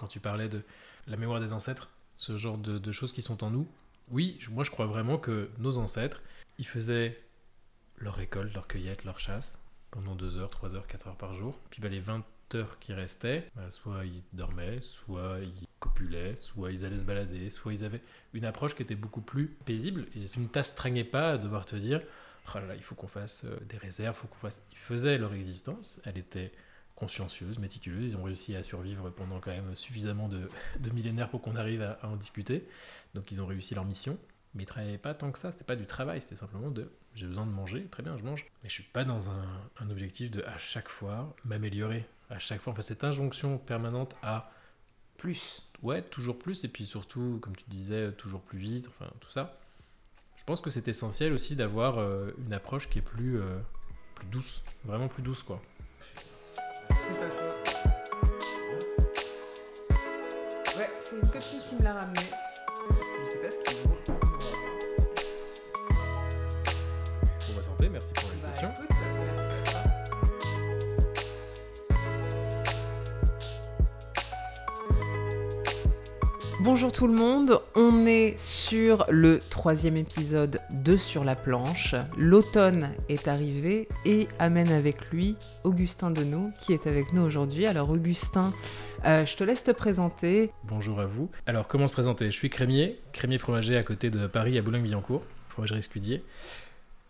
quand tu parlais de la mémoire des ancêtres, ce genre de, choses qui sont en nous. Oui, moi je crois vraiment que nos ancêtres, ils faisaient leur récolte, leur cueillette, leur chasse pendant 2 heures, 3 heures, 4 heures par jour. Puis bah, les 20 heures qui restaient, bah, soit ils dormaient, soit ils copulaient, soit ils allaient se balader, soit ils avaient une approche qui était beaucoup plus paisible. Et tu ne t'astreignais pas à devoir te dire oh là, il faut qu'on fasse euh, des réserves, faut qu'on fasse. Ils faisaient leur existence, elle était consciencieuse, méticuleuse. Ils ont réussi à survivre pendant quand même suffisamment de, millénaires pour qu'on arrive à, en discuter. Donc ils ont réussi leur mission. Mais ils travaillaient pas tant que ça, c'était pas du travail, c'était simplement de j'ai besoin de manger, très bien, je mange. Mais je suis pas dans un, un objectif de à chaque fois m'améliorer. À chaque fois, enfin, cette injonction permanente à plus. Ouais, toujours plus, et puis surtout, comme tu disais, toujours plus vite, enfin tout ça. Je pense que c'est essentiel aussi d'avoir euh, une approche qui est plus, euh, plus douce, vraiment plus douce quoi. C'est pas. Ouais, c'est une copine qui me l'a ramené. Je sais pas ce qu'il vaut. Pour ma santé, merci pour l'invitation. Bah, Bonjour tout le monde, on est sur le troisième épisode de Sur la planche. L'automne est arrivé et amène avec lui Augustin Denot qui est avec nous aujourd'hui. Alors Augustin, euh, je te laisse te présenter. Bonjour à vous. Alors comment se présenter? Je suis crémier, crémier fromager à côté de Paris à Boulogne-Billancourt, fromagerie Escudier.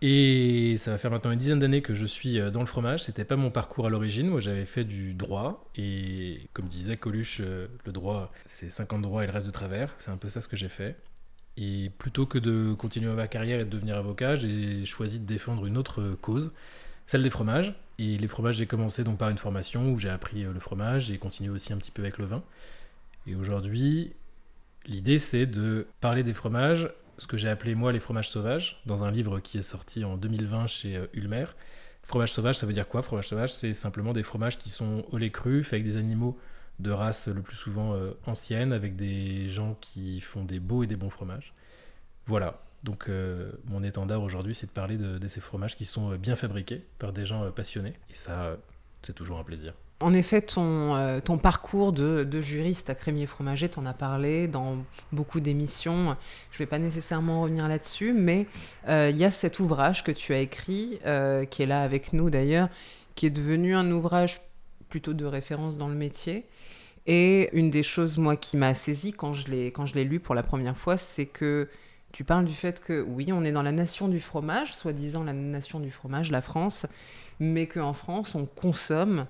Et ça va faire maintenant une dizaine d'années que je suis euh, dans le fromage. C'était pas mon parcours à l'origine. Moi, j'avais fait du droit. Et comme disait Coluche, euh, le droit, c'est 50 droits et le reste de travers. C'est un peu ça ce que j'ai fait. Et plutôt que de continuer ma carrière et de devenir avocat, j'ai choisi de défendre une autre cause, celle des fromages. Et les fromages, j'ai commencé donc par une formation où j'ai appris euh, le fromage. J'ai continué aussi un petit peu avec le vin. Et aujourd'hui, l'idée, c'est de parler des fromages ce que j'ai appelé moi les fromages sauvages, dans un livre qui est sorti en 2020 chez euh, Ulmer. Fromage sauvage, ça veut dire quoi Fromage sauvage, c'est simplement des fromages qui sont au lait cru, avec des animaux de race le plus souvent euh, ancienne, avec des gens qui font des beaux et des bons fromages. Voilà. Donc euh, mon étendard aujourd'hui, c'est de parler de, ces fromages qui sont bien fabriqués par des gens passionnés. Et ça, c'est toujours un plaisir. En effet, ton, euh, parcours de, juriste à Crémier Fromager, tu en as parlé dans beaucoup d'émissions. Je ne vais pas nécessairement revenir là-dessus, mais euh, il y a cet ouvrage que tu as écrit, euh, qui est là avec nous d'ailleurs, qui est devenu un ouvrage plutôt de référence dans le métier. Et une des choses, moi, qui m'a saisi quand je l'ai lu pour la première fois, c'est que tu parles du fait que oui, on est dans la nation du fromage, soi-disant la nation du fromage, la France, mais qu'en France, on consomme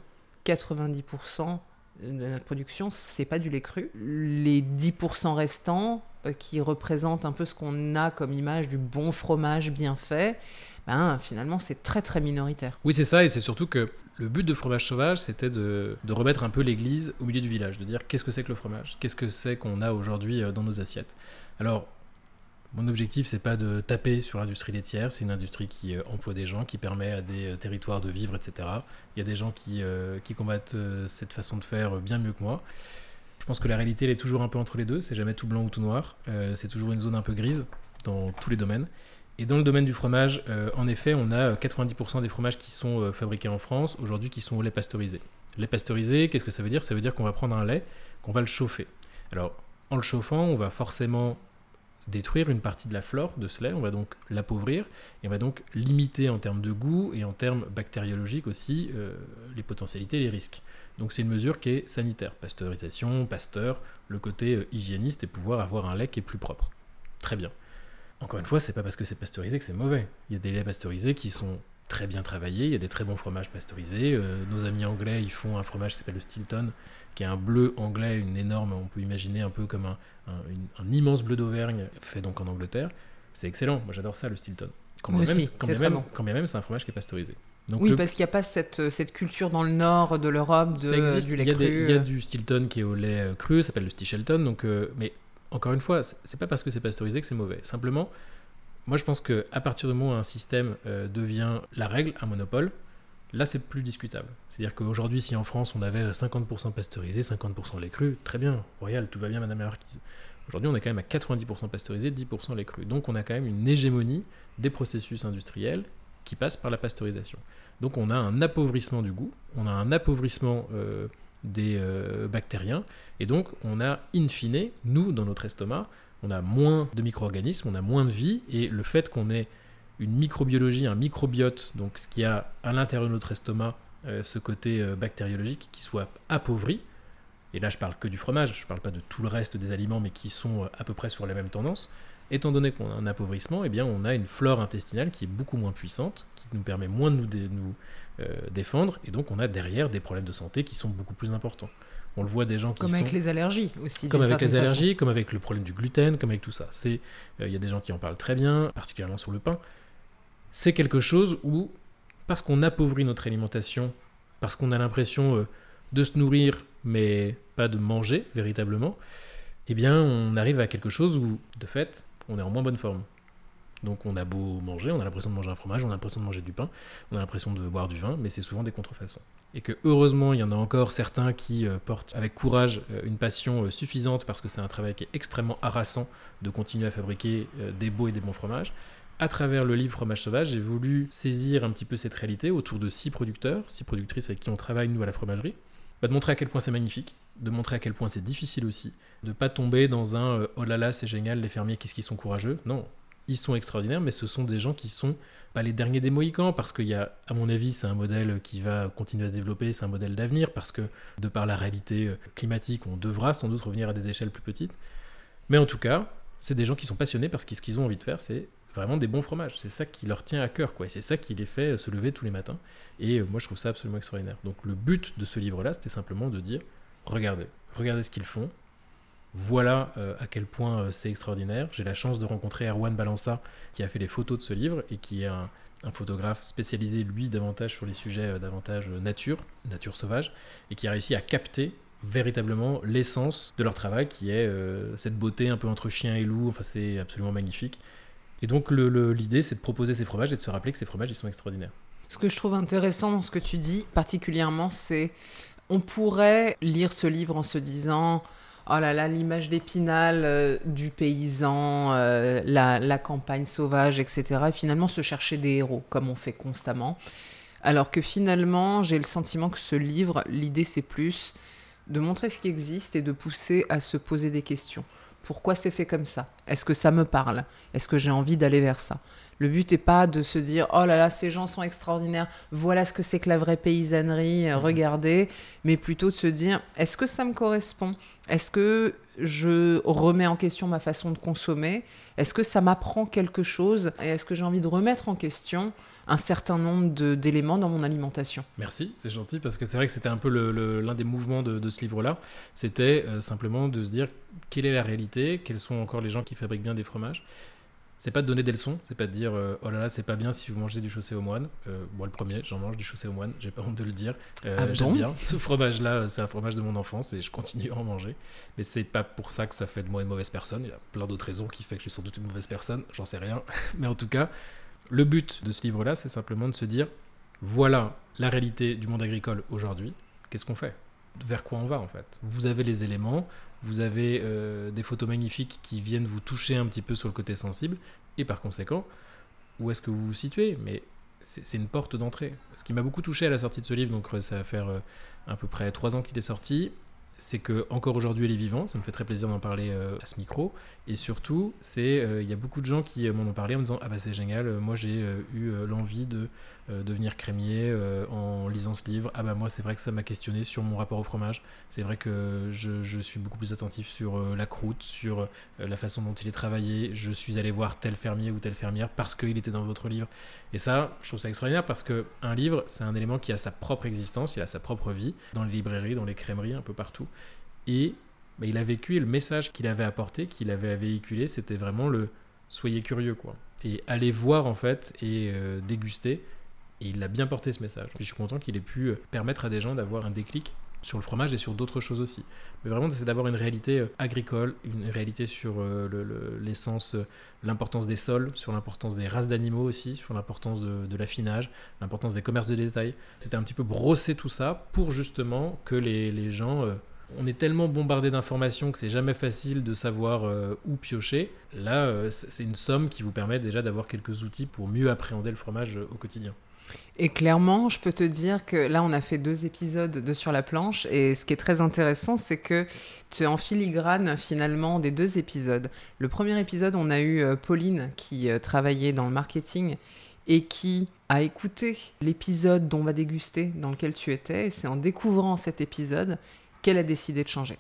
90% de notre production, c'est pas du lait cru. Les 10% restants, euh, qui représentent un peu ce qu'on a comme image du bon fromage bien fait, ben, finalement, c'est très très minoritaire. Oui, c'est ça, et c'est surtout que le but de Fromage Sauvage, c'était de, de, remettre un peu l'église au milieu du village, de dire qu'est-ce que c'est que le fromage, qu'est-ce que c'est qu'on a aujourd'hui euh, dans nos assiettes. Alors, mon objectif, c'est pas de taper sur l'industrie laitière, c'est une industrie qui euh, emploie des gens, qui permet à des euh, territoires de vivre, etc. Il y a des gens qui, euh, combattent cette façon de faire bien mieux que moi. Je pense que la réalité, elle est toujours un peu entre les deux, c'est jamais tout blanc ou tout noir, c'est toujours une zone un peu grise dans tous les domaines. Et dans le domaine du fromage, en effet, on a 90% des fromages qui sont fabriqués en France aujourd'hui qui sont au lait pasteurisé. Lait pasteurisé, qu'est-ce que ça veut dire? Ça veut dire qu'on va prendre un lait, qu'on va le chauffer. Alors, en le chauffant, on va forcément détruire une partie de la flore de ce lait, on va donc l'appauvrir, et on va donc limiter en termes de goût et en termes bactériologiques aussi euh, les potentialités les risques. Donc c'est une mesure qui est sanitaire, pasteurisation, pasteur, le côté euh, hygiéniste et pouvoir avoir un lait qui est plus propre. Très bien. Encore une fois, c'est pas parce que c'est pasteurisé que c'est mauvais. Il y a des laits pasteurisés qui sont très bien travaillés, il y a des très bons fromages pasteurisés. Euh, nos amis anglais, ils font un fromage qui s'appelle le Stilton, qui est un bleu anglais, une énorme, on peut imaginer un peu comme un, un, immense bleu d'Auvergne fait donc en Angleterre. C'est excellent, moi j'adore ça, le Stilton. Quand bien, même, quand, bien même, c'est un fromage qui est pasteurisé. Donc oui, parce qu'il n'y a pas cette, cette, culture dans le nord de l'Europe de, du lait il cru. il y a du Stilton qui est au lait euh, cru, ça s'appelle le Stichelton. Donc, euh, mais encore une fois, c'est pas parce que c'est pasteurisé que c'est mauvais. Simplement, moi je pense qu'à partir du moment où un système euh, devient la règle, un monopole, là c'est plus discutable. C'est-à-dire qu'aujourd'hui, si en France on avait 50% pasteurisé, 50% lait cru, très bien, royal, tout va bien, madame la marquise. Aujourd'hui, on est quand même à 90% pasteurisé, 10% lait cru. Donc on a quand même une hégémonie des processus industriels qui passent par la pasteurisation. Donc on a un appauvrissement du goût, on a un appauvrissement euh, des bactériens. Et donc, on a in fine, nous, dans notre estomac, on a moins de micro-organismes, on a moins de vie, et le fait qu'on ait une microbiologie, un microbiote, donc ce qui a à l'intérieur de notre estomac euh, ce côté euh, bactériologique qui soit appauvri, et là je parle que du fromage, je ne parle pas de tout le reste des aliments, mais qui sont euh, à peu près sur la même tendance, étant donné qu'on a un appauvrissement, eh on a une flore intestinale qui est beaucoup moins puissante, qui nous permet moins de nous défendre, et donc on a derrière des problèmes de santé qui sont beaucoup plus importants. On le voit des gens qui comme avec les allergies aussi. Comme avec les allergies, comme avec le problème du gluten, comme avec tout ça. C'est, il y a des gens qui en parlent très bien, particulièrement sur le pain. C'est quelque chose où parce qu'on appauvrit notre alimentation, parce qu'on a l'impression euh, de se nourrir, mais pas de manger véritablement, eh bien, on arrive à quelque chose où, de fait, on est en moins bonne forme. Donc, on a beau manger, on a l'impression de manger un fromage, on a l'impression de manger du pain, on a l'impression de boire du vin, mais c'est souvent des contrefaçons. Et que, heureusement, il y en a encore certains qui euh, portent avec courage euh, une passion suffisante, parce que c'est un travail qui est extrêmement harassant de continuer à fabriquer des beaux et des bons fromages à travers le livre Fromage Sauvage, j'ai voulu saisir un petit peu cette réalité autour de six producteurs, six productrices avec qui on travaille, nous, à la fromagerie, bah, de montrer à quel point c'est magnifique, de montrer à quel point c'est difficile aussi, de pas tomber dans un euh, oh là là, c'est génial, les fermiers, qu'est-ce qu'ils sont courageux. Non, ils sont extraordinaires, mais ce sont des gens qui sont pas les derniers des Mohicans, parce qu'il y a, à mon avis, c'est un modèle qui va continuer à se développer, c'est un modèle d'avenir, parce que de par la réalité euh, climatique, on devra sans doute revenir à des échelles plus petites. Mais en tout cas, c'est des gens qui sont passionnés parce que ce qu'ils ont envie de faire, c'est vraiment des bons fromages. C'est ça qui leur tient à cœur, quoi. Et c'est ça qui les fait se lever tous les matins. Et euh, moi, je trouve ça absolument extraordinaire. Donc, le but de ce livre-là, c'était simplement de dire regardez, regardez ce qu'ils font. Voilà euh, à quel point euh, c'est extraordinaire. J'ai la chance de rencontrer Erwan Balança, qui a fait les photos de ce livre et qui est un, photographe spécialisé, lui, davantage sur les sujets davantage nature, nature sauvage, et qui a réussi à capter véritablement l'essence de leur travail, qui est cette beauté un peu entre chien et loup. Enfin, c'est absolument magnifique. Et donc l'idée, c'est de proposer ces fromages et de se rappeler que ces fromages, ils sont extraordinaires. Ce que je trouve intéressant dans ce que tu dis, particulièrement, c'est on pourrait lire ce livre en se disant oh là là, l'image d'épinal euh, du paysan, euh, la, campagne sauvage, etc. Et finalement se chercher des héros, comme on fait constamment. Alors que finalement, j'ai le sentiment que ce livre, l'idée c'est plus de montrer ce qui existe et de pousser à se poser des questions. Pourquoi c'est fait comme ça? Est-ce que ça me parle? Est-ce que j'ai envie d'aller vers ça? Le but n'est pas de se dire oh là là, ces gens sont extraordinaires, voilà ce que c'est que la vraie paysannerie, euh, mhm. regardez, mais plutôt de se dire est-ce que ça me correspond? Est-ce que je remets en question ma façon de consommer? Est-ce que ça m'apprend quelque chose? Et est-ce que j'ai envie de remettre en question un certain nombre d'éléments dans mon alimentation. Merci, c'est gentil parce que c'est vrai que c'était un peu l'un des mouvements de, ce livre-là. C'était euh, simplement de se dire quelle est la réalité, quels sont encore les gens qui fabriquent bien des fromages. C'est pas de donner des leçons, c'est pas de dire euh, oh là là c'est pas bien si vous mangez du chaussé au moine. Euh, moi le premier, j'en mange du chaussé au moine, j'ai pas honte de le dire. Ah J'aime bien. Ce fromage-là, c'est un fromage de mon enfance et je continue à en manger. Mais c'est pas pour ça que ça fait de moi une mauvaise personne. Il y a plein d'autres raisons qui fait que je suis sans doute une mauvaise personne. J'en sais rien. Mais en tout cas, le but de ce livre-là, c'est simplement de se dire, voilà la réalité du monde agricole aujourd'hui, qu'est-ce qu'on fait? Vers quoi on va en fait? Vous avez les éléments, vous avez euh, des photos magnifiques qui viennent vous toucher un petit peu sur le côté sensible, et par conséquent, où est-ce que vous vous situez? Mais c'est une porte d'entrée. Ce qui m'a beaucoup touché à la sortie de ce livre, donc ça va faire euh, à peu près trois ans qu'il est sorti, c'est que encore aujourd'hui elle est vivante, ça me fait très plaisir d'en parler euh, à ce micro, et surtout c'est euh, il y a beaucoup de gens qui m'en ont parlé en me disant ah bah c'est génial, moi j'ai eu l'envie de euh, devenir crémier euh, en lisant ce livre. Ah bah moi c'est vrai que ça m'a questionné sur mon rapport au fromage. C'est vrai que je, suis beaucoup plus attentif sur euh, la croûte, sur la façon dont il est travaillé. Je suis allé voir tel fermier ou telle fermière parce qu'il était dans votre livre. Et ça, je trouve ça extraordinaire parce que un livre, c'est un élément qui a sa propre existence, il a sa propre vie dans les librairies, dans les crèmeries, un peu partout. Et bah, il a vécu et le message qu'il avait apporté, qu'il avait véhiculé, c'était vraiment le soyez curieux quoi. Et allez voir en fait et déguster et il a bien porté ce message. je suis content qu'il ait pu euh, permettre à des gens d'avoir un déclic sur le fromage et sur d'autres choses aussi. Mais vraiment, c'est d'avoir une réalité euh, agricole, une réalité sur euh, l'essence, l'importance des sols, sur l'importance des races d'animaux aussi, sur l'importance de, l'affinage, l'importance des commerces de détail. C'était un petit peu brosser tout ça pour justement que les, gens... on est tellement bombardé d'informations que c'est jamais facile de savoir où piocher. Là, c'est une somme qui vous permet déjà d'avoir quelques outils pour mieux appréhender le fromage au quotidien. Et clairement, je peux te dire que là, on a fait deux épisodes de Sur la planche. Et ce qui est très intéressant, c'est que tu es en filigrane finalement des deux épisodes. Le premier épisode, on a eu euh, Pauline qui euh, travaillait dans le marketing et qui a écouté l'épisode dont on va déguster dans lequel tu étais. Et c'est en découvrant cet épisode qu'elle a décidé de changer.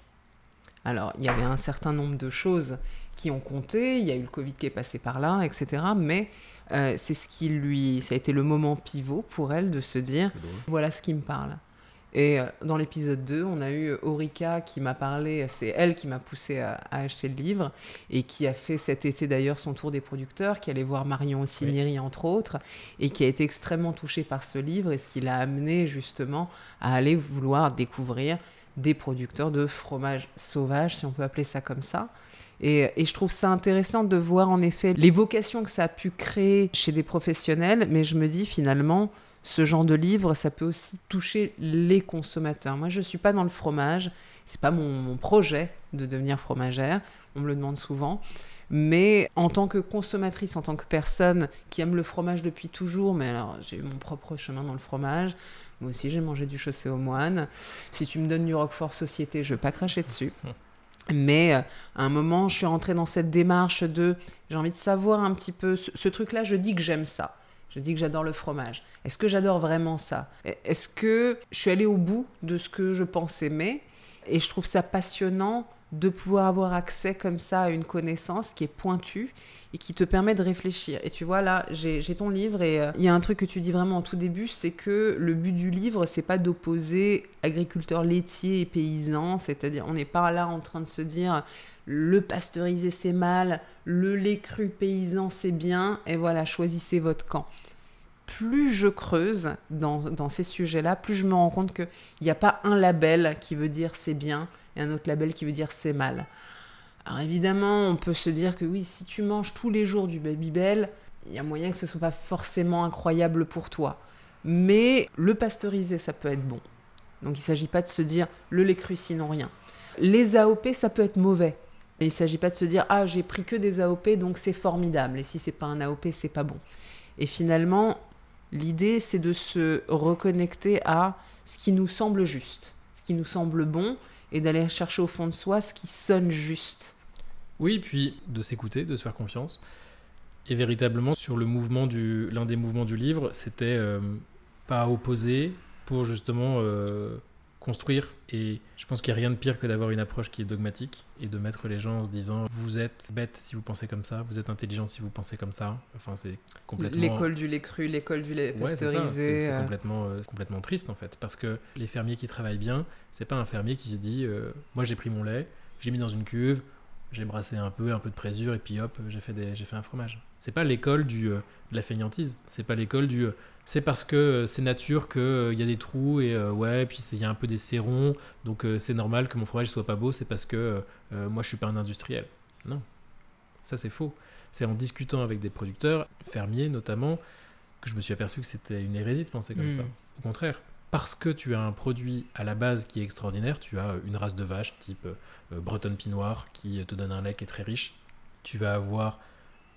Alors, il y avait un certain nombre de choses qui ont compté, il y a eu le Covid qui est passé par là, etc. Mais euh, c'est ce qui lui, ça a été le moment pivot pour elle de se dire, voilà ce qui me parle. Et euh, dans l'épisode 2, on a eu Orica qui m'a parlé, c'est elle qui m'a poussé à, acheter le livre et qui a fait cet été d'ailleurs son tour des producteurs, qui allait voir Marion Signeri entre autres et qui a été extrêmement touchée par ce livre et ce qui l'a amené justement à aller vouloir découvrir des producteurs de fromage sauvage, si on peut appeler ça comme ça. Et, je trouve ça intéressant de voir en effet les vocations que ça a pu créer chez des professionnels, mais je me dis finalement, ce genre de livre, ça peut aussi toucher les consommateurs. Moi, je ne suis pas dans le fromage, c'est pas mon, projet de devenir fromagère, on me le demande souvent. Mais en tant que consommatrice, en tant que personne qui aime le fromage depuis toujours, mais alors j'ai eu mon propre chemin dans le fromage, moi aussi j'ai mangé du chaussé aux moines. Si tu me donnes du Roquefort Société, je ne vais pas cracher dessus. Mais euh, à un moment, je suis rentrée dans cette démarche de j'ai envie de savoir un petit peu ce, truc-là. Je dis que j'aime ça. Je dis que j'adore le fromage. Est-ce que j'adore vraiment ça? Est-ce que je suis allée au bout de ce que je pensais aimer Et je trouve ça passionnant de pouvoir avoir accès comme ça à une connaissance qui est pointue et qui te permet de réfléchir. Et tu vois, là, j'ai ton livre et euh, il y a un truc que tu dis vraiment en tout début, c'est que le but du livre, c'est pas d'opposer agriculteurs laitiers et paysans, c'est-à-dire on n'est pas là en train de se dire le pasteurisé c'est mal, le lait cru paysan c'est bien, et voilà, choisissez votre camp. Plus je creuse dans, ces sujets-là, plus je me rends compte qu'il n'y a pas un label qui veut dire c'est bien et un autre label qui veut dire c'est mal. Alors évidemment, on peut se dire que oui, si tu manges tous les jours du Babybel, il y a moyen que ce soit pas forcément incroyable pour toi. Mais le pasteuriser, ça peut être bon. Donc il ne s'agit pas de se dire le lait cru sinon rien. Les AOP, ça peut être mauvais. il ne s'agit pas de se dire ah j'ai pris que des AOP donc c'est formidable et si c'est pas un AOP c'est pas bon. Et finalement l'idée c'est de se reconnecter à ce qui nous semble juste, ce qui nous semble bon et d'aller chercher au fond de soi ce qui sonne juste. Oui, puis de s'écouter, de se faire confiance. Et véritablement, sur le mouvement du, l'un des mouvements du livre, c'était euh, pas opposer pour justement euh, construire. Et je pense qu'il n'y a rien de pire que d'avoir une approche qui est dogmatique et de mettre les gens en se disant vous êtes bête si vous pensez comme ça, vous êtes intelligent si vous pensez comme ça. Enfin, c'est complètement. L'école du lait cru, l'école du lait pasteurisé. c'est, euh. complètement, complètement triste en fait. Parce que les fermiers qui travaillent bien, c'est pas un fermier qui se dit moi j'ai pris mon lait, j'ai mis dans une cuve, j'ai brassé un peu, un peu de présure, et puis hop, j'ai fait, des, j'ai fait un fromage. C'est pas l'école du, euh, de la feignantise. C'est pas l'école du. Euh, c'est parce que euh, c'est nature qu'il y a des trous, et ouais, puis il y a un peu des serrons, donc c'est normal que mon fromage soit pas beau, c'est parce que moi je suis pas un industriel. Non. Ça c'est faux. C'est en discutant avec des producteurs, fermiers notamment, que je me suis aperçu que c'était une hérésie de penser comme hmm. ça. Au contraire, parce que tu as un produit à la base qui est extraordinaire, tu as une race de vache type euh, bretonne pinoir qui te donne un lait qui est très riche, tu vas avoir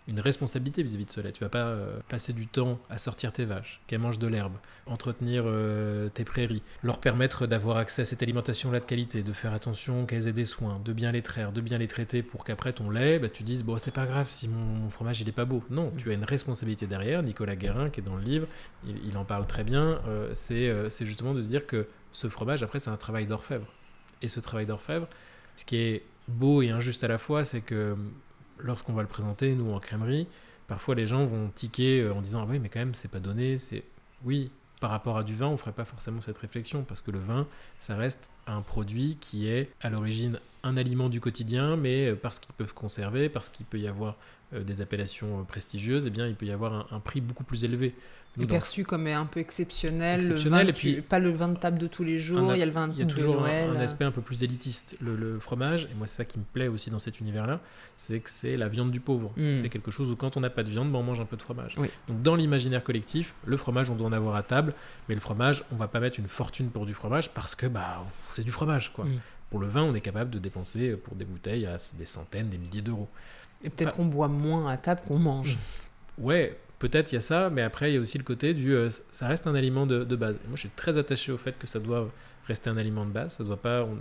une responsabilité vis-à-vis de ce lait. Tu vas pas euh, passer du temps à sortir tes vaches, qu'elles mangent de l'herbe, entretenir euh, tes prairies, leur permettre d'avoir accès à cette alimentation-là de qualité, de faire attention qu'elles aient des soins, de bien les traire, de bien les traiter pour qu'après ton lait, bah, tu dises bon c'est pas grave si mon, fromage il est pas beau. Non, tu as une responsabilité derrière. Nicolas Guérin qui est dans le livre, il, en parle très bien. Euh, c'est justement de se dire que ce fromage après c'est un travail d'orfèvre. Et ce travail d'orfèvre, ce qui est beau et injuste à la fois, c'est que lorsqu'on va le présenter, nous, en crèmerie, parfois les gens vont tiquer euh, en disant ah oui, mais quand même, c'est pas donné. C'est Oui, par rapport à du vin, on ferait pas forcément cette réflexion parce que le vin, ça reste un produit qui est à l'origine un aliment du quotidien, mais euh, parce qu'ils peuvent conserver, parce qu'il peut y avoir des appellations prestigieuses, eh bien, il peut y avoir un prix beaucoup plus élevé perçu comme un peu exceptionnel, le vin, et puis, pas le vin de table de tous les jours, il y a le vin il y a toujours Un, aspect un peu plus élitiste. Le, fromage, et moi c'est ça qui me plaît aussi dans cet univers-là, c'est que c'est la viande du pauvre. Hmm. C'est quelque chose où quand on n'a pas de viande, ben, on mange un peu de fromage. Donc dans l'imaginaire collectif, le fromage on doit en avoir à table, mais le fromage on va pas mettre une fortune pour du fromage parce que bah c'est du fromage quoi. Hmm. Pour le vin, on est capable de dépenser pour des bouteilles à des centaines, des milliers d'euros. Et peut-être qu'on boit moins à table qu'on mange. Ouais, peut-être il y a ça, mais après il y a aussi le côté du euh, ça reste un aliment de, de base. Moi je suis très attaché au fait que ça doit rester un aliment de base. Ça doit pas, on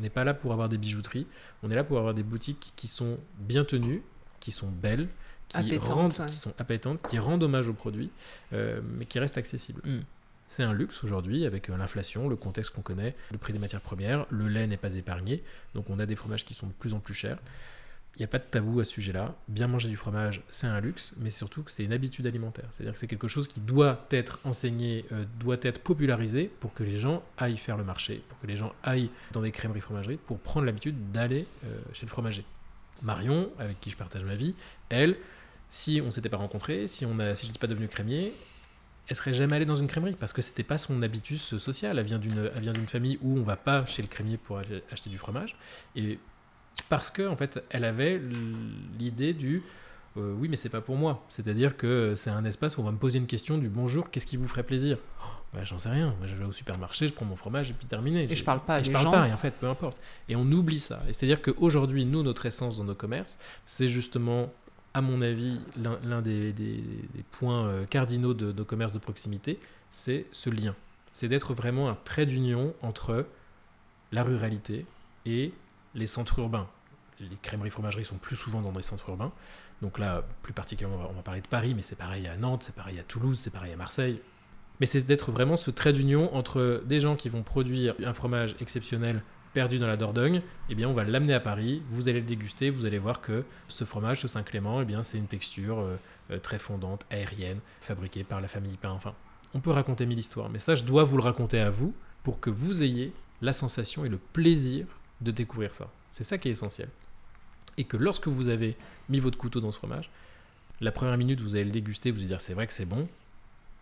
n'est pas là pour avoir des bijouteries. On est là pour avoir des boutiques qui sont bien tenues, qui sont belles, qui rendent, ouais. qui sont appétantes, qui rendent hommage aux produits, euh, mais qui restent accessibles. Mm. C'est un luxe aujourd'hui avec euh, l'inflation, le contexte qu'on connaît, le prix des matières premières. Le lait n'est pas épargné, donc on a des fromages qui sont de plus en plus chers. Il n'y a pas de tabou à ce sujet-là. Bien manger du fromage, c'est un luxe, mais surtout que c'est une habitude alimentaire. C'est-à-dire que c'est quelque chose qui doit être enseigné, euh, doit être popularisé pour que les gens aillent faire le marché, pour que les gens aillent dans des crèmeries fromageries, pour prendre l'habitude d'aller euh, chez le fromager. Marion, avec qui je partage ma vie, elle, si on s'était pas rencontrés, si on a, si je pas devenu crémier, elle serait jamais allée dans une crèmerie parce que c'était pas son habitus social. Elle vient d'une, famille où on va pas chez le crémier pour acheter du fromage et parce que en fait, elle avait l'idée du euh, oui, mais c'est pas pour moi. C'est-à-dire que c'est un espace où on va me poser une question du bonjour, qu'est-ce qui vous ferait plaisir? Oh, bah, J'en sais rien. Moi, je vais au supermarché, je prends mon fromage et puis terminé. Et je parle pas à Et je parle gens. pas, et en fait, peu importe. Et on oublie ça. Et c'est-à-dire qu'aujourd'hui, nous, notre essence dans nos commerces, c'est justement, à mon avis, l'un des- des points euh, cardinaux de nos commerces de proximité, c'est ce lien. C'est d'être vraiment un trait d'union entre la ruralité et les centres urbains. Les crèmeries fromageries sont plus souvent dans des centres urbains. Donc là, plus particulièrement, on va- parler de Paris, mais c'est pareil à Nantes, c'est pareil à Toulouse, c'est pareil à Marseille. Mais c'est d'être vraiment ce trait d'union entre des gens qui vont produire un fromage exceptionnel perdu dans la Dordogne, eh bien on va l'amener à Paris, vous allez le déguster, vous allez voir que ce fromage, ce Saint-Clément, eh bien c'est une texture euh, euh, très fondante, aérienne, fabriquée par la famille Pain. Enfin, on peut raconter mille histoires, mais ça je dois vous le raconter à vous pour que vous ayez la sensation et le plaisir de découvrir ça. C'est ça qui est essentiel. Et que lorsque vous avez mis votre couteau dans ce fromage, la première minute vous allez le déguster, vous allez dire c'est vrai que c'est bon,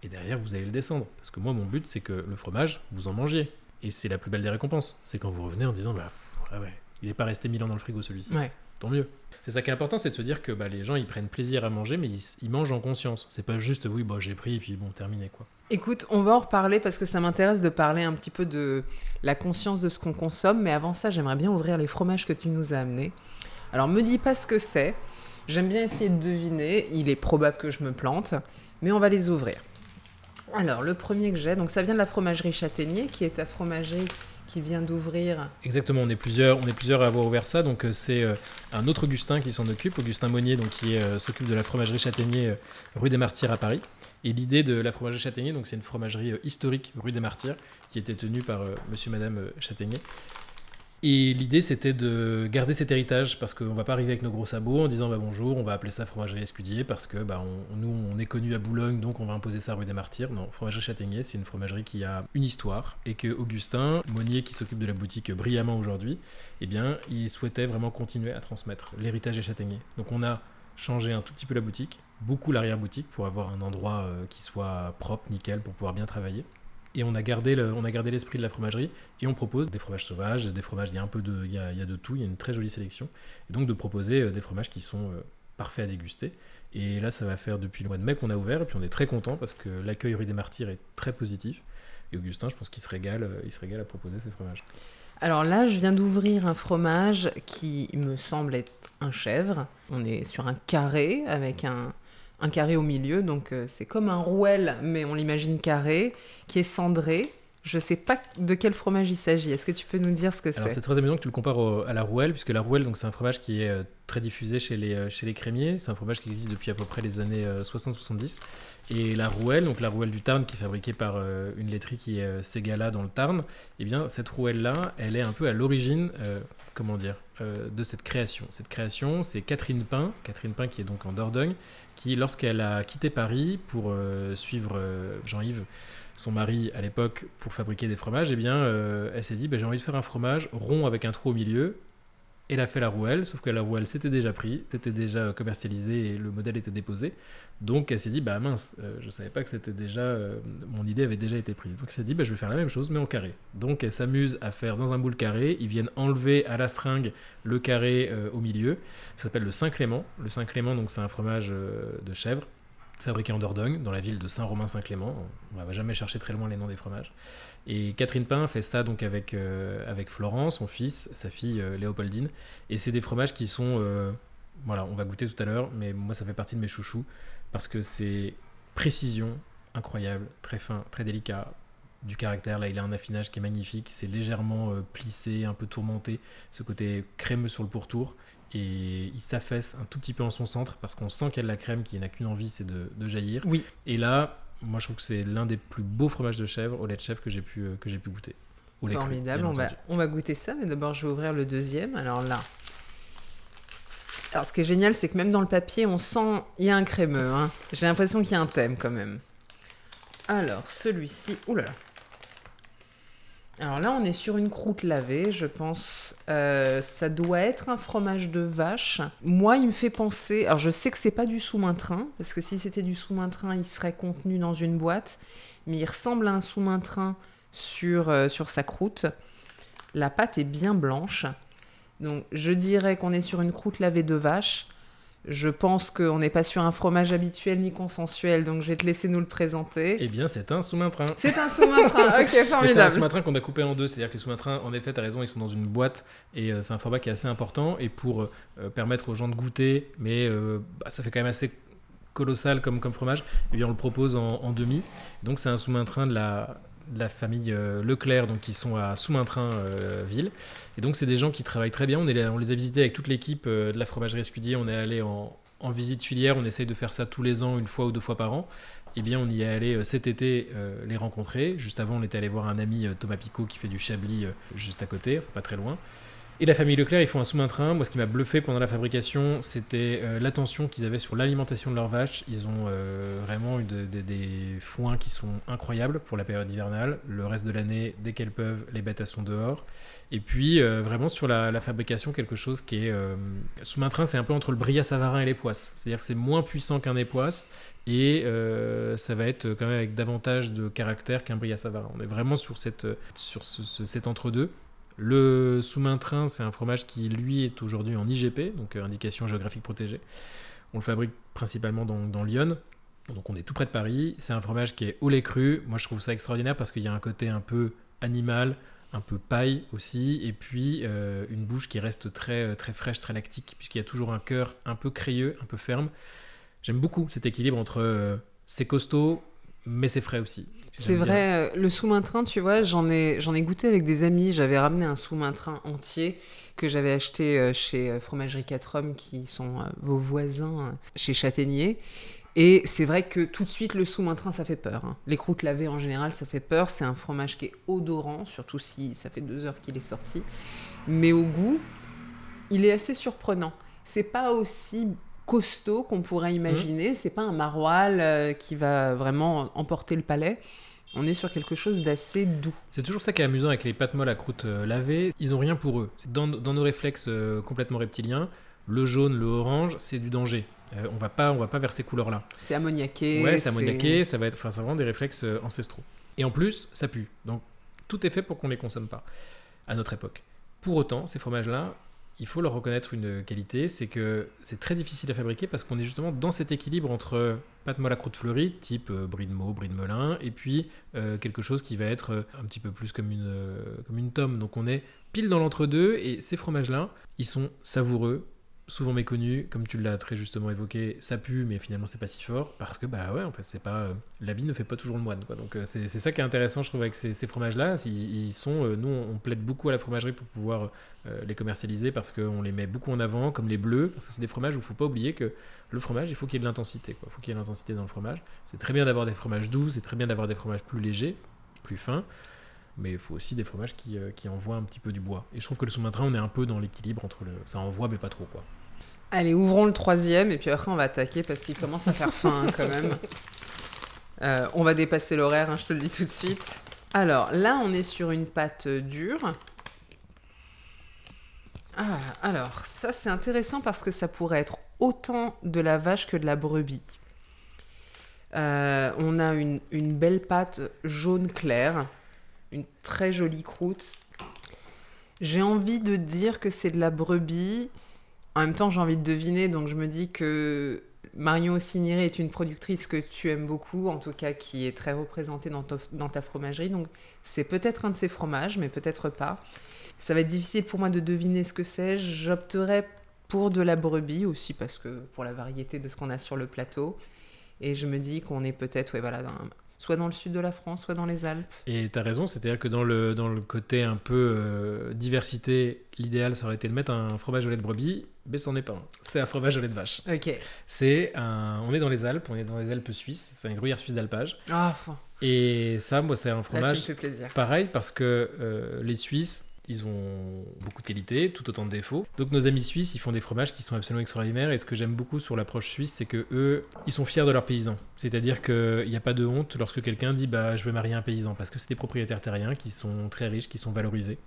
et derrière vous allez le descendre. Parce que moi mon but c'est que le fromage, vous en mangiez. Et c'est la plus belle des récompenses. C'est quand vous revenez en disant bah ah ouais, il n'est pas resté mille ans dans le frigo celui-ci. Ouais. Tant mieux. C'est ça qui est important, c'est de se dire que bah, les gens ils prennent plaisir à manger, mais ils, mangent en conscience. C'est pas juste oui, bah, j'ai pris et puis bon, terminé quoi. Écoute, on va en reparler parce que ça m'intéresse de parler un petit peu de la conscience de ce qu'on consomme, mais avant ça, j'aimerais bien ouvrir les fromages que tu nous as amenés. Alors, me dis pas ce que c'est. J'aime bien essayer de deviner. Il est probable que je me plante, mais on va les ouvrir. Alors, le premier que j'ai, donc ça vient de la fromagerie Châtaignier, qui est ta fromagerie qui vient d'ouvrir. Exactement, on est plusieurs, on est plusieurs à avoir ouvert ça. Donc euh, c'est euh, un autre Augustin qui s'en occupe, Augustin Monnier, donc qui euh, s'occupe de la fromagerie Châtaignier rue des Martyrs à Paris. Et l'idée de la fromagerie Châtaignier, donc c'est une fromagerie historique rue des Martyrs qui était tenue par euh, Monsieur, Madame Châtaignier. Et l'idée c'était de garder cet héritage parce qu'on va pas arriver avec nos gros sabots en disant bah bonjour, on va appeler ça fromagerie Escudier parce que bah on- nous on est connu à Boulogne donc on va imposer ça rue des Martyrs. Non, fromagerie Châtaignier c'est une fromagerie qui a une histoire et que Augustin Monnier qui s'occupe de la boutique brillamment aujourd'hui, eh bien il souhaitait vraiment continuer à transmettre l'héritage des Châtaigniers. Donc on a changé un tout petit peu la boutique, beaucoup l'arrière-boutique pour avoir un endroit euh, qui soit propre, nickel pour pouvoir bien travailler. Et on a gardé le- on a gardé l'esprit de la fromagerie et on propose des fromages sauvages, des fromages, il y a un peu de, il y a, de tout, il y a une très jolie sélection. Et donc de proposer euh, des fromages qui sont euh, parfaits à déguster. Et là, ça va faire depuis le mois de mai qu'on a ouvert et puis on est très content parce que l'accueil rue des Martyrs est très positif. Et Augustin, je pense qu'il se régale, euh, il se régale à proposer ces fromages. Alors là, je viens d'ouvrir un fromage qui me semble être un chèvre. On est sur un carré avec un, un carré au milieu, donc euh, c'est comme un rouel, mais on l'imagine carré, qui est cendré. Je sais pas de quel fromage il s'agit. Est-ce que tu peux nous dire ce que c'est c'est très amusant que tu le compares au- à la rouelle, puisque la rouelle, donc c'est un fromage qui est euh, très diffusé chez les, euh, chez les crémiers. C'est un fromage qui existe depuis à peu près les années euh, 60-70. Et la rouelle, donc la rouelle du Tarn, qui est fabriquée par euh, une laiterie qui est euh, Ségala dans le Tarn, eh bien cette rouelle-là, elle est un peu à l'origine, euh, comment dire, de cette création. Cette création, c'est Catherine Pain, Catherine Pain qui est donc en Dordogne, qui lorsqu'elle a quitté Paris pour euh, suivre euh, Jean-Yves son mari à l'époque pour fabriquer des fromages, eh bien, euh, elle s'est dit bah, j'ai envie de faire un fromage rond avec un trou au milieu. Elle a fait la rouelle, sauf que la rouelle s'était déjà pris, c'était déjà commercialisé et le modèle était déposé. Donc elle s'est dit bah mince, euh, je savais pas que c'était déjà euh, mon idée avait déjà été prise. Donc elle s'est dit bah je vais faire la même chose mais en carré. Donc elle s'amuse à faire dans un moule carré, ils viennent enlever à la seringue le carré euh, au milieu. Ça s'appelle le Saint-Clément. Le Saint-Clément donc c'est un fromage euh, de chèvre fabriqué en Dordogne, dans la ville de Saint-Romain-Saint-Clément. On va jamais chercher très loin les noms des fromages. Et Catherine Pain fait ça donc avec, euh, avec Florent, son fils, sa fille euh, Léopoldine. Et c'est des fromages qui sont, euh, voilà, on va goûter tout à l'heure, mais moi ça fait partie de mes chouchous. parce que c'est précision incroyable, très fin, très délicat, du caractère. Là, il a un affinage qui est magnifique. C'est légèrement euh, plissé, un peu tourmenté. Ce côté crémeux sur le pourtour. Et il s'affaisse un tout petit peu en son centre parce qu'on sent qu'il y a de la crème qui n'a qu'une envie, c'est de, de, jaillir. Oui. Et là, moi, je trouve que c'est l'un des plus beaux fromages de chèvre, au lait de chèvre, que j'ai pu, euh, que j'ai pu goûter. Au lait cru, Formidable, on va, entendu. on va goûter ça, mais d'abord je vais ouvrir le deuxième. Alors là. Alors ce qui est génial, c'est que même dans le papier, on sent. Il y a un crémeux. hein. J'ai l'impression qu'il y a un thème quand même. Alors celui-ci. Là là. Alors là, on est sur une croûte lavée, je pense. Euh, ça doit être un fromage de vache. Moi, il me fait penser. Alors, je sais que c'est pas du sous-main-train, parce que si c'était du sous-main-train, il serait contenu dans une boîte. Mais il ressemble à un sous-main-train sur, euh, sur sa croûte. La pâte est bien blanche. Donc, je dirais qu'on est sur une croûte lavée de vache. Je pense qu'on n'est pas sur un fromage habituel ni consensuel, donc je vais te laisser nous le présenter. Eh bien, c'est un sous-main-train. C'est un sous-main-train, ok, Mais c'est un formidable. sous-main-train qu'on a coupé en deux, c'est-à-dire que les sous-mains-trains, en effet, tu as raison, ils sont dans une boîte et euh, c'est un format qui est assez important. Et pour euh, permettre aux gens de goûter, mais euh, bah, ça fait quand même assez colossal comme, comme fromage, eh bien, on le propose en, en demi. Donc c'est un sous-main-train de la, de la famille euh, Leclerc, donc qui sont à sous-main-train euh. Et donc c'est des gens qui travaillent très bien. On, on les a visités avec toute l'équipe euh, de la fromagerie Escudier. On est allé en, en visite filière. On essaye de faire ça tous les ans, une fois ou deux fois par an. Eh bien, on y est allé cet été les rencontrer. Juste avant, on était allé voir un ami, Thomas Picot, qui fait du Chablis juste à côté, pas très loin. Et la famille Leclerc, ils font un sous-main-train. Moi, ce qui m'a bluffé pendant la fabrication, c'était euh, l'attention qu'ils avaient sur l'alimentation de leurs vaches. Ils ont euh, vraiment eu de- de- des foins qui sont incroyables pour la période hivernale. Le reste de l'année, dès qu'elles peuvent, les bêtes elles sont dehors. Et puis, euh, vraiment sur la, fabrication, quelque chose qui est. sous-main-train, c'est un peu entre le brillat savarin et les poisses. C'est-à-dire que c'est moins puissant qu'un époisse et ça va être quand même avec davantage de caractère qu'un brillat savarin. On est vraiment sur, cette, sur ce- cet entre-deux. Le sous-main-train, c'est un fromage qui, lui, est aujourd'hui en IGP, donc euh, indication géographique protégée. On le fabrique principalement dans, dans Lyon. Donc on est tout près de Paris. C'est un fromage qui est au lait cru. Moi, je trouve ça extraordinaire parce qu'il y a un côté un peu animal, un peu paille aussi, et puis euh, une bouche qui reste très, euh, très fraîche, très lactique, puisqu'il y a toujours un cœur un peu crayeux, un peu ferme. J'aime beaucoup cet équilibre entre euh, c'est costaud, mais c'est frais aussi. C'est bien. vrai, euh, le sous-main-train, tu vois, j'en ai, j'en ai goûté avec des amis. J'avais ramené un sous-main-train entier que j'avais acheté euh, chez euh, Fromagerie 4 Hommes, qui sont vos voisins chez Châtaignier. Et c'est vrai que tout de suite, le sous-main-train, ça fait peur. hein. Les croûtes lavées, en général, ça fait peur. C'est un fromage qui est odorant, surtout si ça fait deux heures qu'il est sorti. Mais au goût, il est assez surprenant. C'est pas aussi costaud qu'on pourrait imaginer. C'est pas un maroilles euh, qui va vraiment emporter le palais. On est sur quelque chose d'assez doux. C'est toujours ça qui est amusant avec les pâtes molles à croûte euh, lavée. Ils ont rien pour eux. Dans, dans nos réflexes euh, complètement reptiliens, le jaune, le orange, c'est du danger. On va pas, on va pas vers ces couleurs-là. C'est ammoniaqué. Ouais, c'est ammoniaqué, ça va être, enfin, vraiment des réflexes ancestraux. Et en plus, ça pue. Donc, tout est fait pour qu'on les consomme pas à notre époque. Pour autant, ces fromages-là, il faut leur reconnaître une qualité, c'est que c'est très difficile à fabriquer parce qu'on est justement dans cet équilibre entre pâte molle à croûte fleurie, type euh, de Meaux, brie de Melun, et puis euh, quelque chose qui va être euh, un petit peu plus comme une, euh, comme une tome. Donc on est pile dans l'entre-deux, et ces fromages-là, ils sont savoureux, souvent méconnus, comme tu l'as très justement évoqué, ça pue, mais finalement c'est pas si fort, parce que bah ouais, en fait, c'est pas euh, l'habit ne fait pas toujours le moine, quoi. Donc euh, c'est ça qui est intéressant, je trouve, avec ces, ces fromages-là. Ils, sont, euh, nous, on plaide beaucoup à la fromagerie pour pouvoir euh, les commercialiser parce qu'on les met beaucoup en avant, comme les bleus, parce que c'est des fromages où il faut pas oublier que le fromage, il faut qu'il y ait de l'intensité, quoi. Il faut qu'il y ait de l'intensité dans le fromage. C'est très bien d'avoir des fromages doux, c'est très bien d'avoir des fromages plus légers, plus fins. Mais il faut aussi des fromages qui, euh, qui envoient un petit peu du bois. Et je trouve que le sous-main-train, on est un peu dans l'équilibre entre le. Ça envoie, mais pas trop, quoi. Allez, ouvrons le troisième et puis après on va attaquer parce qu'il commence à faire faim hein, quand même. Euh, on va dépasser l'horaire, hein, je te le dis tout de suite. Alors là, on est sur une pâte dure. Ah, alors ça c'est intéressant parce que ça pourrait être autant de la vache que de la brebis. Euh, on a une, une belle pâte jaune clair, une très jolie croûte. J'ai envie de dire que c'est de la brebis. En même temps, j'ai envie de deviner, donc je me dis que Marion Signiré est une productrice que tu aimes beaucoup, en tout cas qui est très représentée dans, ta- fromagerie. Donc c'est peut-être un de ces fromages, mais peut-être pas. Ça va être difficile pour moi de deviner ce que c'est. J'opterais pour de la brebis aussi, parce que pour la variété de ce qu'on a sur le plateau. Et je me dis qu'on est peut-être, ouais, voilà, soit dans le sud de la France, soit dans les Alpes. Et tu as raison, c'est-à-dire que dans le, dans le côté un peu euh, diversité, l'idéal ça aurait été de mettre un fromage au lait de brebis, mais c'en est pas un. C'est un fromage au lait de vache. Ok. C'est un, on est dans les Alpes, on est dans les Alpes suisses, c'est un gruyère suisse d'alpage. Ah, enfin, Et ça, moi, c'est un là, fromage me fais plaisir. pareil parce que euh, les Suisses, ils ont beaucoup de qualités, tout autant de défauts. Donc nos amis suisses, ils font des fromages qui sont absolument extraordinaires. Et ce que j'aime beaucoup sur l'approche suisse, c'est que eux, ils sont fiers de leurs paysans. C'est-à-dire qu'il n'y a pas de honte lorsque quelqu'un dit bah je veux marier un paysan parce que c'est des propriétaires terriens qui sont très riches, qui sont valorisés.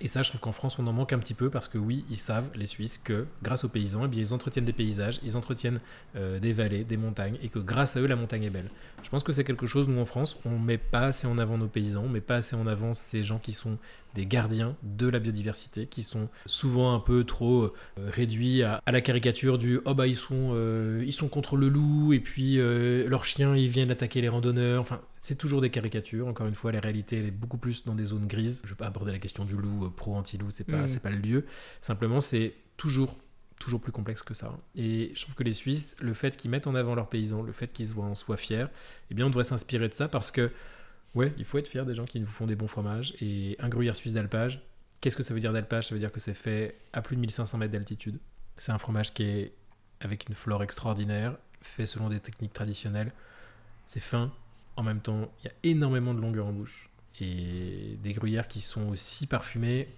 Et ça, je trouve qu'en France, on en manque un petit peu parce que oui, ils savent, les Suisses, que grâce aux paysans, eh ils entretiennent des paysages, ils entretiennent euh, des vallées, des montagnes, et que grâce à eux, la montagne est belle. Je pense que c'est quelque chose, nous en France, on met pas assez en avant nos paysans, on met pas assez en avant ces gens qui sont des gardiens de la biodiversité, qui sont souvent un peu trop euh, réduits à, la caricature du oh bah ils sont, euh, ils sont contre le loup, et puis leurs chiens ils viennent attaquer les randonneurs. Enfin, c'est toujours des caricatures. Encore une fois, la réalité elle est beaucoup plus dans des zones grises. Je vais pas aborder la question du loup, euh, pro-anti-loup, c'est pas, Mm. pas le lieu. Simplement, c'est toujours toujours plus complexe que ça. Et je trouve que les Suisses, le fait qu'ils mettent en avant leurs paysans, le fait qu'ils en soient fiers, eh bien on devrait s'inspirer de ça parce que, ouais, il faut être fier des gens qui nous font des bons fromages. Et un gruyère suisse d'alpage, qu'est-ce que ça veut dire d'alpage? Ça veut dire que c'est fait à plus de 1500 mètres d'altitude. C'est un fromage qui est avec une flore extraordinaire, fait selon des techniques traditionnelles. C'est fin, en même temps, il y a énormément de longueur en bouche. Et des gruyères qui sont aussi parfumées,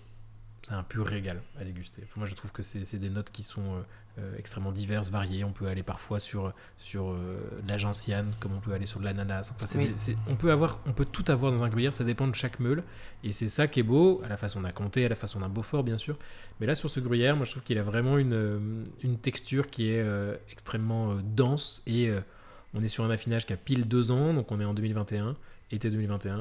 c'est un pur régal à déguster. Enfin, moi, je trouve que c'est des notes qui sont euh, euh, extrêmement diverses, variées. On peut aller parfois sur, sur euh, de la gentiane, comme on peut aller sur de l'ananas. Enfin, c'est Oui. des- c'est- on, peut avoir, on peut tout avoir dans un gruyère, ça dépend de chaque meule. Et c'est ça qui est beau, à la façon d'un comté, à la façon d'un beaufort, bien sûr. Mais là, sur ce gruyère, moi, je trouve qu'il a vraiment une, euh, une texture qui est euh, extrêmement dense. Et on est sur un affinage qui a pile deux ans, donc on est en 2021, été 2021.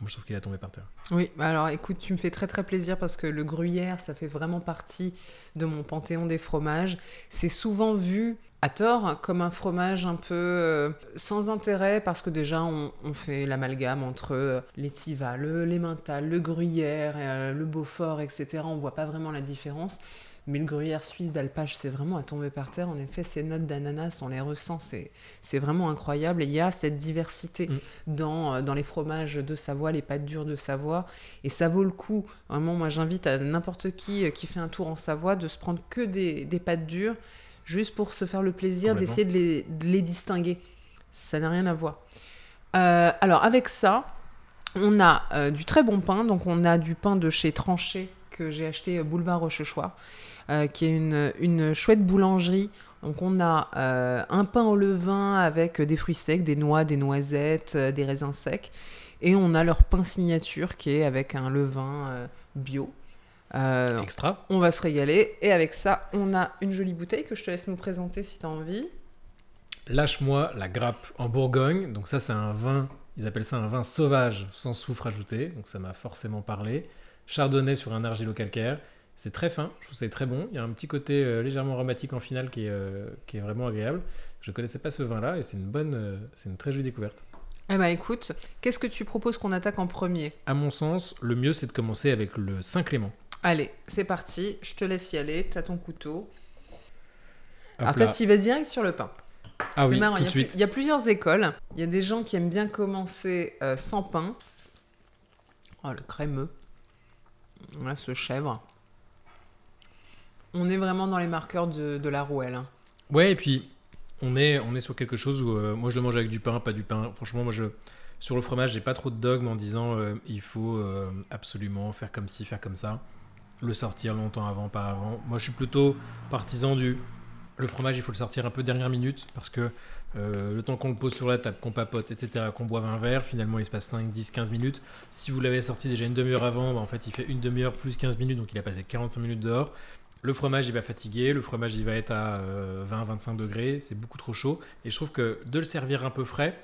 Moi, je trouve qu'il a tombé par terre. Oui, bah alors écoute, tu me fais très très plaisir parce que le gruyère, ça fait vraiment partie de mon panthéon des fromages. C'est souvent vu à tort comme un fromage un peu euh, sans intérêt parce que déjà on, fait l'amalgame entre euh, l'étiva, le l'emmental, le gruyère, euh, le beaufort, etc. On voit pas vraiment la différence. Mais le gruyère suisse d'alpage, c'est vraiment à tomber par terre. En effet, ces notes d'ananas, on les ressent, c'est vraiment incroyable. Et il y a cette diversité Mm. dans, euh, dans les fromages de Savoie, les pâtes dures de Savoie. Et ça vaut le coup. Vraiment, moi, j'invite à n'importe qui euh, qui fait un tour en Savoie de se prendre que des, des pâtes dures, juste pour se faire le plaisir d'essayer de les, de les distinguer. Ça n'a rien à voir. Euh, alors, avec ça, on a euh, du très bon pain. Donc, on a du pain de chez Tranché que j'ai acheté boulevard Rochechouart, euh, qui est une, une chouette boulangerie. Donc, on a euh, un pain au levain avec des fruits secs, des noix, des noisettes, euh, des raisins secs. Et on a leur pain signature qui est avec un levain euh, bio. Euh, Extra. on va se régaler. Et avec ça, on a une jolie bouteille que je te laisse nous présenter si tu as envie. Lâche-moi la grappe en Bourgogne. Donc ça, c'est un vin, ils appellent ça un vin sauvage sans soufre ajouté. Donc ça m'a forcément parlé. Chardonnay sur un argilo-calcaire. C'est très fin, je trouve c'est très bon. Il y a un petit côté euh, légèrement aromatique en finale qui est, euh, qui est vraiment agréable. Je connaissais pas ce vin-là et c'est une bonne, euh, c'est une très jolie découverte. Eh ben écoute, qu'est-ce que tu proposes qu'on attaque en premier? À mon sens, le mieux c'est de commencer avec le Saint-Clément. Allez, c'est parti, je te laisse y aller, t'as ton couteau. Hop Alors tu y vas direct sur le pain. ah c'est oui, marrant, tout il y, a suite. il y a plusieurs écoles. Il y a des gens qui aiment bien commencer sans pain. Oh, le crémeux. Là, ce chèvre. On est vraiment dans les marqueurs de, la rouelle. hein. Ouais, et puis on est, on est sur quelque chose où euh, moi je le mange avec du pain, pas du pain. Franchement, moi je sur le fromage, j'ai pas trop de dogme en disant euh, il faut euh, absolument faire comme ci, faire comme ça, le sortir longtemps avant, pas avant. Moi je suis plutôt partisan du le fromage, il faut le sortir un peu dernière minute parce que le temps qu'on le pose sur la table, qu'on papote, etc., qu'on boive un verre, finalement il se passe 5, 10, 15 minutes. Si vous l'avez sorti déjà une demi-heure avant, bah, en fait il fait une demi-heure plus 15 minutes, donc il a passé 45 minutes dehors. Le fromage, il va fatiguer, le fromage, il va être à 20-25 degrés, c'est beaucoup trop chaud. Et je trouve que de le servir un peu frais,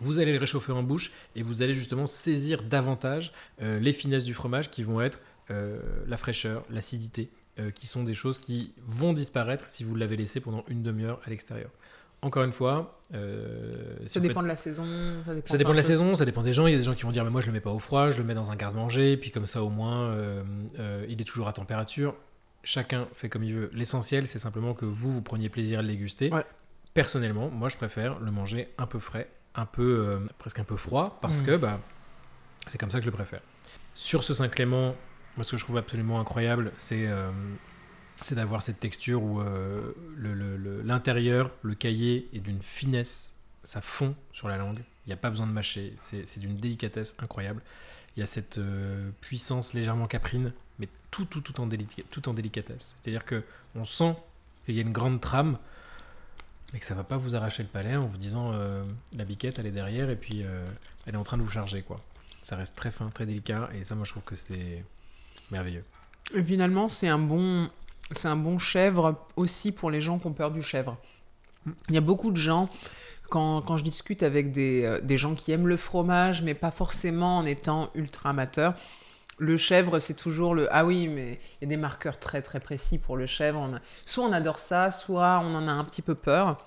vous allez le réchauffer en bouche et vous allez justement saisir davantage euh, les finesses du fromage qui vont être euh, la fraîcheur, l'acidité, euh, qui sont des choses qui vont disparaître si vous l'avez laissé pendant une demi-heure à l'extérieur. Encore une fois, euh, si Ça faites- dépend de la saison. Ça dépend, ça dépend de la saison, ça dépend des gens. Il y a des gens qui vont dire mais moi je le mets pas au froid, je le mets dans un garde-manger, puis comme ça au moins euh, euh, il est toujours à température. Chacun fait comme il veut. L'essentiel c'est simplement que vous vous preniez plaisir à le déguster. Ouais. personnellement, moi je préfère le manger un peu frais, un peu euh, presque un peu froid, parce mm. que bah, c'est comme ça que je le préfère. Sur ce Saint-Clément, moi ce que je trouve absolument incroyable, c'est euh, c'est d'avoir cette texture où euh, l'intérieur, le, le, cahier est d'une finesse, ça fond sur la langue, il n'y a pas besoin de mâcher, c'est d'une délicatesse incroyable. Il y a cette puissance légèrement caprine, mais tout, tout, tout, en, tout en délicatesse. C'est-à-dire que on sent qu'il y a une grande trame, mais que ça va pas vous arracher le palais en vous disant euh, la biquette elle est derrière et puis euh, elle est en train de vous charger quoi. Ça reste très fin, très délicat et ça moi je trouve que c'est merveilleux. Et finalement c'est un bon c'est un bon chèvre aussi pour les gens qui ont peur du chèvre. Il y a beaucoup de gens quand, je discute avec des, euh, des, gens qui aiment le fromage mais pas forcément en étant ultra amateur. Le chèvre, c'est toujours le ah oui, mais il y a des marqueurs très très précis pour le chèvre. Soit on adore ça, soit on en a un petit peu peur.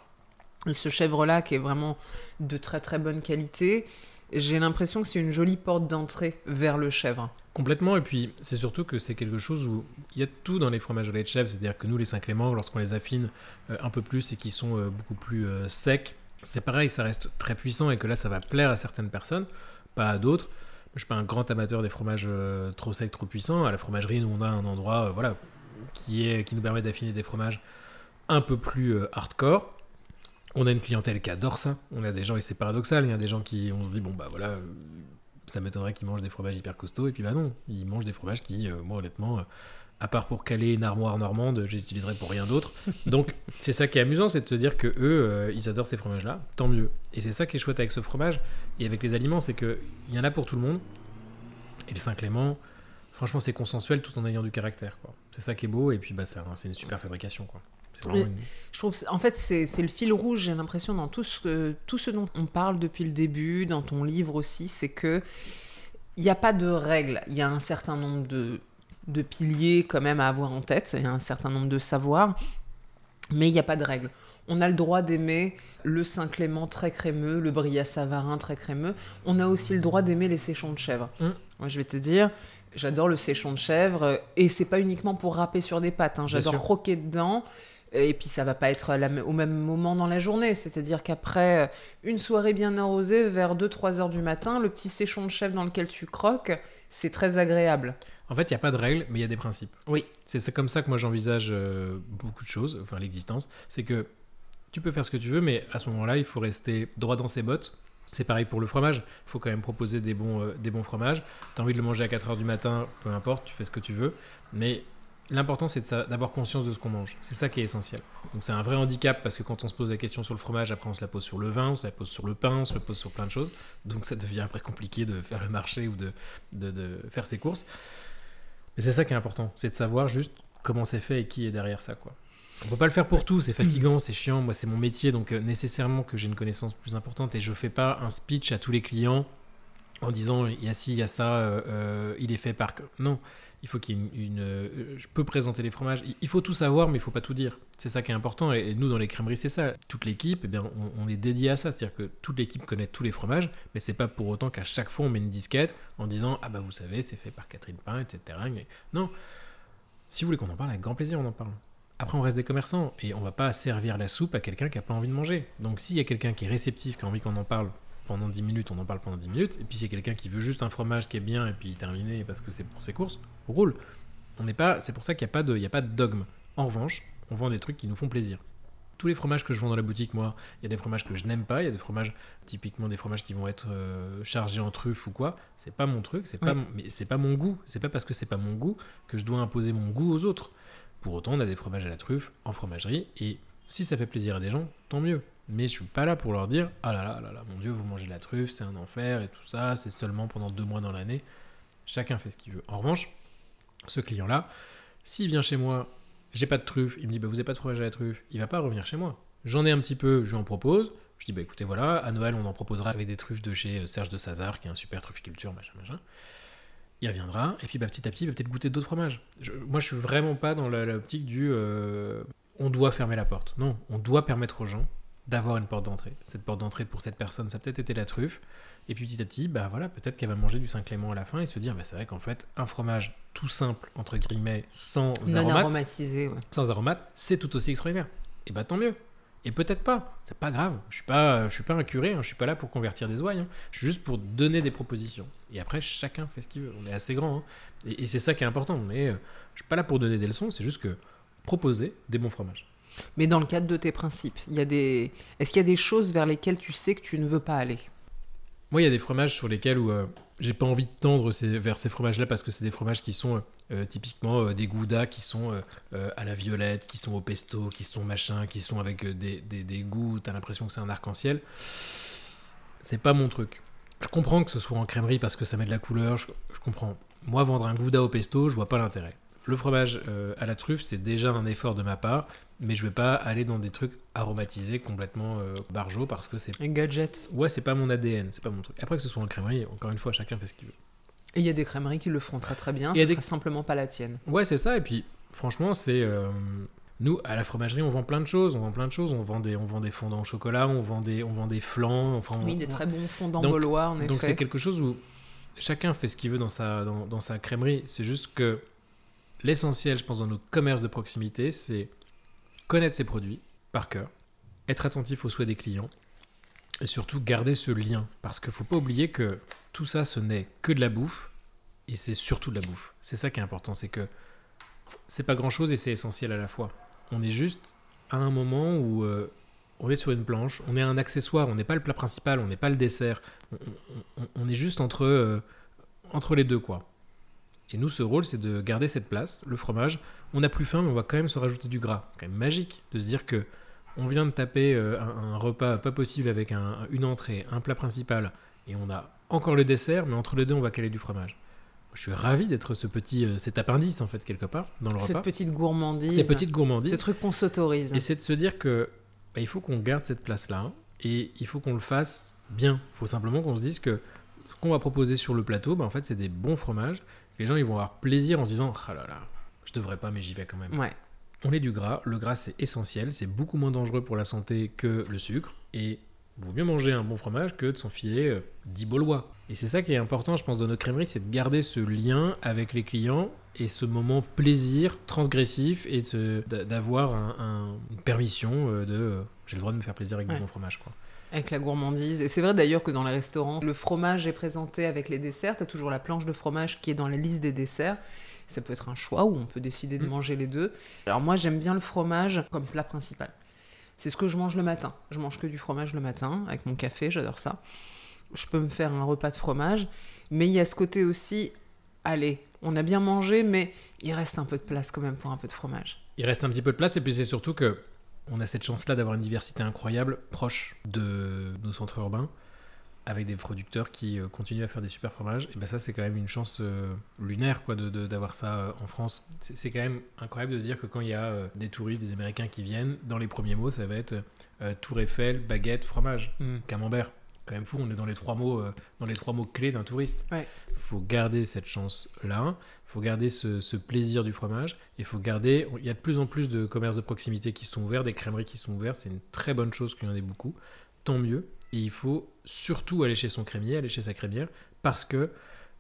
Ce chèvre-là, qui est vraiment de très très bonne qualité, j'ai l'impression que c'est une jolie porte d'entrée vers le chèvre. Complètement, et puis c'est surtout que c'est quelque chose où il y a tout dans les fromages au lait de chèvre, c'est-à-dire que nous, les Saint-Clément, lorsqu'on les affine euh, un peu plus et qu'ils sont euh, beaucoup plus secs, c'est pareil, ça reste très puissant et que là, ça va plaire à certaines personnes, pas à d'autres. Je suis pas un grand amateur des fromages trop secs, trop puissants. À la fromagerie, nous, on a un endroit voilà, qui, est, qui nous permet d'affiner des fromages un peu plus hardcore. On a une clientèle qui adore ça. On a des gens, et c'est paradoxal, il y a des gens qui, on se dit, bon, bah voilà, euh, ça m'étonnerait qu'ils mangent des fromages hyper costauds, et puis bah non, ils mangent des fromages qui, euh, moi honnêtement, euh, à part pour caler une armoire normande, j'utiliserais pour rien d'autre. Donc c'est ça qui est amusant, c'est de se dire que eux, ils adorent ces fromages-là, tant mieux. Et c'est ça qui est chouette avec ce fromage et avec les aliments, c'est qu'il y en a pour tout le monde. Et le Saint-Clément, franchement, c'est consensuel tout en ayant du caractère. C'est ça qui est beau, et puis bah, c'est une super fabrication. Quoi. Je trouve, en fait, c'est le fil rouge, j'ai l'impression, dans tout ce, tout ce dont on parle depuis le début, dans ton livre aussi, c'est que il n'y a pas de règles. Il y a un certain nombre de, de piliers quand même à avoir en tête, a un certain nombre de savoirs, mais il n'y a pas de règles. On a le droit d'aimer le Saint-Clément très crémeux, le Bria Savarin très crémeux. On a aussi le droit d'aimer les séchons de chèvre. Mmh. Moi, je vais te dire, j'adore le séchon de chèvre, et c'est pas uniquement pour râper sur des pâtes. Hein. J'adore croquer dedans. Et puis ça va pas être au même moment dans la journée. C'est-à-dire qu'après euh, une soirée bien arrosée, vers 2-3 heures du matin, le petit séchon de chef dans lequel tu croques, c'est très agréable. En fait, il n'y a pas de règles, mais il y a des principes. Oui. C'est comme ça que moi j'envisage euh, beaucoup de choses, enfin l'existence. C'est que tu peux faire ce que tu veux, mais à ce moment-là, il faut rester droit dans ses bottes. C'est pareil pour le fromage. Il faut quand même proposer des bons, euh, des bons fromages. Tu as envie de le manger à 4 heures du matin, peu importe, tu fais ce que tu veux. Mais L'important, c'est d'avoir conscience de ce qu'on mange. C'est ça qui est essentiel. Donc, c'est un vrai handicap parce que quand on se pose la question sur le fromage, après, on se la pose sur le vin, on se la pose sur le pain, on se la pose sur plein de choses. Donc, ça devient après compliqué de faire le marché ou de, de, faire ses courses. Mais c'est ça qui est important. C'est de savoir juste comment c'est fait et qui est derrière ça, quoi. On peut pas le faire pour tout, c'est fatigant, c'est chiant. Moi, c'est mon métier, donc euh, nécessairement que j'ai une connaissance plus importante et je fais pas un speech à tous les clients en disant il y a ci, il y a ça, euh, euh, il est fait par. Non, il faut qu'il y ait une, euh, je peux présenter les fromages. Il faut tout savoir, mais il faut pas tout dire. C'est ça qui est important. Et, nous, dans les crèmeries, c'est ça. Toute l'équipe, eh bien, on, est dédié à ça. C'est-à-dire que toute l'équipe connaît tous les fromages, mais c'est pas pour autant qu'à chaque fois on met une disquette en disant ah bah vous savez, c'est fait par Catherine Pain, etc. non. Si vous voulez qu'on en parle, avec grand plaisir, on en parle. Après, on reste des commerçants et on va pas servir la soupe à quelqu'un qui a pas envie de manger. Donc, s'il y a quelqu'un qui est réceptif, qui a envie qu'on en parle, pendant 10 minutes, on en parle pendant 10 minutes. Et puis c'est quelqu'un qui veut juste un fromage qui est bien et puis terminé parce que c'est pour ses courses, roule. On n'est pas, c'est pour ça qu'il n'y a pas de, il a pas de dogme. En revanche, on vend des trucs qui nous font plaisir. Tous les fromages que je vends dans la boutique, moi, il y a des fromages que je n'aime pas, il y a des fromages, typiquement des fromages qui vont être euh, chargés en truffe ou quoi. C'est pas mon truc, c'est pas, mais c'est pas mon goût. C'est pas parce que c'est pas mon goût que je dois imposer mon goût aux autres. Pour autant, on a des fromages à la truffe en fromagerie et si ça fait plaisir à des gens, tant mieux mais je suis pas là pour leur dire ah là là là là mon dieu vous mangez de la truffe c'est un enfer et tout ça c'est seulement pendant deux mois dans l'année chacun fait ce qu'il veut en revanche ce client là s'il vient chez moi j'ai pas de truffe il me dit bah vous avez pas de fromage à la truffe il va pas revenir chez moi j'en ai un petit peu je lui en propose je dis bah écoutez voilà à Noël on en proposera avec des truffes de chez euh, Serge de Sazar qui est un super trufficulture machin machin il reviendra et puis bah, petit à petit il va peut-être goûter d'autres fromages moi je suis vraiment pas dans l'optique du euh, on doit fermer la porte non on doit permettre aux gens d'avoir une porte d'entrée. Cette porte d'entrée pour cette personne, ça peut-être été la truffe. Et puis petit à petit, bah voilà, peut-être qu'elle va manger du Saint-Clément à la fin et se dire, bah, c'est vrai qu'en fait, un fromage tout simple, entre guillemets, sans non aromatisé, sans aromates, c'est tout aussi extraordinaire. Et bah tant mieux. Et peut-être pas, c'est pas grave. Je suis pas, je suis pas un curé, hein. je suis pas là pour convertir des ouailles. hein. Je suis juste pour donner des propositions. Et après, chacun fait ce qu'il veut. On est assez grand, hein. et, et c'est ça qui est important. Mais euh, je suis pas là pour donner des leçons, c'est juste que proposer des bons fromages. Mais dans le cadre de tes principes, il y a des... est-ce qu'il y a des choses vers lesquelles tu sais que tu ne veux pas aller? Moi, il y a des fromages sur lesquels où, euh, j'ai pas envie de tendre ces- vers ces fromages-là parce que c'est des fromages qui sont euh, typiquement euh, des goudas qui sont euh, à la violette, qui sont au pesto, qui sont machin, qui sont avec des, des, des goûts, t'as l'impression que c'est un arc-en-ciel. C'est pas mon truc. Je comprends que ce soit en crèmerie parce que ça met de la couleur, je, comprends. Moi, vendre un gouda au pesto, je vois pas l'intérêt. Le fromage à la truffe, c'est déjà un effort de ma part, mais je vais pas aller dans des trucs aromatisés complètement euh, barjots parce que c'est Un gadget. Ouais, c'est pas mon ADN, c'est pas mon truc. Après que ce soit en crèmerie, encore une fois, chacun fait ce qu'il veut. Et il y a des crèmeries qui le feront très très bien, Il y a ce des- sera simplement pas la tienne. Ouais, c'est ça. Et puis, franchement, c'est. euh, Nous, à la fromagerie, on vend plein de choses. On vend plein de choses. On vend des, on vend des fondants au chocolat, on vend des, on vend des flancs. Enfin, on- Oui, des on- très bons fondants Donc- baulois, en Donc, c'est effet. quelque chose où chacun fait ce qu'il veut dans sa, dans, dans sa crèmerie. C'est juste que l'essentiel, je pense, dans nos commerces de proximité, c'est connaître ses produits par cœur, être attentif aux souhaits des clients et surtout garder ce lien. Parce qu'il faut pas oublier que tout ça, ce n'est que de la bouffe et c'est surtout de la bouffe. C'est ça qui est important, c'est que c'est pas grand chose et c'est essentiel à la fois. On est juste à un moment où euh, on est sur une planche, on est un accessoire, on n'est pas le plat principal, on n'est pas le dessert, on est juste entre, euh, entre les deux quoi. Et nous, ce rôle, c'est de garder cette place, le fromage. On n'a plus faim, mais on va quand même se rajouter du gras. C'est quand même magique de se dire que on vient de taper euh, un, un repas pas possible avec un- une entrée, un plat principal, et on a encore le dessert, mais entre les deux, on va caler du fromage. Je suis ravi d'être ce petit, euh, cet appendice en fait quelque part dans le Cette repas. petite gourmandise, Ces petites gourmandises. ce truc qu'on s'autorise. Et c'est de se dire que bah, il faut qu'on garde cette place-là et il faut qu'on le fasse bien. Il faut simplement qu'on se dise que ce qu'on va proposer sur le plateau, bah, en fait, c'est des bons fromages. Les gens, ils vont avoir plaisir en se disant Ah là là, devrais pas, mais j'y vais quand même. Ouais. On est du gras. Le gras, c'est essentiel. C'est beaucoup moins dangereux pour la santé que le sucre. Et il vaut mieux manger un bon fromage que de s'enfiler euh, 10 Baulois. Et c'est ça qui est important, je pense, dans nos crèmeries, c'est de garder ce lien avec les clients et ce moment plaisir transgressif et d'avoir un- un- une permission euh, de euh, j'ai le droit de me faire plaisir avec Ouais. bon fromage. Quoi. Avec la gourmandise. Et c'est vrai d'ailleurs que dans les restaurants, le fromage est présenté avec les desserts. T'as toujours la planche de fromage qui est dans la liste des desserts. Ça peut être un choix où on peut décider de Mm. manger les deux. Alors moi, j'aime bien le fromage comme plat principal. C'est ce que je mange le matin. Je mange que du fromage le matin avec mon café, j'adore ça. Je peux me faire un repas de fromage. Mais il y a ce côté aussi, allez, on a bien mangé, mais il reste un peu de place quand même pour un peu de fromage. Il reste un petit peu de place et puis c'est surtout que on a cette chance-là d'avoir une diversité incroyable proche de nos centres urbains avec des producteurs qui euh, continuent à faire des super fromages. Et ben ça c'est quand même une chance euh, lunaire quoi de- de- d'avoir ça euh, en France. C'est quand même incroyable de se dire que quand il y a des touristes, des Américains qui viennent, dans les premiers mots ça va être Tour Eiffel, baguette, fromage, Mm. camembert. Quand même fou, on est dans les trois mots, dans les trois mots clés d'un touriste. Ouais. Il faut garder cette chance-là, il faut garder ce, ce plaisir du fromage, il faut garder... Il y a de plus en plus de commerces de proximité qui sont ouverts, des crèmeries qui sont ouvertes, c'est une très bonne chose qu'il y en ait beaucoup, tant mieux. Et il faut surtout aller chez son crémier, aller chez sa crémière, parce que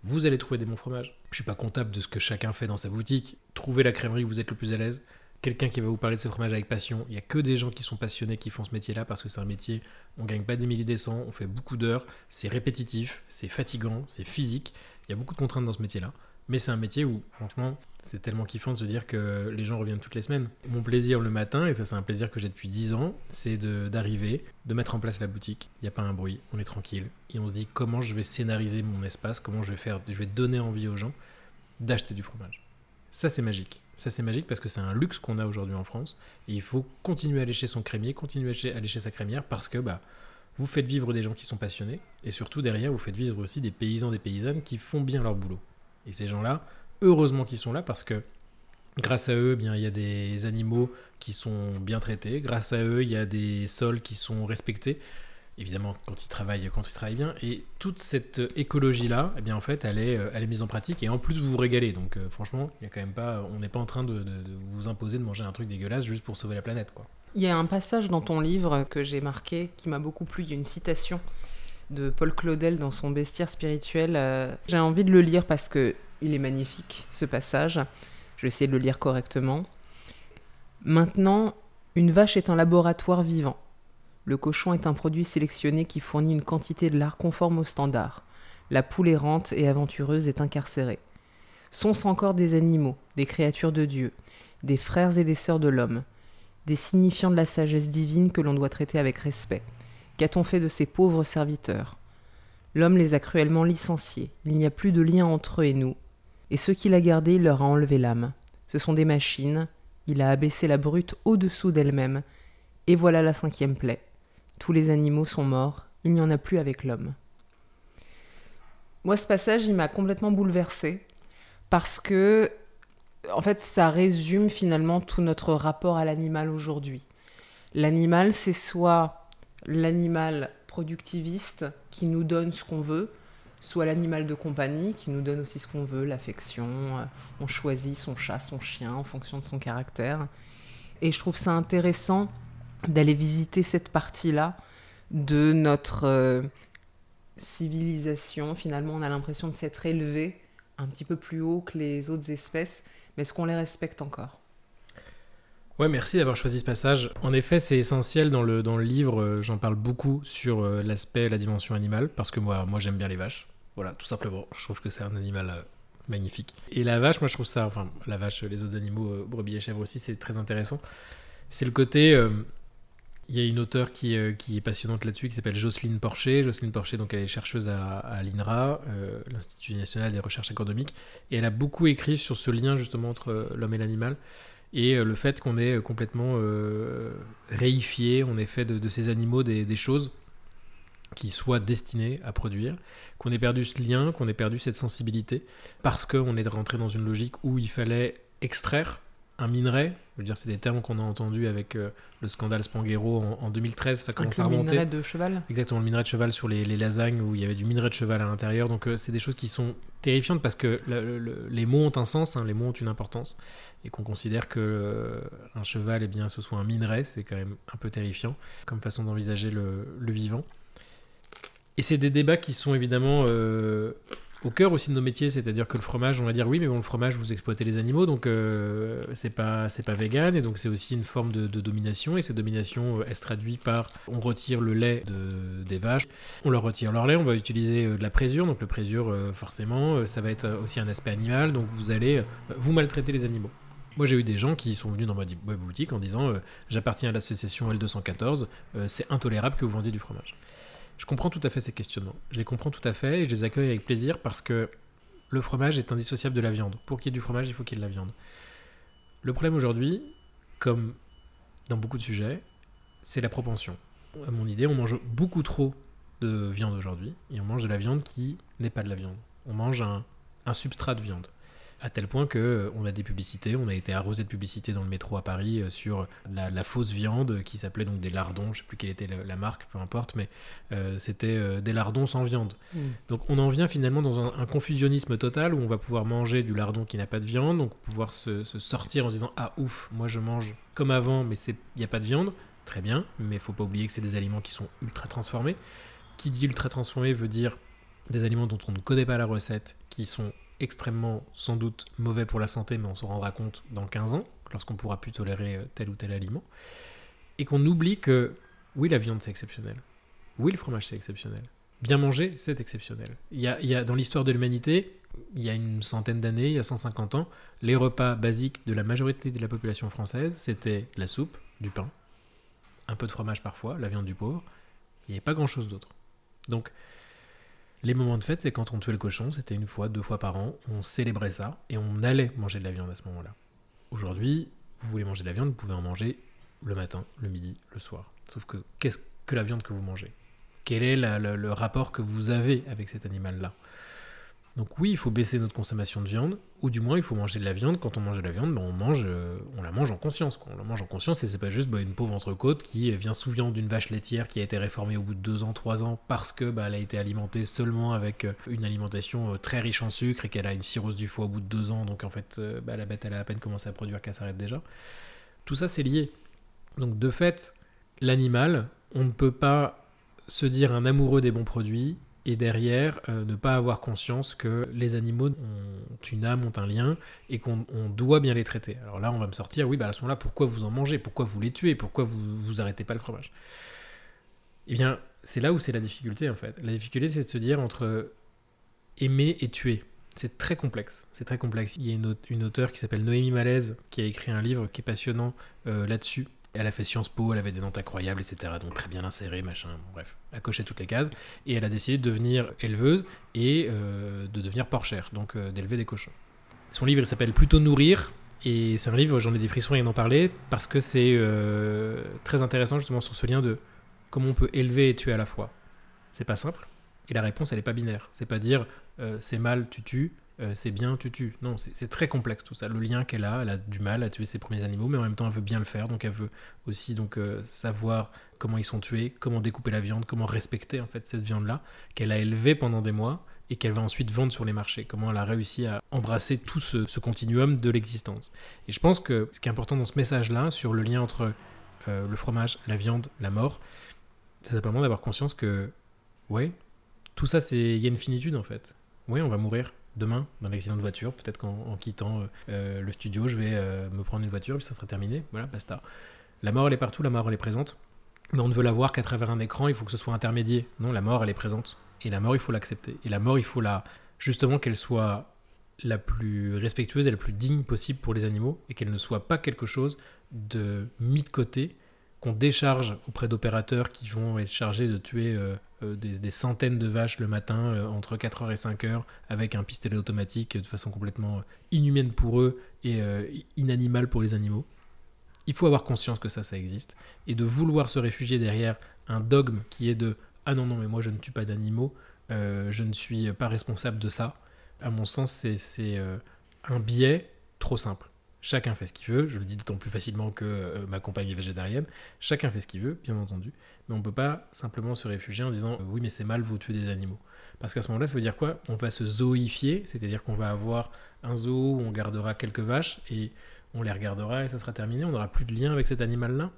vous allez trouver des bons fromages. Je suis pas comptable de ce que chacun fait dans sa boutique. Trouvez la crèmerie où vous êtes le plus à l'aise. Quelqu'un qui va vous parler de ce fromage avec passion. Il y a que des gens qui sont passionnés qui font ce métier-là parce que c'est un métier. On gagne pas des milliers des cents, on fait beaucoup d'heures, c'est répétitif, c'est fatigant, c'est physique. Il y a beaucoup de contraintes dans ce métier-là. Mais c'est un métier où, franchement, c'est tellement kiffant de se dire que les gens reviennent toutes les semaines. Mon plaisir le matin, et ça c'est un plaisir que j'ai depuis 10 ans, c'est d'arriver, de, mettre en place la boutique. Il n'y a pas un bruit, on est tranquille. Et on se dit comment je vais scénariser mon espace, comment je vais faire, je vais donner envie aux gens d'acheter du fromage. Ça c'est magique. Ça c'est magique parce que c'est un luxe qu'on a aujourd'hui en France. Et il faut continuer à aller chez son crémier, continuer à aller chez sa crémière parce que bah, vous faites vivre des gens qui sont passionnés. Et surtout derrière, vous faites vivre aussi des paysans, des paysannes qui font bien leur boulot. Et ces gens-là, heureusement qu'ils sont là parce que grâce à eux, eh bien, il y a des animaux qui sont bien traités. Grâce à eux, il y a des sols qui sont respectés. Évidemment, quand ils travaillent, quand ils travaillent bien. Et toute cette écologie-là, eh bien, en fait, elle est, euh, elle est mise en pratique. Et en plus, vous vous régalez. Donc, euh, franchement, il y a quand même pas, on n'est pas en train de, de- vous imposer de manger un truc dégueulasse juste pour sauver la planète, quoi. Il y a un passage dans ton livre que j'ai marqué qui m'a beaucoup plu. Il y a une citation de Paul Claudel dans son bestiaire spirituel. Euh, J'ai envie de le lire parce que il est magnifique ce passage. Je vais essayer de le lire correctement. Maintenant, Une vache est un laboratoire vivant. Le cochon est un produit sélectionné qui fournit une quantité de lard conforme aux standards. La poule errante et aventureuse est incarcérée. Sont-ce encore des animaux, des créatures de Dieu, des frères et des sœurs de l'homme, des signifiants de la sagesse divine que l'on doit traiter avec respect? Qu'a-t-on fait de ces pauvres serviteurs? L'homme les a cruellement licenciés, il n'y a plus de lien entre eux et nous, et ceux qu'il a gardés, il leur a enlevé l'âme. Ce sont des machines, il a abaissé la brute au-dessous d'elle-même, et voilà la cinquième plaie. Tous les animaux sont morts, il n'y en a plus avec l'homme. Moi, ce passage, il m'a complètement bouleversée parce que, en fait, ça résume finalement tout notre rapport à l'animal aujourd'hui. L'animal, c'est soit l'animal productiviste qui nous donne ce qu'on veut, soit l'animal de compagnie qui nous donne aussi ce qu'on veut, l'affection. On choisit son chat, son chien en fonction de son caractère. Et je trouve ça intéressant d'aller visiter cette partie-là de notre euh, civilisation. Finalement, on a l'impression de s'être élevé un petit peu plus haut que les autres espèces, mais est-ce qu'on les respecte encore? Ouais, merci d'avoir choisi ce passage. En effet, c'est essentiel dans le, dans le livre. Euh, j'en parle beaucoup sur euh, l'aspect, la dimension animale, parce que moi, moi j'aime bien les vaches. Voilà, tout simplement. Je trouve que c'est un animal magnifique. Et la vache, moi, je trouve ça, enfin, la vache, les autres animaux, brebis et chèvres aussi, c'est très intéressant. C'est le côté il y a une auteure qui, euh, qui est passionnante là-dessus qui s'appelle Jocelyne Porcher. Jocelyne Porcher, donc elle est chercheuse à, l'INRA, euh, l'Institut national des recherches économiques, et elle a beaucoup écrit sur ce lien justement entre euh, l'homme et l'animal et le fait qu'on est complètement réifié, on est fait de, ces animaux des, des, choses qui soient destinées à produire, qu'on ait perdu ce lien, qu'on ait perdu cette sensibilité, parce qu'on est rentré dans une logique où il fallait extraire un minerai, je veux dire, c'est des termes qu'on a entendus avec euh, le scandale Spanghero en, 2013, ça commence à remonter. Le minerai de cheval Exactement, le minerai de cheval sur les, lasagnes où il y avait du minerai de cheval à l'intérieur. Donc, euh, c'est des choses qui sont terrifiantes parce que les mots ont un sens, hein, les mots ont une importance. Et qu'on considère que euh, un cheval, eh bien, ce soit un minerai, c'est quand même un peu terrifiant comme façon d'envisager le, vivant. Et c'est des débats qui sont évidemment au cœur aussi de nos métiers, c'est-à-dire que le fromage, on va dire oui, mais bon, le fromage, vous exploitez les animaux, donc euh, c'est pas c'est pas vegan, et donc c'est aussi une forme de, domination, et cette domination, euh, elle se traduit par on retire le lait de, des vaches, on leur retire leur lait, on va utiliser euh, de la présure, donc le présure, forcément, ça va être aussi un aspect animal, donc vous allez vous maltraiter les animaux. Moi, j'ai eu des gens qui sont venus dans ma boutique en disant J'appartiens à l'association L214, c'est intolérable que vous vendiez du fromage. Je comprends tout à fait ces questionnements. Je les comprends tout à fait et je les accueille avec plaisir parce que le fromage est indissociable de la viande. Pour qu'il y ait du fromage, il faut qu'il y ait de la viande. Le problème aujourd'hui, comme dans beaucoup de sujets, c'est la propension. À mon idée, on mange beaucoup trop de viande aujourd'hui et on mange de la viande qui n'est pas de la viande. On mange un, un substrat de viande à tel point que euh, on a des publicités, on a été arrosé de publicités dans le métro à Paris euh, sur la, fausse viande qui s'appelait donc des lardons, je sais plus quelle était la, marque, peu importe, mais euh, c'était des lardons sans viande. Mm. Donc on en vient finalement dans un, confusionnisme total où on va pouvoir manger du lardon qui n'a pas de viande, donc pouvoir se, sortir en se disant ah ouf, moi je mange comme avant, mais il n'y a pas de viande, très bien, mais il faut pas oublier que c'est des aliments qui sont ultra transformés. Qui dit ultra transformé veut dire des aliments dont on ne connaît pas la recette, qui sont extrêmement sans doute mauvais pour la santé, mais on se rendra compte dans 15 ans, lorsqu'on pourra plus tolérer euh, tel ou tel aliment, et qu'on oublie que oui, la viande c'est exceptionnel, oui, le fromage c'est exceptionnel, bien manger c'est exceptionnel. Il y, a, y a, dans l'histoire de l'humanité, il y a une centaine d'années, il y a 150 ans, les repas basiques de la majorité de la population française, c'était la soupe, du pain, un peu de fromage parfois, la viande du pauvre, il n'y avait pas grand-chose d'autre. Donc, les moments de fête, c'est quand on tuait le cochon, c'était une fois, deux fois par an, on célébrait ça et on allait manger de la viande à ce moment-là. Aujourd'hui, vous voulez manger de la viande, vous pouvez en manger le matin, le midi, le soir. Sauf que qu'est-ce que la viande que vous mangez? Quel est le rapport que vous avez avec cet animal-là? Donc oui, il faut baisser notre consommation de viande, ou du moins il faut manger de la viande. Quand on mange de la viande, ben, on, mange, euh, on la mange en conscience. On la mange en conscience et c'est pas juste bah, une pauvre entrecôte qui vient sous viande d'une vache laitière qui a été réformée au bout de 2 ans, 3 ans parce que bah, elle a été alimentée seulement avec euh, une alimentation euh, très riche en sucre et qu'elle a une cirrhose du foie au bout de 2 ans. Donc en fait, bah, la bête elle a à peine commencé à produire qu'elle s'arrête déjà. Tout ça c'est lié. Donc de fait, l'animal, on ne peut pas se dire un amoureux des bons produits et derrière ne pas avoir conscience que les animaux ont une âme, ont un lien et qu'on doit bien les traiter. Alors là, on va me sortir, oui, bah à ce moment-là, pourquoi vous en mangez? Pourquoi vous les tuez? Pourquoi vous, vous arrêtez pas le fromage? Eh bien, c'est là où c'est la difficulté en fait. La difficulté, c'est de se dire entre aimer et tuer. C'est très complexe. C'est très complexe. Il y a une, une auteure qui s'appelle Noémie Malaise qui a écrit un livre qui est passionnant euh, là-dessus. Elle a fait Sciences Po, elle avait des notes incroyables, etc. Donc très bien insérée, machin. bref, elle cochait toutes les cases. Et elle a décidé de devenir éleveuse et euh, de devenir porchère, donc euh, d'élever des cochons. Son livre s'appelle Plutôt Nourrir. Et c'est un livre, j'en ai des frissons rien en parler, parce que c'est très intéressant justement sur ce lien de comment on peut élever et tuer à la fois. C'est pas simple. Et la réponse, elle n'est pas binaire. C'est pas dire euh, c'est mal, tu tues, euh, c'est bien, tu tues. Non, c'est très complexe tout ça. Le lien qu'elle a, elle a du mal à tuer ses premiers animaux, mais en même temps, elle veut bien le faire. Donc, elle veut aussi donc euh, savoir comment ils sont tués, comment découper la viande, comment respecter en fait cette viande-là qu'elle a élevée pendant des mois et qu'elle va ensuite vendre sur les marchés. Comment elle a réussi à embrasser tout ce, continuum de l'existence. Et je pense que ce qui est important dans ce message-là, sur le lien entre le fromage, la viande, la mort, c'est simplement d'avoir conscience que, ouais, tout ça, c'est il y a une finitude en fait. Oui, on va mourir demain dans l'accident de voiture. Peut-être qu'en quittant euh, euh, le studio, je vais euh, me prendre une voiture, puis ça sera terminé. Voilà, basta. La mort, elle est partout, la mort, elle est présente. Mais on ne veut la voir qu'à travers un écran, il faut que ce soit intermédiaire. Non, la mort, elle est présente. Et la mort, il faut l'accepter. Et la mort, il faut la. Justement, qu'elle soit la plus respectueuse et la plus digne possible pour les animaux, et qu'elle ne soit pas quelque chose de mis de côté, qu'on décharge auprès d'opérateurs qui vont être chargés de tuer des, centaines de vaches le matin euh, entre 4h et 5h avec un pistolet automatique de façon complètement inhumaine pour eux et euh, inanimale pour les animaux. Il faut avoir conscience que ça, ça existe. Et de vouloir se réfugier derrière un dogme qui est de Ah non, non, mais moi je ne tue pas d'animaux, je ne suis pas responsable de ça. À mon sens, c'est un biais trop simple. Chacun fait ce qu'il veut, je le dis d'autant plus facilement que euh, ma compagne est végétarienne. Chacun fait ce qu'il veut, bien entendu, mais on ne peut pas simplement se réfugier en disant oui, mais c'est mal, vous tuez des animaux. Parce qu'à ce moment-là, ça veut dire quoi? On va se zooifier, c'est-à-dire qu'on va avoir un zoo où on gardera quelques vaches et on les regardera et ça sera terminé, on n'aura plus de lien avec cet animal-là.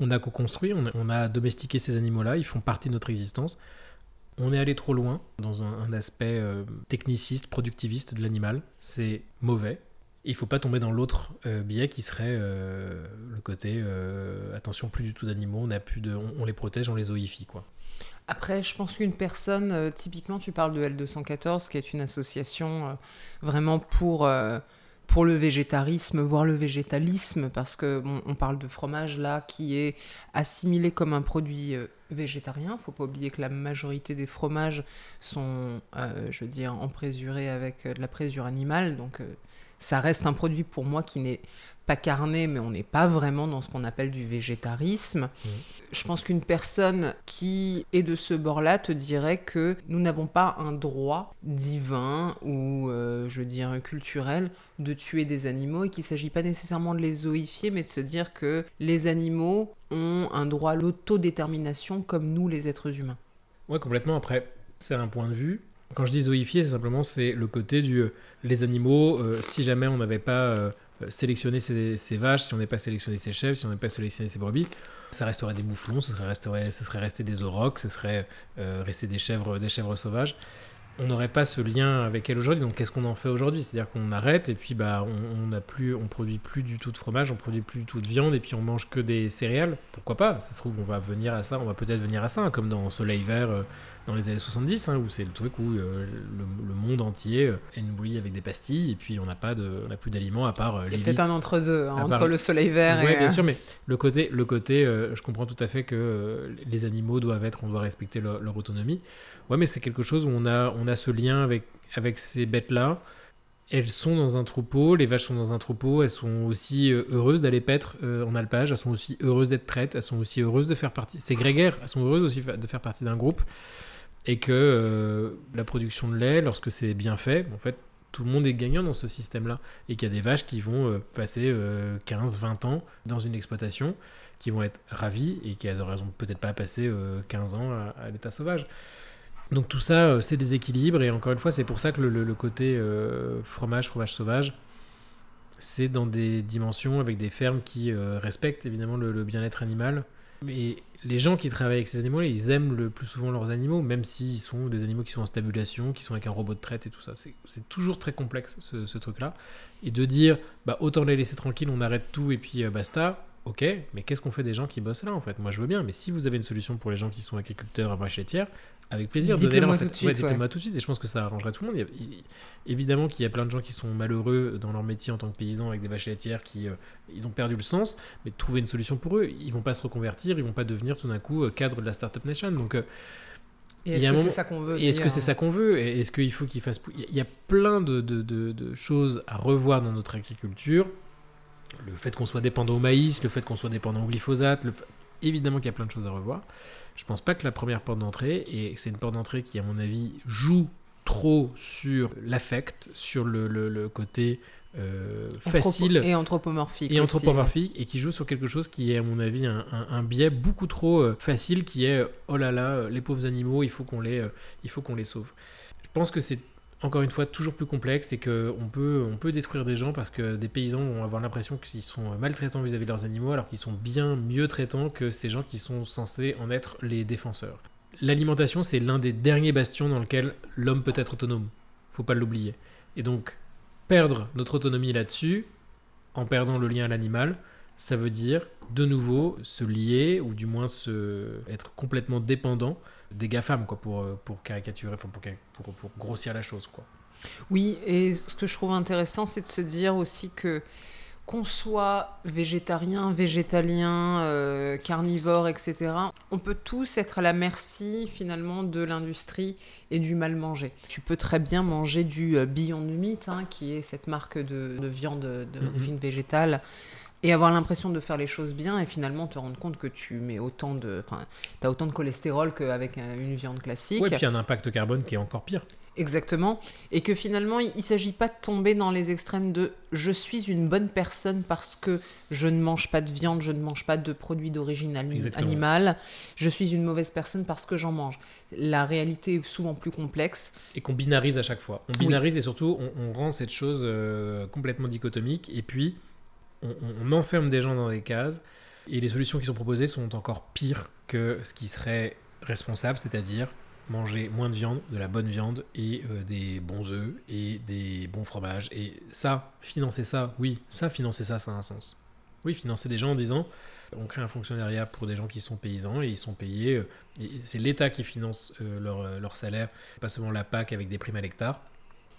On a co-construit, on, a domestiqué ces animaux-là, ils font partie de notre existence. On est allé trop loin dans un, aspect euh, techniciste, productiviste de l'animal. C'est mauvais, il faut pas tomber dans l'autre euh, biais qui serait euh, le côté euh, attention, plus du tout d'animaux, on, a plus de, on, les protège, on les zoifie. Quoi. Après, je pense qu'une personne, typiquement, tu parles de L214, qui est une association vraiment pour, pour le végétarisme, voire le végétalisme, parce que on parle de fromage là qui est assimilé comme un produit végétarien. Faut pas oublier que la majorité des fromages sont, je veux dire, en présuré avec de la présure animale, donc ça reste un produit pour moi qui n'est pas carné, mais on n'est pas vraiment dans ce qu'on appelle du végétarisme. Mmh. Je pense qu'une personne qui est de ce bord-là te dirait que nous n'avons pas un droit divin ou, euh, je veux dire, culturel de tuer des animaux et qu'il ne s'agit pas nécessairement de les zoifier, mais de se dire que les animaux ont un droit à l'autodétermination comme nous, les êtres humains. Ouais, complètement. Après, c'est un point de vue. Quand je dis zoifier, c'est simplement c'est le côté du euh, les animaux. Euh, si jamais on n'avait pas euh, sélectionné ces, vaches, si on n'avait pas sélectionné ces chèvres, si on n'avait pas sélectionné ces brebis, ça resterait des mouflons, ça serait, ça serait resté des aurochs, ça serait resté des chèvres, des chèvres sauvages on n'aurait pas ce lien avec elle aujourd'hui. Donc qu'est-ce qu'on en fait aujourd'hui? C'est-à-dire qu'on arrête et puis bah on, on plus, on produit plus du tout de fromage, on produit plus du tout de viande et puis on mange que des céréales. Pourquoi pas? Ça se trouve on va venir à ça, on va peut-être venir à ça, hein, comme dans Soleil Vert dans les années 70, hein, où c'est le truc où euh, le, monde entier euh, est nourri avec des pastilles et puis on n'a pas de, on plus d'aliments à part. Il y a peut-être un entre deux hein, entre le Soleil Vert et. Oui, bien sûr, mais le côté, le côté, je comprends tout à fait que les animaux doivent être, on doit respecter leur autonomie. Ouais, mais c'est quelque chose où on a, on a ce lien avec, avec ces bêtes-là. Elles sont dans un troupeau, les vaches sont dans un troupeau, elles sont aussi euh, heureuses d'aller paître euh, en alpage, elles sont aussi heureuses d'être traites, elles sont aussi heureuses de faire partie. C'est grégaire, elles sont heureuses aussi de faire partie d'un groupe. Et que euh, la production de lait, lorsque c'est bien fait, en fait, tout le monde est gagnant dans ce système-là. Et qu'il y a des vaches qui vont passer 15-20 ans dans une exploitation, qui vont être ravies et qui n'auront peut-être pas passé 15 ans à l'état sauvage. Donc tout ça, euh, c'est des équilibres, et encore une fois, c'est pour ça que le, côté euh, fromage, fromage sauvage, c'est dans des dimensions avec des fermes qui euh, respectent évidemment le, bien-être animal, Mais les gens qui travaillent avec ces animaux, ils aiment le plus souvent leurs animaux, même s'ils sont des animaux qui sont en stabulation, qui sont avec un robot de traite et tout ça. C'est- toujours très complexe ce, ce truc-là. Et de dire, bah autant les laisser tranquilles, on arrête tout et puis euh, basta. Ok, mais qu'est-ce qu'on fait des gens qui bossent là en fait? Moi je veux bien, mais si vous avez une solution pour les gens qui sont agriculteurs à vaches laitières, avec plaisir, donnez-la en moi fait. tout de suite, Ouais, ouais. moi tout de suite, et je pense que ça arrangerait tout le monde. Il y a- il- évidemment qu'il y a plein de gens qui sont malheureux dans leur métier en tant que paysans avec des vaches laitières qui euh, ils ont perdu le sens, mais trouver une solution pour eux, ils vont pas se reconvertir, ils vont pas devenir tout d'un coup euh, cadre de la startup nation. Donc euh, Et est-ce que c'est ça qu'on veut et est-ce que c'est ça qu'on veut? Et Est-ce qu'il faut qu'ils fassent... Il y a- il y a plein de, de- de- de choses à revoir dans notre agriculture. Le fait qu'on soit dépendant au maïs, le fait qu'on soit dépendant au glyphosate, le évidemment qu'il y a plein de choses à revoir. Je pense pas que la première porte d'entrée, et c'est une porte d'entrée qui, à mon avis, joue trop sur l'affect, sur le, le- le côté euh, facile et anthropomorphique. et aussi, anthropomorphique et qui joue sur quelque chose qui est à mon avis un, un- un biais beaucoup trop euh, facile qui est oh là là euh, les pauvres animaux il faut qu'on les euh, il faut qu'on les sauve je pense que c'est encore une fois toujours plus complexe et que on peut on peut détruire des gens parce que des paysans vont avoir l'impression qu'ils sont maltraitants vis-à-vis de leurs animaux alors qu'ils sont bien mieux traitants que ces gens qui sont censés en être les défenseurs. L'alimentation c'est l'un des derniers bastions dans lequel l'homme peut être autonome. Faut pas l'oublier. Et donc perdre notre autonomie là-dessus en perdant le lien à l'animal, ça veut dire de nouveau se lier ou du moins se être complètement dépendant des GAFAM quoi pour euh, pour caricaturer enfin pour, pour, pour grossir la chose quoi. Oui, et ce que je trouve intéressant, c'est de se dire aussi que qu'on soit végétarien, végétalien, euh, carnivore, etc., on peut tous être à la merci finalement de l'industrie et du mal manger. Tu peux très bien manger du euh, Beyond Meat, hein, qui est cette marque de, de viande d'origine végétale, et avoir l'impression de faire les choses bien et finalement te rendre compte que tu mets autant de, enfin, as autant de cholestérol qu'avec euh, une viande classique. Ouais, puis un impact carbone qui est encore pire. Exactement. Et que finalement, il ne s'agit pas de tomber dans les extrêmes de je suis une bonne personne parce que je ne mange pas de viande, je ne mange pas de produits d'origine animale, je suis une mauvaise personne parce que j'en mange. La réalité est souvent plus complexe. et qu'on binarise à chaque fois. On Oui. binarise et surtout on, on rend cette chose euh, complètement dichotomique et puis on, enferme des gens dans des cases et les solutions qui sont proposées sont encore pires que ce qui serait responsable, c'est-à-dire manger moins de viande, de la bonne viande et euh, des bons œufs et des bons fromages. Et ça, financer ça, oui, ça, financer ça, ça a un sens. Oui, financer des gens en disant on crée un fonctionnariat pour des gens qui sont paysans et ils sont payés. euh, c'est l'État qui finance euh, leur salaire, pas seulement la PAC avec des primes à l'hectare.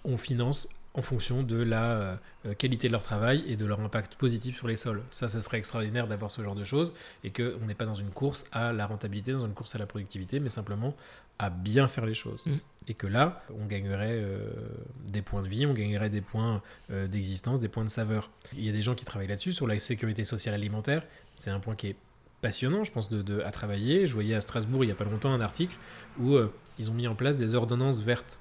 On finance en fonction de la euh, euh, qualité de leur travail et de leur impact positif sur les sols. Ça, ça serait extraordinaire d'avoir ce genre de choses et qu'on n'est pas dans une course à la rentabilité, dans une course à la productivité, mais simplement à bien faire les choses. Mm. Et que là, on gagnerait euh, des points de vie, on gagnerait des points euh, d'existence, des points de saveur. Il y a des gens qui travaillent là-dessus, sur la sécurité sociale alimentaire. C'est un point qui est passionnant, je pense, de, de- à travailler. Je voyais à Strasbourg il n'y a pas longtemps un article où euh, ils ont mis en place des ordonnances vertes.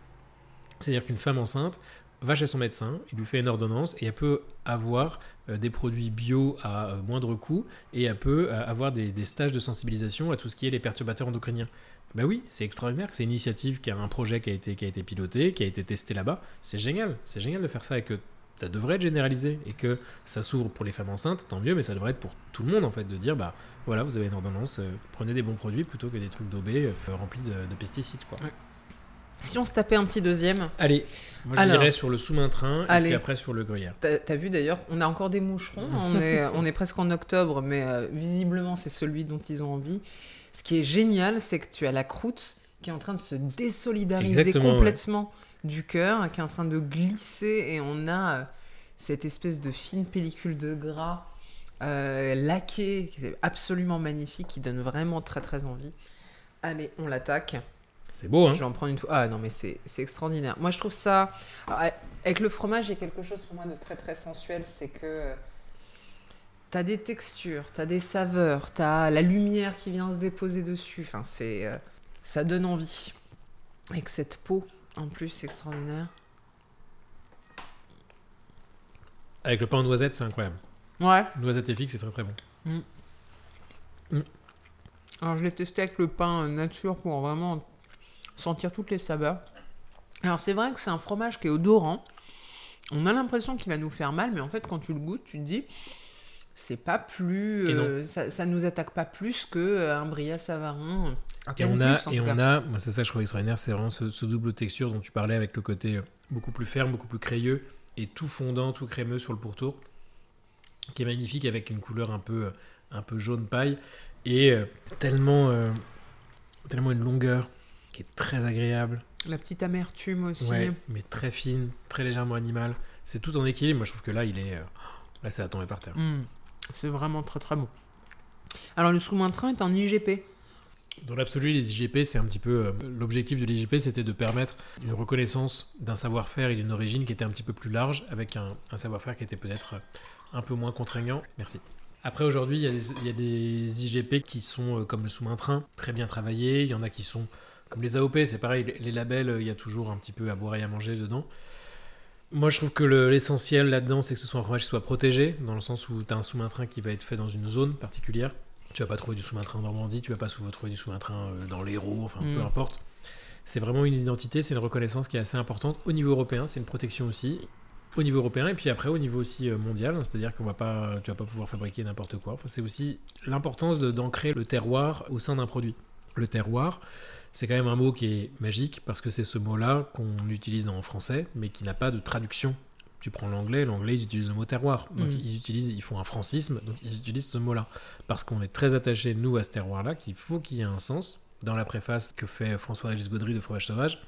C'est-à-dire qu'une femme enceinte va chez son médecin, il lui fait une ordonnance et elle peut avoir euh, des produits bio à euh, moindre coût et elle peut euh, avoir des, stages de sensibilisation à tout ce qui est les perturbateurs endocriniens. Ben oui, c'est extraordinaire que c'est une initiative qui a un projet qui a été, qui a été piloté, qui a été testé là-bas. C'est génial, c'est génial de faire ça et que ça devrait être généralisé et que ça s'ouvre pour les femmes enceintes, tant mieux, mais ça devrait être pour tout le monde en fait, de dire bah voilà, vous avez une ordonnance, prenez des bons produits plutôt que des trucs daubés remplis de, de pesticides quoi. Si on se tapait un petit deuxième, Allez, moi je Alors. dirais sur le sous-main-train et Allez. puis après sur le gruyère. T'as as vu d'ailleurs, on a encore des moucherons, on est, on est presque en octobre, mais euh, visiblement c'est celui dont ils ont envie. Ce qui est génial, c'est que tu as la croûte qui est en train de se désolidariser Exactement, complètement du cœur, qui est en train de glisser, et on a euh, cette espèce de fine pellicule de gras euh, laquée, qui est absolument magnifique, qui donne vraiment très très envie. Allez, on l'attaque. C'est beau, hein Je vais en prendre une fois. Ah non, mais c'est extraordinaire. Moi, je trouve ça. Alors, avec le fromage, il y a quelque chose pour moi de très très sensuel. C'est que euh, t'as des textures, t'as des saveurs, t'as la lumière qui vient se déposer dessus. Enfin, c'est. euh, ça donne envie. Avec cette peau, en plus, c'est extraordinaire. Avec le pain en noisette, c'est incroyable. Ouais. Noisette et figue, c'est très très bon. Alors, je l'ai testé avec le pain euh, nature pour vraiment sentir toutes les saveurs. Alors, c'est vrai que c'est un fromage qui est odorant. On a l'impression qu'il va nous faire mal, mais en fait, quand tu le goûtes, tu te dis c'est pas plus. Euh, ça, ça nous attaque pas plus que euh, un Bria Savarin. Et on a, plus, et on cas. a, moi c'est ça que je trouve extraordinaire, c'est vraiment ce, ce double texture dont tu parlais avec le côté euh, beaucoup plus ferme, beaucoup plus crayeux et tout fondant, tout crémeux sur le pourtour, qui est magnifique avec une couleur un peu, un peu jaune paille et tellement, euh, tellement une longueur qui est très agréable, La petite amertume aussi. ouais, mais très fine, très légèrement animale. C'est tout en équilibre. Moi je trouve que là il est, euh, là c'est à tomber par terre. Mm. C'est vraiment très très bon. Alors le sous-main train est en IGP. Dans l'absolu, les IGP, c'est un petit peu. euh, L'objectif de l'IGP, c'était de permettre une reconnaissance d'un savoir-faire et d'une origine qui était un petit peu plus large, avec un, un savoir-faire qui était peut-être euh, un peu moins contraignant. Merci. Après, aujourd'hui, il y, a des- il y a des IGP qui sont euh, comme le sous-main train, très bien travaillés. Il y en a qui sont comme les AOP, c'est pareil, les- labels, euh, il y a toujours un petit peu à boire et à manger dedans. Moi, je trouve que le- l'essentiel là-dedans, c'est que ce soit un fromage qui soit protégé, dans le sens où tu as un sous-main train qui va être fait dans une zone particulière. Tu vas pas trouver du sous-main train en Normandie, tu vas pas sou- trouver du sous-main train euh, dans l'Hérault, enfin Mm. peu importe. C'est vraiment une identité, c'est une reconnaissance qui est assez importante au niveau européen, c'est une protection aussi au niveau européen et puis après au niveau aussi euh, mondial, hein, c'est-à-dire qu'on va pas, tu vas pas pouvoir fabriquer n'importe quoi. Enfin, c'est aussi l'importance d'ancrer le terroir au sein d'un produit. Le terroir, c'est quand même un mot qui est magique parce que c'est ce mot-là qu'on utilise en français, mais qui n'a pas de traduction. Tu prends l'anglais, l'anglais ils utilisent le mot terroir, donc Mm. ils utilisent, ils font un francisme, donc ils utilisent ce mot-là parce qu'on est très attaché nous à ce terroir-là, qu'il faut qu'il y ait un sens. Dans la préface que fait François-Régis Gaudry de Fromage Sauvage,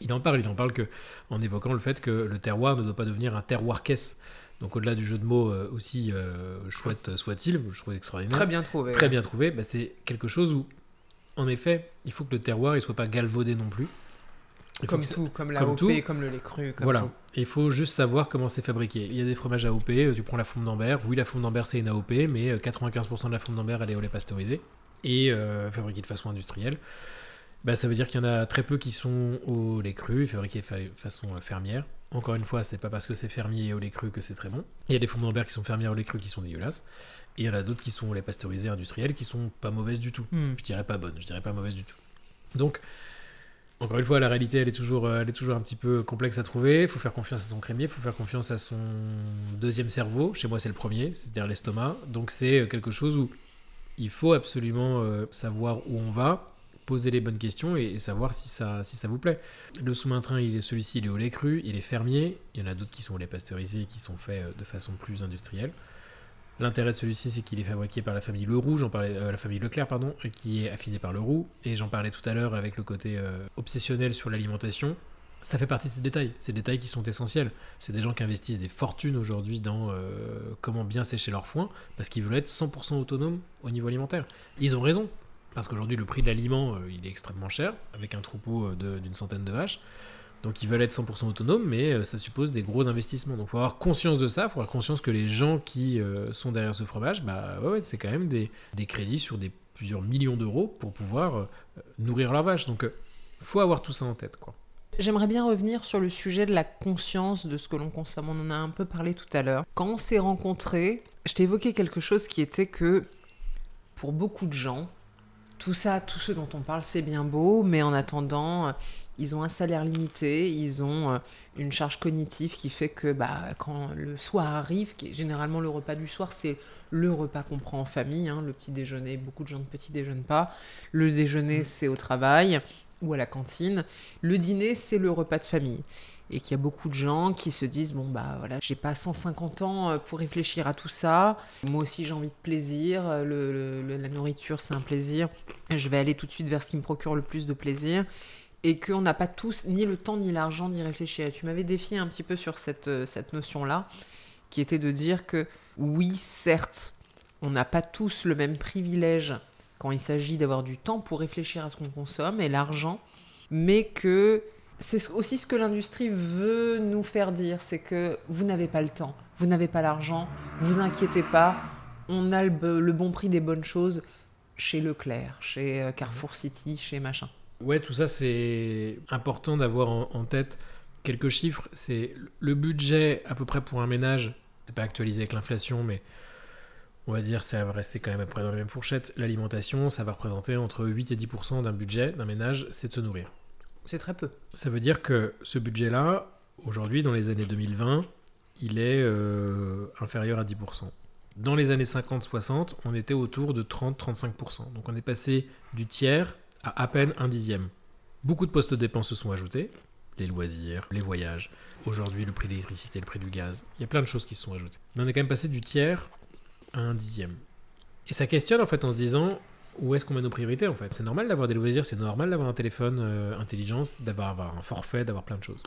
il en parle, il en parle que, en évoquant le fait que le terroir ne doit pas devenir un terroir caisse. Donc au-delà du jeu de mots euh, aussi euh, chouette soit-il, je trouve extraordinaire, Très bien trouvé. très bien trouvé, bah, c'est quelque chose où, en effet, il faut que le terroir il soit pas galvaudé non plus. Il Comme ça- tout, comme comme l'AOP, tout. comme le lait cru. Comme voilà. tout. Il faut juste savoir comment c'est fabriqué. Il y a des fromages AOP, euh, tu prends la fonte d'Ambert. Oui, la fonte d'Ambert c'est une AOP, mais euh, 95% de la fonte d'Ambert elle est au lait pasteurisé et euh, fabriquée de façon industrielle. Bah, ça veut dire qu'il y en a très peu qui sont au lait cru et fabriqués de fa- façon euh, fermière. Encore une fois, c'est pas parce que c'est fermier et au lait cru que c'est très bon. Il y a des fontes d'Ambert qui sont fermières au lait cru qui sont dégueulasses. Et il y en a d'autres qui sont au lait pasteurisé industriel qui sont pas mauvaises du tout. Mm. Je dirais pas bonnes, je dirais pas mauvaises du tout. Donc, encore une fois, la réalité, elle est toujours, euh, elle est toujours un petit peu complexe à trouver. Il faut faire confiance à son crémier, il faut faire confiance à son deuxième cerveau. Chez moi, c'est le premier, c'est-à-dire l'estomac. Donc, c'est euh, quelque chose où il faut absolument euh, savoir où on va, poser les bonnes questions et, savoir si ça, si ça vous plaît. Le sous-main train, il est celui-ci, il est au lait cru, il est fermier. Il y en a d'autres qui sont au lait pasteurisé et qui sont faits de façon plus industrielle. L'intérêt de celui-ci, c'est qu'il est fabriqué par la famille Leroux, j'en parlais, euh, la famille Leclerc, pardon, qui est affiné par Leroux. Et j'en parlais tout à l'heure avec le côté euh, obsessionnel sur l'alimentation. Ça fait partie de ces détails, ces détails qui sont essentiels. C'est des gens qui investissent des fortunes aujourd'hui dans euh, comment bien sécher leur foin, parce qu'ils veulent être 100% autonomes au niveau alimentaire. Ils ont raison, parce qu'aujourd'hui le prix de l'aliment, il est extrêmement cher, avec un troupeau d'une centaine de vaches. Donc ils veulent être 100% autonomes, mais euh, ça suppose des gros investissements. Donc il faut avoir conscience de ça, il faut avoir conscience que les gens qui euh, sont derrière ce fromage, bah c'est quand même des, crédits sur des plusieurs millions d'euros pour pouvoir euh, nourrir leurs vaches. Donc euh, faut avoir tout ça en tête, quoi. J'aimerais bien revenir sur le sujet de la conscience de ce que l'on consomme. On en a un peu parlé tout à l'heure. Quand on s'est rencontrés, je t'ai évoqué quelque chose qui était que pour beaucoup de gens, tout ça, tout ce dont on parle, c'est bien beau, mais en attendant, ils ont un salaire limité, ils ont euh, une charge cognitive qui fait que bah, quand le soir arrive, qui est généralement le repas du soir, c'est le repas qu'on prend en famille, hein, le petit déjeuner, beaucoup de gens ne petit déjeunent pas, le déjeuner c'est au travail ou à la cantine, le dîner c'est le repas de famille. Et qu'il y a beaucoup de gens qui se disent bon bah voilà j'ai pas 150 ans euh, pour réfléchir à tout ça. Moi aussi j'ai envie de plaisir. Euh, le- le- la nourriture c'est un plaisir. Je vais aller tout de suite vers ce qui me procure le plus de plaisir et qu'on n'a pas tous ni le temps ni l'argent d'y réfléchir. Tu m'avais défié un petit peu sur cette, euh, cette notion-là, qui était de dire que oui, certes, on n'a pas tous le même privilège quand il s'agit d'avoir du temps pour réfléchir à ce qu'on consomme et l'argent, mais que c'est aussi ce que l'industrie veut nous faire dire, c'est que vous n'avez pas le temps, vous n'avez pas l'argent, vous inquiétez pas, on a le, le bon prix des bonnes choses chez Leclerc, chez euh, Carrefour City, chez machin. Ouais, tout ça, c'est important d'avoir en, en tête quelques chiffres. C'est le budget à peu près pour un ménage, c'est pas actualisé avec l'inflation, mais on va dire ça va rester quand même à peu près dans la même fourchette. L'alimentation, ça va représenter entre 8 et 10% d'un budget d'un ménage, c'est de se nourrir. C'est très peu. Ça veut dire que ce budget-là, aujourd'hui, dans les années 2020, il est euh, inférieur à 10%. Dans les années 50-60, on était autour de 30-35%. Donc on est passé du tiers à à peine un dixième. Beaucoup de postes de dépenses se sont ajoutés, les loisirs, les voyages, aujourd'hui le prix de l'électricité, le prix du gaz, il y a plein de choses qui se sont ajoutées. Mais on est quand même passé du tiers à un dixième. Et ça questionne en fait en se disant où est-ce qu'on met nos priorités en fait? C'est normal d'avoir des loisirs, c'est normal d'avoir un téléphone euh, intelligent, d'avoir avoir un forfait, d'avoir plein de choses.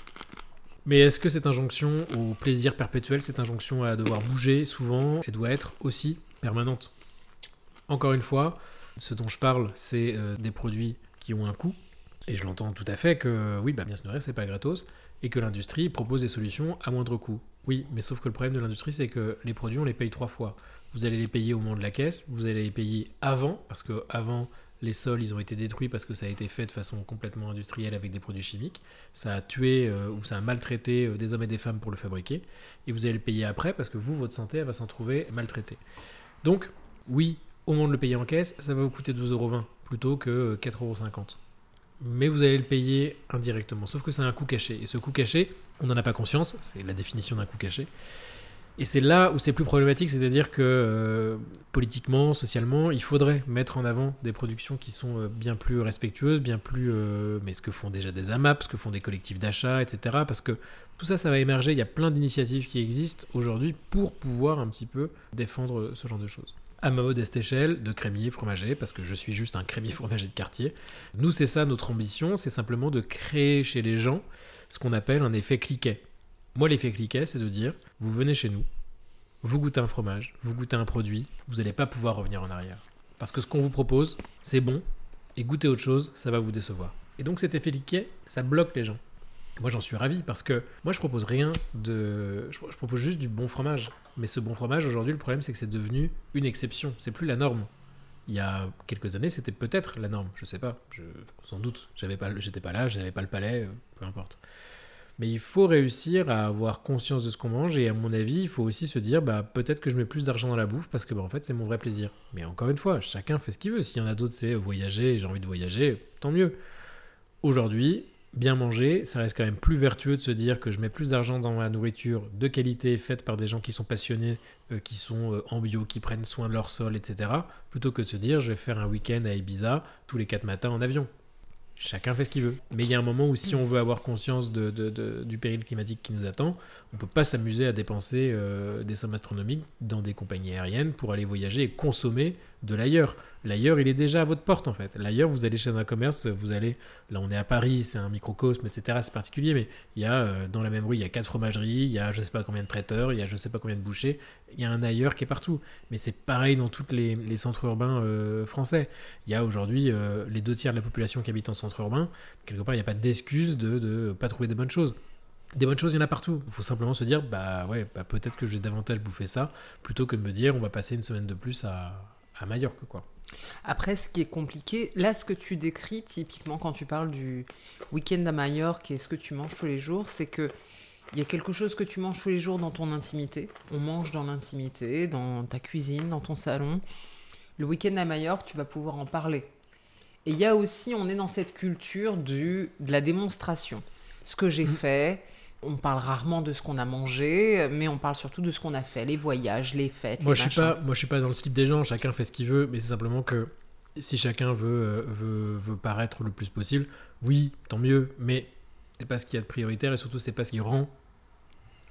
Mais est-ce que cette injonction au plaisir perpétuel, cette injonction à devoir bouger souvent, elle doit être aussi permanente? Encore une fois, ce dont je parle, c'est euh, des produits qui ont un coût. Et je l'entends tout à fait que oui, bah bien se nourrir, c'est pas gratos, et que l'industrie propose des solutions à moindre coût. Oui, mais sauf que le problème de l'industrie, c'est que les produits, on les paye trois fois. Vous allez les payer au moment de la caisse, vous allez les payer avant, parce que avant, les sols, ils ont été détruits parce que ça a été fait de façon complètement industrielle avec des produits chimiques. Ça a tué euh, ou ça a maltraité euh, des hommes et des femmes pour le fabriquer. Et vous allez le payer après parce que vous, votre santé, elle va s'en trouver maltraitée. Donc, oui, au moment de le payer en caisse, ça va vous coûter 2,20€ plutôt que 4,50€. Mais vous allez le payer indirectement. Sauf que c'est un coût caché. Et ce coût caché, on n'en a pas conscience. C'est la définition d'un coût caché. Et c'est là où c'est plus problématique, c'est-à-dire que euh, politiquement, socialement, il faudrait mettre en avant des productions qui sont euh, bien plus respectueuses, bien plus... euh, mais ce que font déjà des AMAP, ce que font des collectifs d'achat, etc. Parce que tout ça, ça va émerger. Il y a plein d'initiatives qui existent aujourd'hui pour pouvoir un petit peu défendre ce genre de choses. À ma modeste échelle, de crémier fromager, parce que je suis juste un crémier fromager de quartier. Nous, c'est ça notre ambition, c'est simplement de créer chez les gens ce qu'on appelle un effet cliquet. Moi, l'effet cliquet, c'est de dire, vous venez chez nous, vous goûtez un fromage, vous goûtez un produit, vous n'allez pas pouvoir revenir en arrière. Parce que ce qu'on vous propose, c'est bon, et goûter autre chose, ça va vous décevoir. Et donc cet effet cliquet, ça bloque les gens. Moi, j'en suis ravi parce que moi, je propose rien de. Je je propose juste du bon fromage. Mais ce bon fromage, aujourd'hui, le problème, c'est que c'est devenu une exception. C'est plus la norme. Il y a quelques années, c'était peut-être la norme. Je sais pas. Sans doute. J'avais pas, j'étais pas là, j'avais pas le palais, euh, peu importe. Mais il faut réussir à avoir conscience de ce qu'on mange et à mon avis, il faut aussi se dire bah peut-être que je mets plus d'argent dans la bouffe parce que bah, en fait c'est mon vrai plaisir. Mais encore une fois, chacun fait ce qu'il veut. S'il y en a d'autres, c'est voyager, j'ai envie de voyager, tant mieux. Aujourd'hui, bien manger, ça reste quand même plus vertueux de se dire que je mets plus d'argent dans ma nourriture de qualité faite par des gens qui sont passionnés, euh, qui sont euh, en bio, qui prennent soin de leur sol, etc. Plutôt que de se dire je vais faire un week-end à Ibiza tous les 4 matins en avion. Chacun fait ce qu'il veut. Mais il y a un moment où si on veut avoir conscience du péril climatique qui nous attend, on peut pas s'amuser à dépenser euh, des sommes astronomiques dans des compagnies aériennes pour aller voyager et consommer de l'ailleurs. L'ailleurs, il est déjà à votre porte en fait. L'ailleurs, vous allez chez un commerce, vous allez, là on est à Paris, c'est un microcosme, etc. C'est particulier, mais il y a euh, dans la même rue, il y a quatre fromageries, il y a je sais pas combien de traiteurs, il y a je sais pas combien de bouchers, il y a un ailleurs qui est partout. Mais c'est pareil dans tous les, centres urbains euh, français. Il y a aujourd'hui euh, les deux tiers de la population qui habite en centre urbain. Quelque part, il n'y a pas d'excuse de ne pas trouver des bonnes choses. Des bonnes choses, il y en a partout. Il faut simplement se dire, bah ouais, bah peut-être que je vais davantage bouffer ça, plutôt que de me dire, on va passer une semaine de plus à, à Majorque, quoi. Après, ce qui est compliqué, là, ce que tu décris, typiquement quand tu parles du week-end à Majorque et ce que tu manges tous les jours, c'est que il y a quelque chose que tu manges tous les jours dans ton intimité. On mange dans l'intimité, dans ta cuisine, dans ton salon. Le week-end à Majorque, tu vas pouvoir en parler. Et il y a aussi, on est dans cette culture du, de la démonstration. Ce que j'ai fait, on parle rarement de ce qu'on a mangé, mais on parle surtout de ce qu'on a fait, les voyages, les fêtes. Moi les je, suis pas, moi, je suis pas dans le slip des gens, chacun fait ce qu'il veut, mais c'est simplement que si chacun veut, euh, veut, veut paraître le plus possible, oui, tant mieux, mais c'est pas ce qu'il y a de prioritaire et surtout c'est pas ce qui rend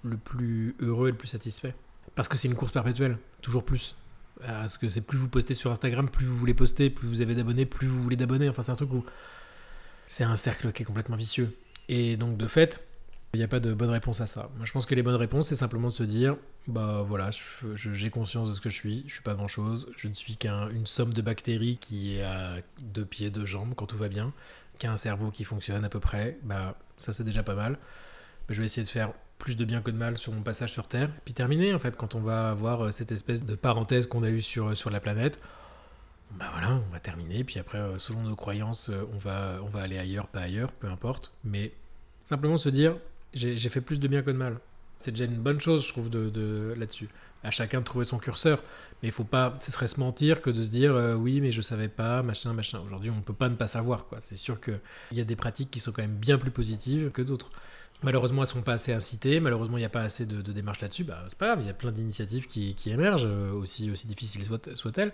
le plus heureux et le plus satisfait. Parce que c'est une course perpétuelle, toujours plus. Parce que c'est plus vous postez sur Instagram, plus vous voulez poster, plus vous avez d'abonnés, plus vous voulez d'abonnés. Enfin, c'est un truc où c'est un cercle qui est complètement vicieux. Et donc, de fait, il n'y a pas de bonne réponse à ça. Moi, je pense que les bonnes réponses, c'est simplement de se dire bah voilà, j'ai conscience de ce que je suis, je suis pas grand chose, je ne suis qu'une somme de bactéries qui à deux pieds, deux jambes quand tout va bien, qui a un cerveau qui fonctionne à peu près, bah ça c'est déjà pas mal. Bah, je vais essayer de faire plus de bien que de mal sur mon passage sur Terre, puis terminer en fait quand on va avoir euh, cette espèce de parenthèse qu'on a eue sur, sur la planète. Bah voilà, on va terminer, puis après, euh, selon nos croyances, euh, on va, on va aller ailleurs, pas ailleurs, peu importe. Mais simplement se dire, j'ai fait plus de bien que de mal. C'est déjà une bonne chose, je trouve, de, de- là-dessus. À chacun de trouver son curseur. Mais il faut pas, ce serait se mentir que de se dire euh, oui, mais je savais pas, machin, machin. Aujourd'hui, on ne peut pas ne pas savoir. C'est sûr qu'il y a des pratiques qui sont quand même bien plus positives que d'autres. Malheureusement, elles ne sont pas assez incitées. Malheureusement, il n'y a pas assez de, démarches là-dessus. Bah, c'est pas grave, il y a plein d'initiatives qui, émergent, euh, aussi, difficiles soient-elles.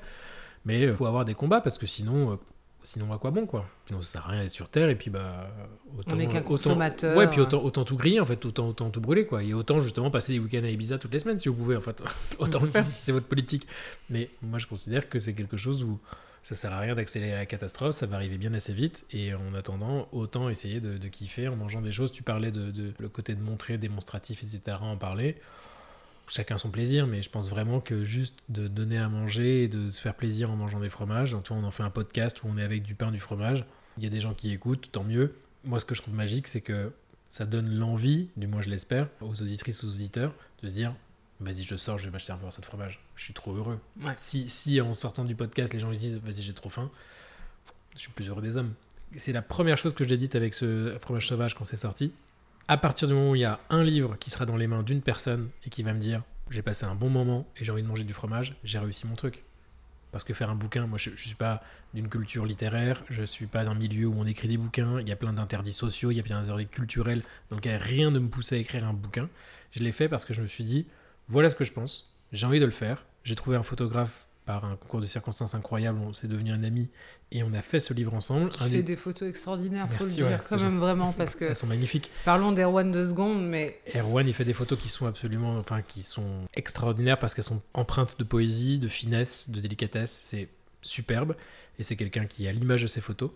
Mais il faut avoir des combats parce que sinon, euh, sinon à quoi bon quoi? Sinon, ça sert à rien d'être sur Terre et puis bah. Autant, On qu'un consommateur. Ouais, puis autant, autant tout griller en fait, autant, autant tout brûler quoi. Et autant justement passer des week-ends à Ibiza toutes les semaines si vous pouvez en fait. autant le faire si c'est votre politique. Mais moi je considère que c'est quelque chose où ça sert à rien d'accélérer la catastrophe, ça va arriver bien assez vite. Et en attendant, autant essayer de, de kiffer en mangeant des choses. Tu parlais de, de- le côté de montrer, démonstratif, etc. En parler. Chacun son plaisir, mais je pense vraiment que juste de donner à manger et de se faire plaisir en mangeant des fromages. Donc, vois, on en fait un podcast où on est avec du pain, du fromage. Il y a des gens qui écoutent, tant mieux. Moi, ce que je trouve magique, c'est que ça donne l'envie, du moins je l'espère, aux auditrices, aux auditeurs, de se dire vas-y, je sors, je vais m'acheter un morceau de fromage. Je suis trop heureux. Ouais. Si, si en sortant du podcast, les gens ils se disent vas-y, j'ai trop faim, je suis plus heureux des hommes. C'est la première chose que j'ai dite avec ce fromage sauvage quand c'est sorti. À partir du moment où il y a un livre qui sera dans les mains d'une personne et qui va me dire j'ai passé un bon moment et j'ai envie de manger du fromage, j'ai réussi mon truc. Parce que faire un bouquin, moi je, je suis pas d'une culture littéraire, je suis pas d'un milieu où on écrit des bouquins, il y a plein d'interdits sociaux, il y a plein d'interdits culturels lesquels rien ne me poussait à écrire un bouquin. Je l'ai fait parce que je me suis dit voilà ce que je pense, j'ai envie de le faire. J'ai trouvé un photographe par un concours de circonstances incroyable, on s'est devenu un ami et on a fait ce livre ensemble. Qui Un fait des- des photos extraordinaires, faut Merci, le ouais, dire, quand même vraiment, parce que Elles sont magnifiques. parlons d'Erwan deux secondes, mais Erwan, il fait des photos qui sont absolument, enfin, qui sont extraordinaires parce qu'elles sont empreintes de poésie, de finesse, de délicatesse. C'est superbe. Et c'est quelqu'un qui a l'image de ses photos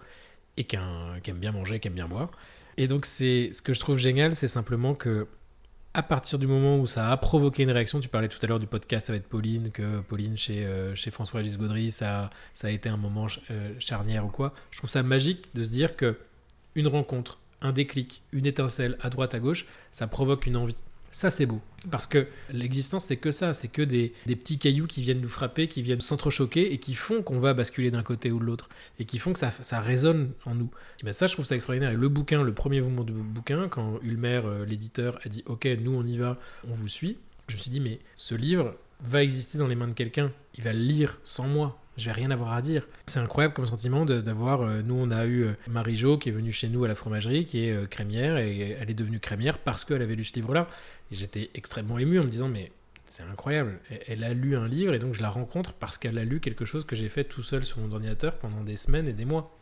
et qui, un- qui aime bien manger, qui aime bien boire. Et donc, c'est ce que je trouve génial, c'est simplement que à partir du moment où ça a provoqué une réaction, tu parlais tout à l'heure du podcast avec Pauline, que Pauline chez, euh, chez François-Régis Gaudry, ça, ça a été un moment euh, charnière ou quoi. Je trouve ça magique de se dire que une rencontre, un déclic, une étincelle à droite, à gauche, ça provoque une envie. Ça, c'est beau. Parce que l'existence, c'est que ça. C'est que des, des petits cailloux qui viennent nous frapper, qui viennent s'entrechoquer et qui font qu'on va basculer d'un côté ou de l'autre. Et qui font que ça, ça résonne en nous. Et bien ça, je trouve ça extraordinaire. Le bouquin, le premier mouvement du bouquin, quand Ulmer, euh, l'éditeur, a dit Ok, nous, on y va, on vous suit, je me suis dit Mais ce livre va exister dans les mains de quelqu'un. Il va le lire sans moi. Je vais rien avoir à dire. C'est incroyable comme sentiment d'avoir. euh, nous, on a eu euh, Marie-Jo qui est venue chez nous à la fromagerie, qui est euh, crémière, et elle est devenue crémière parce qu'elle avait lu ce livre-là. Et j'étais extrêmement ému en me disant, mais c'est incroyable. Elle a lu un livre et donc je la rencontre parce qu'elle a lu quelque chose que j'ai fait tout seul sur mon ordinateur pendant des semaines et des mois.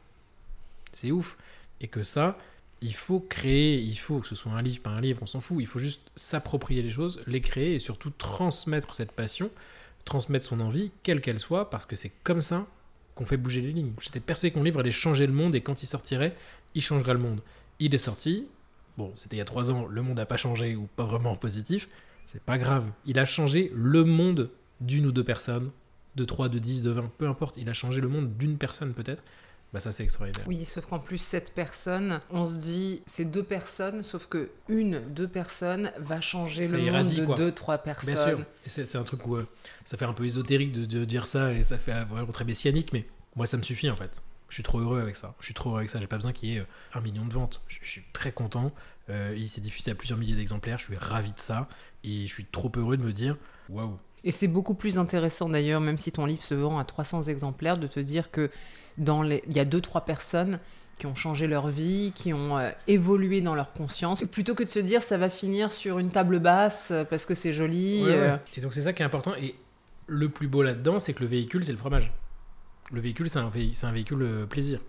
C'est ouf. Et que ça, il faut créer, il faut que ce soit un livre, pas un livre, on s'en fout. Il faut juste s'approprier les choses, les créer et surtout transmettre cette passion, transmettre son envie, quelle qu'elle soit, parce que c'est comme ça qu'on fait bouger les lignes. J'étais persuadé que mon livre allait changer le monde et quand il sortirait, il changerait le monde. Il est sorti. Bon, c'était il y a trois ans, le monde n'a pas changé ou pas vraiment en positif. C'est pas grave. Il a changé le monde d'une ou deux personnes, de 3, de 10, de 20, peu importe. Il a changé le monde d'une personne peut-être. Bah ça c'est extraordinaire. Oui, sauf qu'en plus, cette personne, on se dit, c'est deux personnes, sauf que une, deux personnes va changer Ça le monde de quoi. deux, trois Bien personnes. sûr. Et c'est, c'est un truc où euh, ça fait un peu ésotérique de, de dire ça et ça fait vraiment très messianique, mais moi ça me suffit en fait. Je suis trop heureux avec ça. Je suis trop heureux avec ça. J'ai pas besoin qu'il y ait euh, un million de ventes. Je, je suis très content. Euh, il s'est diffusé à plusieurs milliers d'exemplaires. Je suis ravi de ça. Et je suis trop heureux de me dire waouh. Et c'est beaucoup plus intéressant d'ailleurs, même si ton livre se vend à 300 exemplaires, de te dire que dans les... il y a deux, trois personnes qui ont changé leur vie, qui ont euh, évolué dans leur conscience, plutôt que de se dire ça va finir sur une table basse euh, parce que c'est joli. Ouais, ouais. euh, Et donc c'est ça qui est important. Et le plus beau là-dedans, c'est que le véhicule, c'est le fromage. Le véhicule, c'est un, vé- c'est un véhicule euh, plaisir.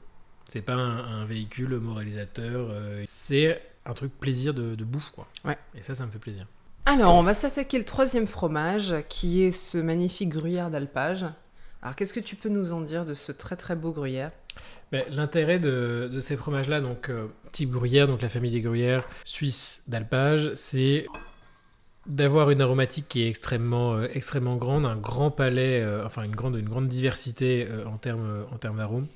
C'est pas un, un véhicule moralisateur. c'est un truc plaisir de, de bouffe, quoi. Ouais. Et ça, ça me fait plaisir. Alors, on va s'attaquer le troisième fromage, qui est ce magnifique gruyère d'alpage. Alors, qu'est-ce que tu peux nous en dire de ce très très beau gruyère? Mais L'intérêt de, ces fromages-là, donc euh, type gruyère, donc la famille des gruyères suisse d'alpage, c'est d'avoir une aromatique qui est extrêmement, euh, extrêmement grande, un grand palais, euh, enfin une grande, une grande diversité en termes en termes d'arômes.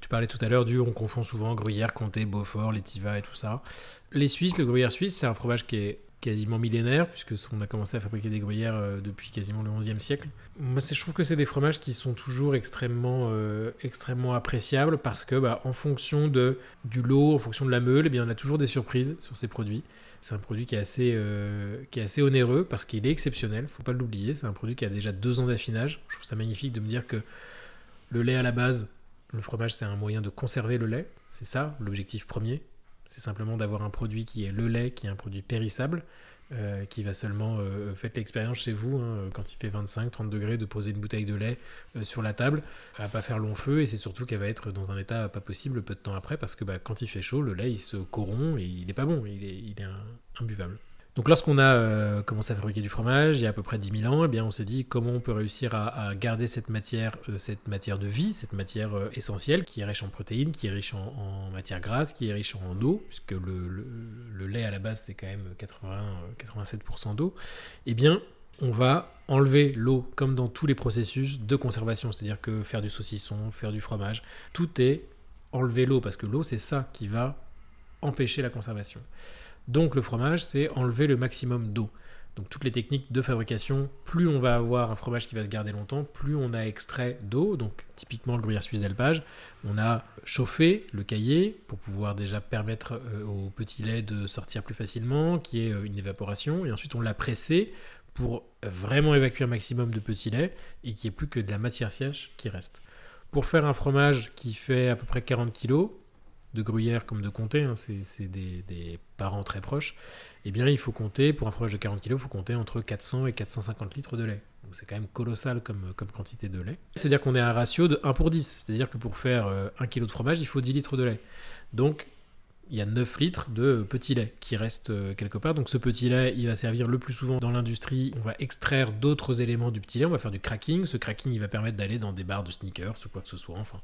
Tu parlais tout à l'heure du, on confond souvent gruyère, comté, beaufort, l'étiva et tout ça. Les Suisses, le gruyère suisse, c'est un fromage qui est quasiment millénaire, puisque on a commencé à fabriquer des gruyères euh, depuis quasiment le 11e siècle. Moi, je trouve que c'est des fromages qui sont toujours extrêmement, euh, extrêmement appréciables parce que, bah, en fonction de, du lot, en fonction de la meule, eh bien, on a toujours des surprises sur ces produits. C'est un produit qui est assez, euh, qui est assez onéreux parce qu'il est exceptionnel, faut pas l'oublier. C'est un produit qui a déjà deux ans d'affinage. Je trouve ça magnifique de me dire que le lait à la base, le fromage, c'est un moyen de conserver le lait. C'est ça l'objectif premier. C'est simplement d'avoir un produit qui est le lait, qui est un produit périssable, euh, qui va seulement. Euh, faites l'expérience chez vous, hein, quand il fait 25-30 degrés, de poser une bouteille de lait euh, sur la table. Va pas faire long feu et c'est surtout qu'elle va être dans un état pas possible peu de temps après parce que bah, quand il fait chaud, le lait il se corrompt et il n'est pas bon, il est, imbuvable. Donc lorsqu'on a euh, commencé à fabriquer du fromage il y a à peu près 10 000 ans, eh bien on s'est dit comment on peut réussir à, garder cette matière, euh, cette matière de vie, cette matière euh, essentielle qui est riche en protéines, qui est riche en, en matière grasse, qui est riche en eau, puisque le, lait à la base c'est quand même 80-87% d'eau. Eh bien on va enlever l'eau comme dans tous les processus de conservation, c'est-à-dire que faire du saucisson, faire du fromage, tout est enlever l'eau parce que l'eau c'est ça qui va empêcher la conservation. Donc le fromage, c'est enlever le maximum d'eau. Donc toutes les techniques de fabrication, plus on va avoir un fromage qui va se garder longtemps, plus on a extrait d'eau. Donc typiquement le gruyère suisse d'alpage, on a chauffé le caillé pour pouvoir déjà permettre euh, au petit lait de sortir plus facilement, qui est une évaporation, et ensuite on l'a pressé pour vraiment évacuer un maximum de petit lait et qu'il n'y ait plus que de la matière sèche qui reste. Pour faire un fromage qui fait à peu près 40 kg, de gruyère comme de comté, hein, c'est des, parents très proches, eh bien il faut compter, pour un fromage de 40 kg, il faut compter entre 400 et 450 litres de lait. C'est quand même colossal comme, quantité de lait. C'est-à-dire qu'on est à un ratio de 1 pour 10, c'est-à-dire que pour faire euh, 1 kg de fromage, il faut 10 litres de lait. Donc il y a 9 litres de petit lait qui reste euh, quelque part. Donc ce petit lait, il va servir le plus souvent dans l'industrie. On va extraire d'autres éléments du petit lait, on va faire du cracking. Ce cracking, il va permettre d'aller dans des barres de sneakers ou quoi que ce soit. Enfin,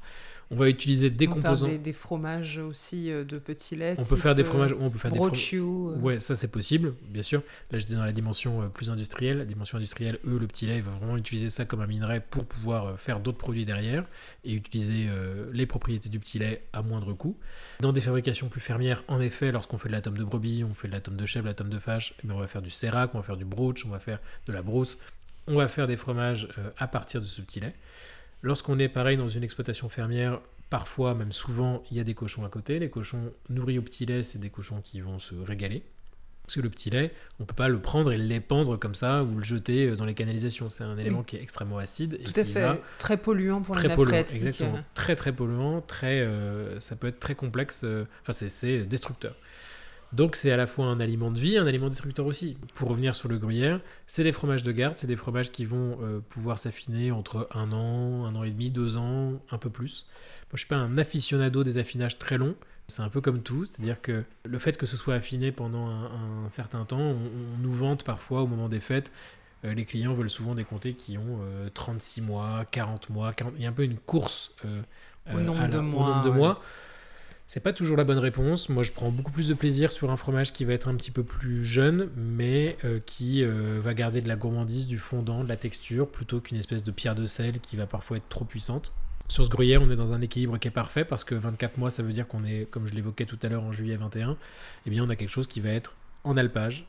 on va utiliser des On peut composants. faire des, des fromages aussi euh, de petits laits. On peut faire des type, euh, fromages, on peut faire des fromages. Ouais, ça c'est possible, bien sûr. Là, j'étais dans la dimension euh, plus industrielle. La dimension industrielle, eux, le petit lait, ils vont vraiment utiliser ça comme un minerai pour pouvoir faire d'autres produits derrière et utiliser les propriétés du petit lait à moindre coût. Dans des fabrications plus fermières, en effet, lorsqu'on fait de la tome de brebis, on fait de la tome de chèvre, la tome de vache, eh bien, on va faire du sérac, on va faire du brooch, on va faire de la brousse, on va faire des fromages à partir de ce petit lait. Lorsqu'on est pareil dans une exploitation fermière, parfois, même souvent, il y a des cochons à côté. Les cochons nourris au petit lait, c'est des cochons qui vont se régaler. Parce que le petit lait, on peut pas le prendre et l'épandre comme ça ou le jeter euh, dans les canalisations. C'est un élément qui est extrêmement acide. et Tout à qui fait. va- Très polluant pour très les polluant, exactement. Très très polluant, très, euh, ça peut être très complexe. euh, Enfin, c'est destructeur. Donc c'est à la fois un aliment de vie, un aliment destructeur aussi. Pour revenir sur le gruyère, c'est des fromages de garde, c'est des fromages qui vont euh, pouvoir s'affiner entre un an, un an et demi, deux ans, un peu plus. Moi, je suis pas un aficionado des affinages très longs. C'est un peu comme tout, c'est-à-dire que le fait que ce soit affiné pendant un, un certain temps, on, on nous vante parfois au moment des fêtes. euh, les clients veulent souvent des comtés qui ont euh, 36 mois, 40 mois, 40... il y a un peu une course euh, Au nombre de au mois, nombre de ouais. mois. C'est pas toujours la bonne réponse. Moi, je prends beaucoup plus de plaisir sur un fromage qui va être un petit peu plus jeune, mais euh, qui euh, va garder de la gourmandise, du fondant, de la texture, plutôt qu'une espèce de pierre de sel qui va parfois être trop puissante. Sur ce gruyère, on est dans un équilibre qui est parfait parce que 24 mois, ça veut dire qu'on est, comme je l'évoquais tout à l'heure en juillet 21, eh bien, on a quelque chose qui va être en alpage,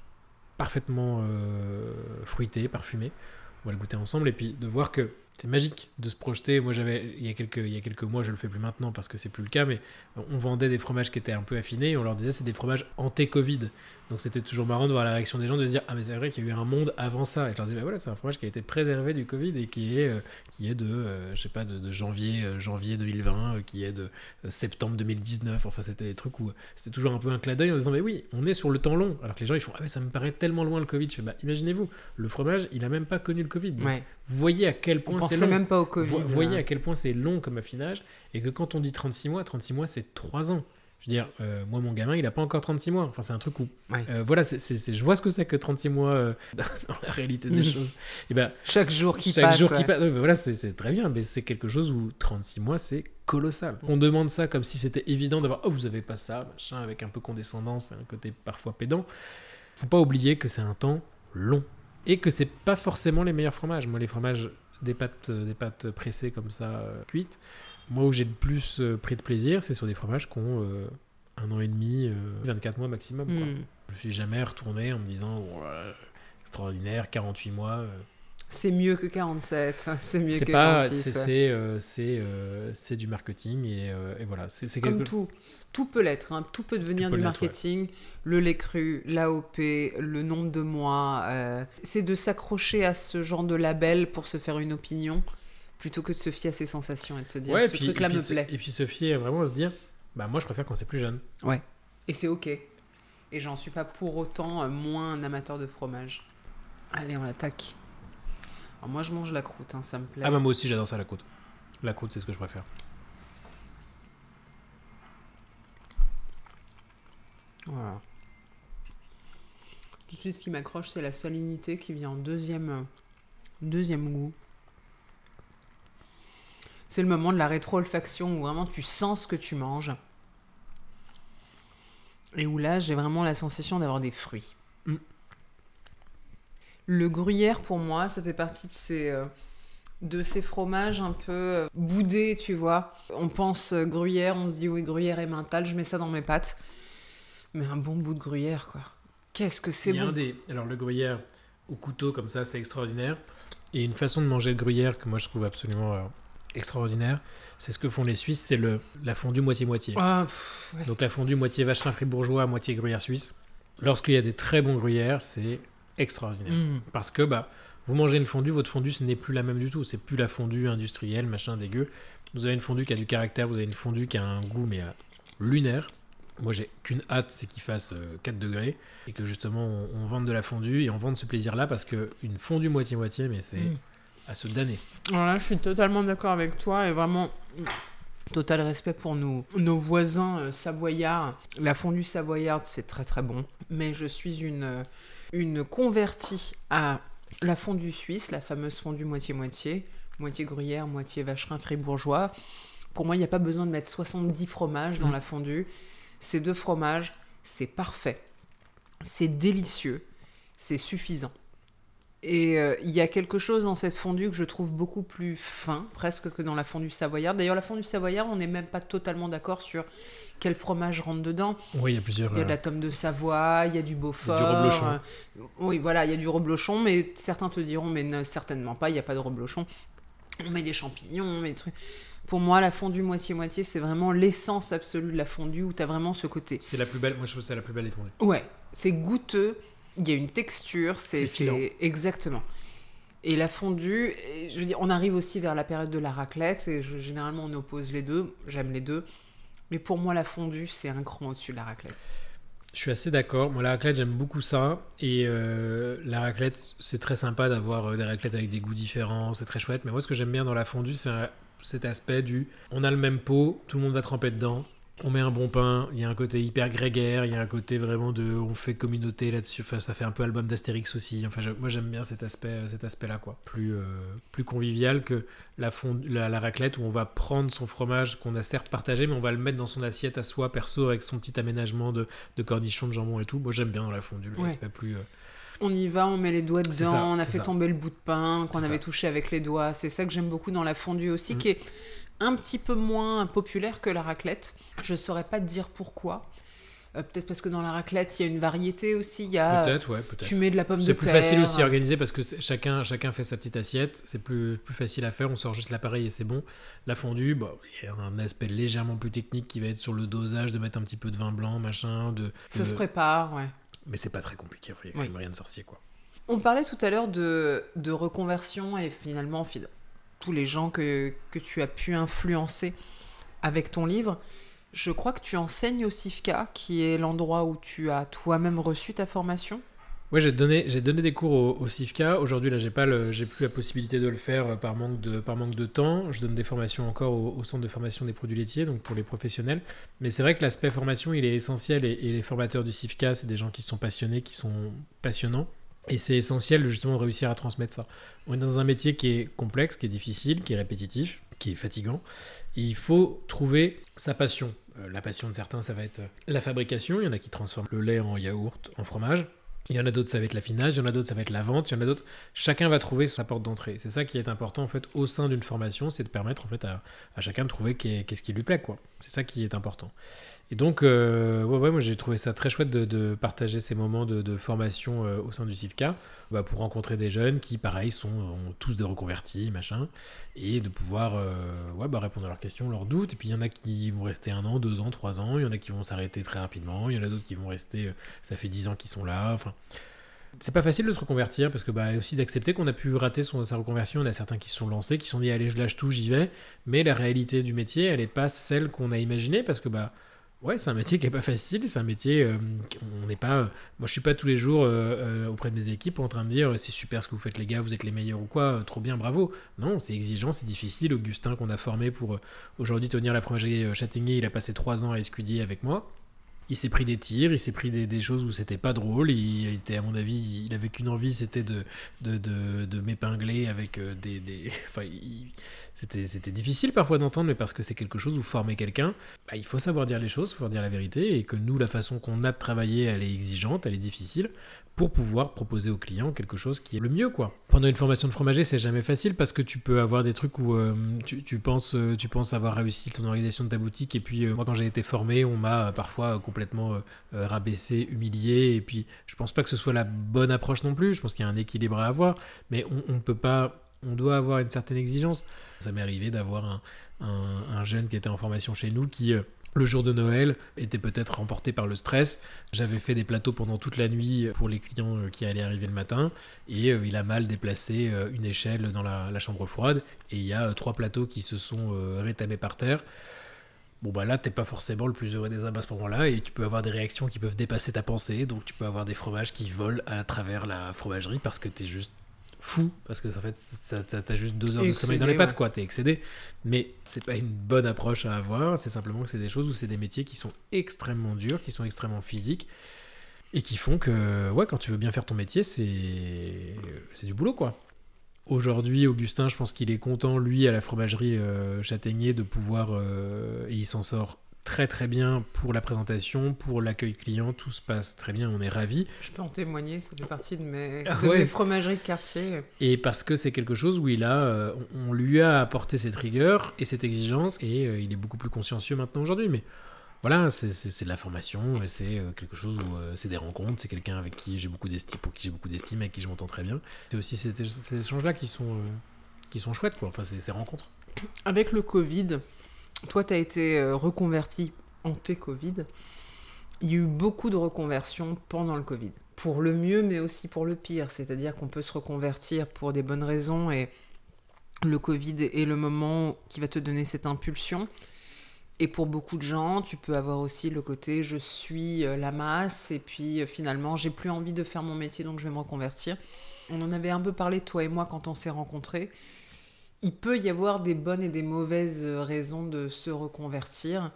parfaitement euh, fruité, parfumé. On va le goûter ensemble et puis de voir que c'est magique de se projeter. Moi, j'avais il y a quelques il y a quelques mois, je le fais plus maintenant parce que c'est plus le cas, mais on vendait des fromages qui étaient un peu affinés. Et on leur disait c'est des fromages anté-Covid. Donc c'était toujours marrant de voir la réaction des gens de se dire ah mais c'est vrai qu'il y a eu un monde avant ça. Et je leur disais bah voilà c'est un fromage qui a été préservé du Covid et qui est euh, qui est de euh, je sais pas de, de janvier euh, janvier 2020, euh, qui est de septembre 2019. Enfin c'était des trucs où c'était toujours un peu un clin d'œil en disant mais oui on est sur le temps long. Alors que les gens ils font ah mais ça me paraît tellement loin le Covid. Je fais bah imaginez-vous le fromage il a même pas connu le Covid. Ouais. Vous voyez à quel point pensait même pas au Covid. Vous voyez à quel point c'est long comme affinage et que quand on dit 36 mois, 36 mois c'est 3 ans. Je veux dire, euh, moi mon gamin il a pas encore 36 mois. Enfin c'est un truc où. Ouais. euh, voilà, c'est, c'est- je vois ce que c'est que 36 mois euh, dans la réalité des choses. Et ben, Chaque jour qui chaque passe. jour qui passe. ben voilà, c'est, c'est très bien, mais c'est quelque chose où 36 mois c'est colossal. On demande ça comme si c'était évident d'avoir oh vous avez pas ça, machin, avec un peu condescendance un côté parfois pédant. Faut pas oublier que c'est un temps long et que c'est pas forcément les meilleurs fromages. Moi, les fromages des pâtes, euh, des pâtes pressées comme ça, euh, cuites, moi où j'ai le plus euh, pris de plaisir, c'est sur des fromages qui ont euh, un an et demi, euh, 24 mois maximum. Quoi. Hmm. Je suis jamais retourné en me disant Oh là là, extraordinaire, 48 mois. C'est mieux que 47. C'est mieux que pas, 46. c'est ouais. c'est euh, euh, c'est du marketing et, euh, et voilà. C'est Comme quelque- tout. Tout peut l'être. hein. Tout peut devenir Tout peut du ouais. marketing. Le lait cru, l'AOP, le nombre de mois. C'est de s'accrocher à ce genre de label pour se faire une opinion plutôt que de se fier à ses sensations et de se dire Ouais, ce truc-là me plaît. Et puis se fier vraiment à se dire, bah moi je préfère quand c'est plus jeune. Ouais. Et c'est ok. Et j'en suis pas pour autant moins un amateur de fromage. Allez, on attaque. Alors moi, je mange la croûte, hein, ça me plaît. Ah, bah, moi aussi, j'adore ça, la croûte. La croûte, c'est ce que je préfère. Voilà. Tout de suite, ce qui m'accroche, c'est la salinité qui vient en deuxième, euh, deuxième goût. C'est le moment de la rétro-olfaction où vraiment tu sens ce que tu manges. Et où là, j'ai vraiment la sensation d'avoir des fruits. Le gruyère, pour moi, ça fait partie de ces, euh, de ces fromages un peu euh, boudés, tu vois. On pense euh, gruyère, on se dit oui, gruyère et mental, je mets ça dans mes pâtes. Mais un bon bout de gruyère, quoi. Qu'est-ce que c'est bon. des... Alors, le gruyère au couteau, comme ça, c'est extraordinaire. Et une façon de manger le gruyère que moi, je trouve absolument euh, extraordinaire, c'est ce que font les Suisses, c'est le... la fondue moitié-moitié. Ah, ouais. Donc, la fondue moitié vacherin fribourgeois, moitié gruyère suisse. Lorsqu'il y a des très bons gruyères, c'est extraordinaire. Mm. Parce que bah, vous mangez une fondue, votre fondue, ce n'est plus la même du tout. C'est plus la fondue industrielle, machin dégueu. Vous avez une fondue qui a du caractère, vous avez une fondue qui a un goût, mais euh, lunaire. Moi, j'ai qu'une hâte, c'est qu'il fasse euh, 4 degrés et que justement on, on vende de la fondue et on vende ce plaisir-là parce que une fondue moitié-moitié, mais c'est Mm. à se damner. Alors là, je suis totalement d'accord avec toi et vraiment mm, total respect pour nos, nos voisins euh, savoyards. La fondue savoyarde, c'est très très bon. Mais je suis une, euh, une convertie à la fondue suisse, la fameuse fondue moitié-moitié. Moitié gruyère, moitié vacherin fribourgeois. Pour moi, il n'y a pas besoin de mettre 70 fromages dans Mm. la fondue. Ces deux fromages, c'est parfait. C'est délicieux. C'est suffisant. Et euh, il y a quelque chose dans cette fondue que je trouve beaucoup plus fin, presque que dans la fondue savoyarde. D'ailleurs, la fondue savoyarde, on n'est même pas totalement d'accord sur quel fromage rentre dedans. Oui, il y a plusieurs. Il y a de euh, la tome de Savoie, il y a du Beaufort. reblochon. euh, oui, voilà, il y a du reblochon, mais certains te diront, mais ne- certainement pas, il n'y a pas de reblochon. On met des champignons, on met des trucs. Pour moi, la fondue moitié-moitié, c'est vraiment l'essence absolue de la fondue où tu as vraiment ce côté. C'est la plus belle. Moi, je trouve que c'est la plus belle des fondues. Ouais, c'est goûteux, il y a une texture, c'est C'est exactement. Et la fondue, je veux dire, on arrive aussi vers la période de la raclette, et je- généralement on oppose les deux, j'aime les deux. Mais pour moi, la fondue, c'est un cran au-dessus de la raclette. Je suis assez d'accord. Moi, la raclette, j'aime beaucoup ça. Et euh, la raclette, c'est très sympa d'avoir euh, des raclettes avec des goûts différents. C'est très chouette. Mais moi, ce que j'aime bien dans la fondue, c'est cet aspect du on a le même pot, tout le monde va tremper dedans. On met un bon pain, il y a un côté hyper grégaire, il y a un côté vraiment de on fait communauté là-dessus. Enfin, ça fait un peu album d'Astérix aussi. Enfin, moi j'aime bien cet aspect, euh, cet aspect-là, quoi. Plus, euh, plus convivial que la, fond- la, la raclette où on va prendre son fromage qu'on a certes partagé, mais on va le mettre dans son assiette à soi perso avec son petit aménagement de, de cornichons, de jambon et tout. Moi j'aime bien dans la fondue Ouais. l'aspect plus. euh, On y va, on met les doigts dedans, ça, on a fait ça. tomber le bout de pain qu'on avait ça. touché avec les doigts. C'est ça que j'aime beaucoup dans la fondue aussi, Mhm. qui est un petit peu moins populaire que la raclette. Je saurais pas te dire pourquoi. Euh, peut-être parce que dans la raclette, il y a une variété aussi. Il y a, Peut-être, ouais, peut-être. tu mets de la pomme de C'est terre. plus facile aussi à organiser parce que c'est- chacun, chacun fait sa petite assiette. C'est plus, plus facile à faire. On sort juste l'appareil et c'est bon. La fondue, bah, il y a un aspect légèrement plus technique qui va être sur le dosage, de mettre un petit peu de vin blanc, machin. De, Ça de- se prépare, ouais. Mais c'est pas très compliqué. Il n'y a quand Oui. même rien de sorcier, quoi. On parlait tout à l'heure de, de reconversion et finalement, fi- tous les gens que, que tu as pu influencer avec ton livre. Je crois que tu enseignes au CIFCA, qui est l'endroit où tu as toi-même reçu ta formation. Ouais, j'ai donné, j'ai donné des cours au, au CIFCA. Aujourd'hui, là, j'ai pas, j'ai plus la possibilité de le faire euh, par manque de, par manque de temps. Je donne des formations encore au, au centre de formation des produits laitiers, donc pour les professionnels. Mais c'est vrai que l'aspect formation, il est essentiel. Et, et les formateurs du CIFCA, c'est des gens qui sont passionnés, qui sont passionnants. Et c'est essentiel justement réussir à transmettre ça. On est dans un métier qui est complexe, qui est difficile, qui est répétitif, qui est fatigant. Il faut trouver sa passion. Euh, la passion de certains, ça va être euh, la fabrication. Il y en a qui transforment le lait en yaourt, en fromage. Il y en a d'autres, ça va être l'affinage, il y en a d'autres, ça va être la vente, il y en a d'autres. Chacun va trouver sa porte d'entrée. C'est ça qui est important en fait au sein d'une formation, c'est de permettre en fait à, chacun de trouver qu'est- qu'est-ce qui lui plaît. C'est ça qui est important. Et donc, euh, ouais, moi j'ai trouvé ça très chouette de, partager ces moments de, formation euh, au sein du CIFCA bah, pour rencontrer des jeunes qui, pareil, sont ont tous des reconvertis, machin, et de pouvoir euh, ouais, bah, répondre à leurs questions, leurs doutes. Et puis il y en a qui vont rester un an, deux ans, trois ans, il y en a qui vont s'arrêter très rapidement, il y en a d'autres qui vont rester, ça fait dix ans qu'ils sont là. Enfin, c'est pas facile de se reconvertir parce que bah aussi d'accepter qu'on a pu rater son, sa reconversion. On a certains qui se sont lancés, qui se sont dit allez je lâche tout, j'y vais. Mais la réalité du métier, elle est pas celle qu'on a imaginée parce que bah Ouais, c'est un métier qui est pas facile. C'est un métier. euh, on n'est pas. moi, je suis pas tous les jours euh, euh, auprès de mes équipes en train de dire c'est super ce que vous faites, les gars, vous êtes les meilleurs ou quoi, euh, trop bien, bravo. Non, c'est exigeant, c'est difficile. Augustin, qu'on a formé pour euh, aujourd'hui tenir la fromagerie euh, Châtaignier, il a passé trois ans à escudier avec moi. Il s'est pris des tirs, il s'est pris des, choses où c'était pas drôle. Il, était, à mon avis, il avait qu'une envie, c'était de, de, m'épingler avec euh, des. Enfin, c'était, difficile parfois d'entendre, mais parce que c'est quelque chose où former quelqu'un, bah, il faut savoir dire les choses, il faut dire la vérité, et que nous, la façon qu'on a de travailler, elle est exigeante, elle est difficile, pour pouvoir proposer aux clients quelque chose qui est le mieux, quoi. Pendant une formation de fromager, c'est jamais facile parce que tu peux avoir des trucs où euh, tu, penses, euh, tu penses avoir réussi ton organisation de ta boutique, et puis euh, moi, quand j'ai été formé, on m'a parfois complètement rabaissé, humilié, et puis je pense pas que ce soit la bonne approche non plus. Je pense qu'il y a un équilibre à avoir, mais on, on peut pas, on doit avoir une certaine exigence. Ça m'est arrivé d'avoir un, un- un jeune qui était en formation chez nous qui le jour de Noël était peut-être emporté par le stress. J'avais fait des plateaux pendant toute la nuit pour les clients euh, qui allaient arriver le matin et euh, il a mal déplacé euh, une échelle dans la, chambre froide et il y a euh, trois plateaux qui se sont euh, rétamés par terre. Bon bah là t'es pas forcément le plus heureux des hommes à ce moment-là et tu peux avoir des réactions qui peuvent dépasser ta pensée donc tu peux avoir des fromages qui volent à travers la fromagerie parce que t'es juste fou parce que en fait ça- ça- t'as juste deux heures de sommeil dans les pattes quoi t'es excédé mais c'est pas une bonne approche à avoir c'est simplement que c'est des choses où c'est des métiers qui sont extrêmement durs qui sont extrêmement physiques et qui font que ouais quand tu veux bien faire ton métier c'est c'est du boulot quoi Aujourd'hui, Augustin, je pense qu'il est content, lui, à la fromagerie euh, Châtaignier, de pouvoir. euh, et il s'en sort très très bien pour la présentation, pour l'accueil client, tout se passe très bien, on est ravis. Je peux en témoigner, ça fait partie de mes, Ah de ouais. mes fromageries de quartier. Et parce que c'est quelque chose où il a, euh, on lui a apporté cette rigueur et cette exigence, et euh, il est beaucoup plus consciencieux maintenant aujourd'hui. Mais voilà, c'est de la formation, et c'est euh, quelque chose où euh, c'est des rencontres, c'est quelqu'un avec qui j'ai beaucoup d'estime, pour qui j'ai beaucoup d'estime, avec qui je m'entends très bien. C'est aussi ces, ces échanges-là qui sont, euh, qui sont chouettes, quoi. Enfin, ces rencontres. Avec le Covid, toi, tu as été euh, reconverti en T-Covid. Il y a eu beaucoup de reconversions pendant le Covid. Pour le mieux, mais aussi pour le pire. C'est-à-dire qu'on peut se reconvertir pour des bonnes raisons et le Covid est le moment qui va te donner cette impulsion. Et pour beaucoup de gens, tu peux avoir aussi le côté je suis euh, la masse et puis euh, finalement j'ai plus envie de faire mon métier donc je vais me reconvertir. On en avait un peu parlé toi et moi quand on s'est rencontrés. Il peut y avoir des bonnes et des mauvaises euh, raisons de se reconvertir.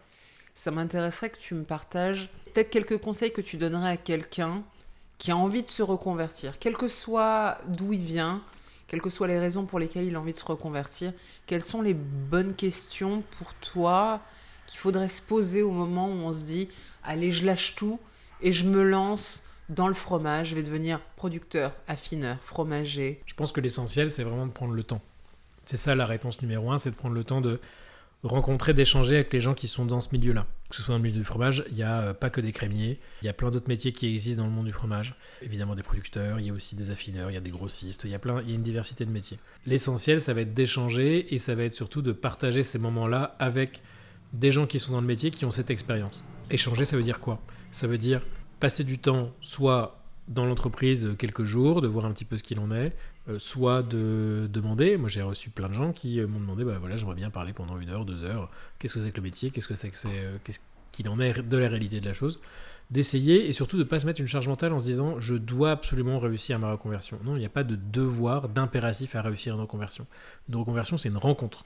Ça m'intéresserait que tu me partages peut-être quelques conseils que tu donnerais à quelqu'un qui a envie de se reconvertir, quel que soit d'où il vient, quelles que soient les raisons pour lesquelles il a envie de se reconvertir, quelles sont les bonnes questions pour toi qu'il faudrait se poser au moment où on se dit allez je lâche tout et je me lance dans le fromage, je vais devenir producteur, affineur, fromager. Je pense que l'essentiel, c'est vraiment de prendre le temps. C'est ça la réponse numéro un, c'est de prendre le temps de rencontrer, d'échanger avec les gens qui sont dans ce milieu-là. Que ce soit dans le milieu du fromage, il n'y a euh, pas que des crémiers, il y a plein d'autres métiers qui existent dans le monde du fromage. Évidemment des producteurs, il y a aussi des affineurs, il y a des grossistes, il y a plein, il y une diversité de métiers. L'essentiel, ça va être d'échanger et ça va être surtout de partager ces moments-là avec des gens qui sont dans le métier, qui ont cette expérience. Échanger, ça veut dire quoi? Ça veut dire passer du temps soit dans l'entreprise euh, quelques jours, de voir un petit peu ce qu'il en est, euh, soit de demander. Moi, j'ai reçu plein de gens qui euh, m'ont demandé, bah voilà, j'aimerais bien parler pendant une heure, deux heures. Qu'est-ce que c'est que le métier? Qu'est-ce que c'est que c'est euh, Qu'est-ce qu'il en est de la réalité de la chose? D'essayer et surtout de ne pas se mettre une charge mentale en se disant, je dois absolument réussir ma reconversion. Non, il n'y a pas de devoir, d'impératif à réussir une reconversion. Une reconversion, c'est une rencontre.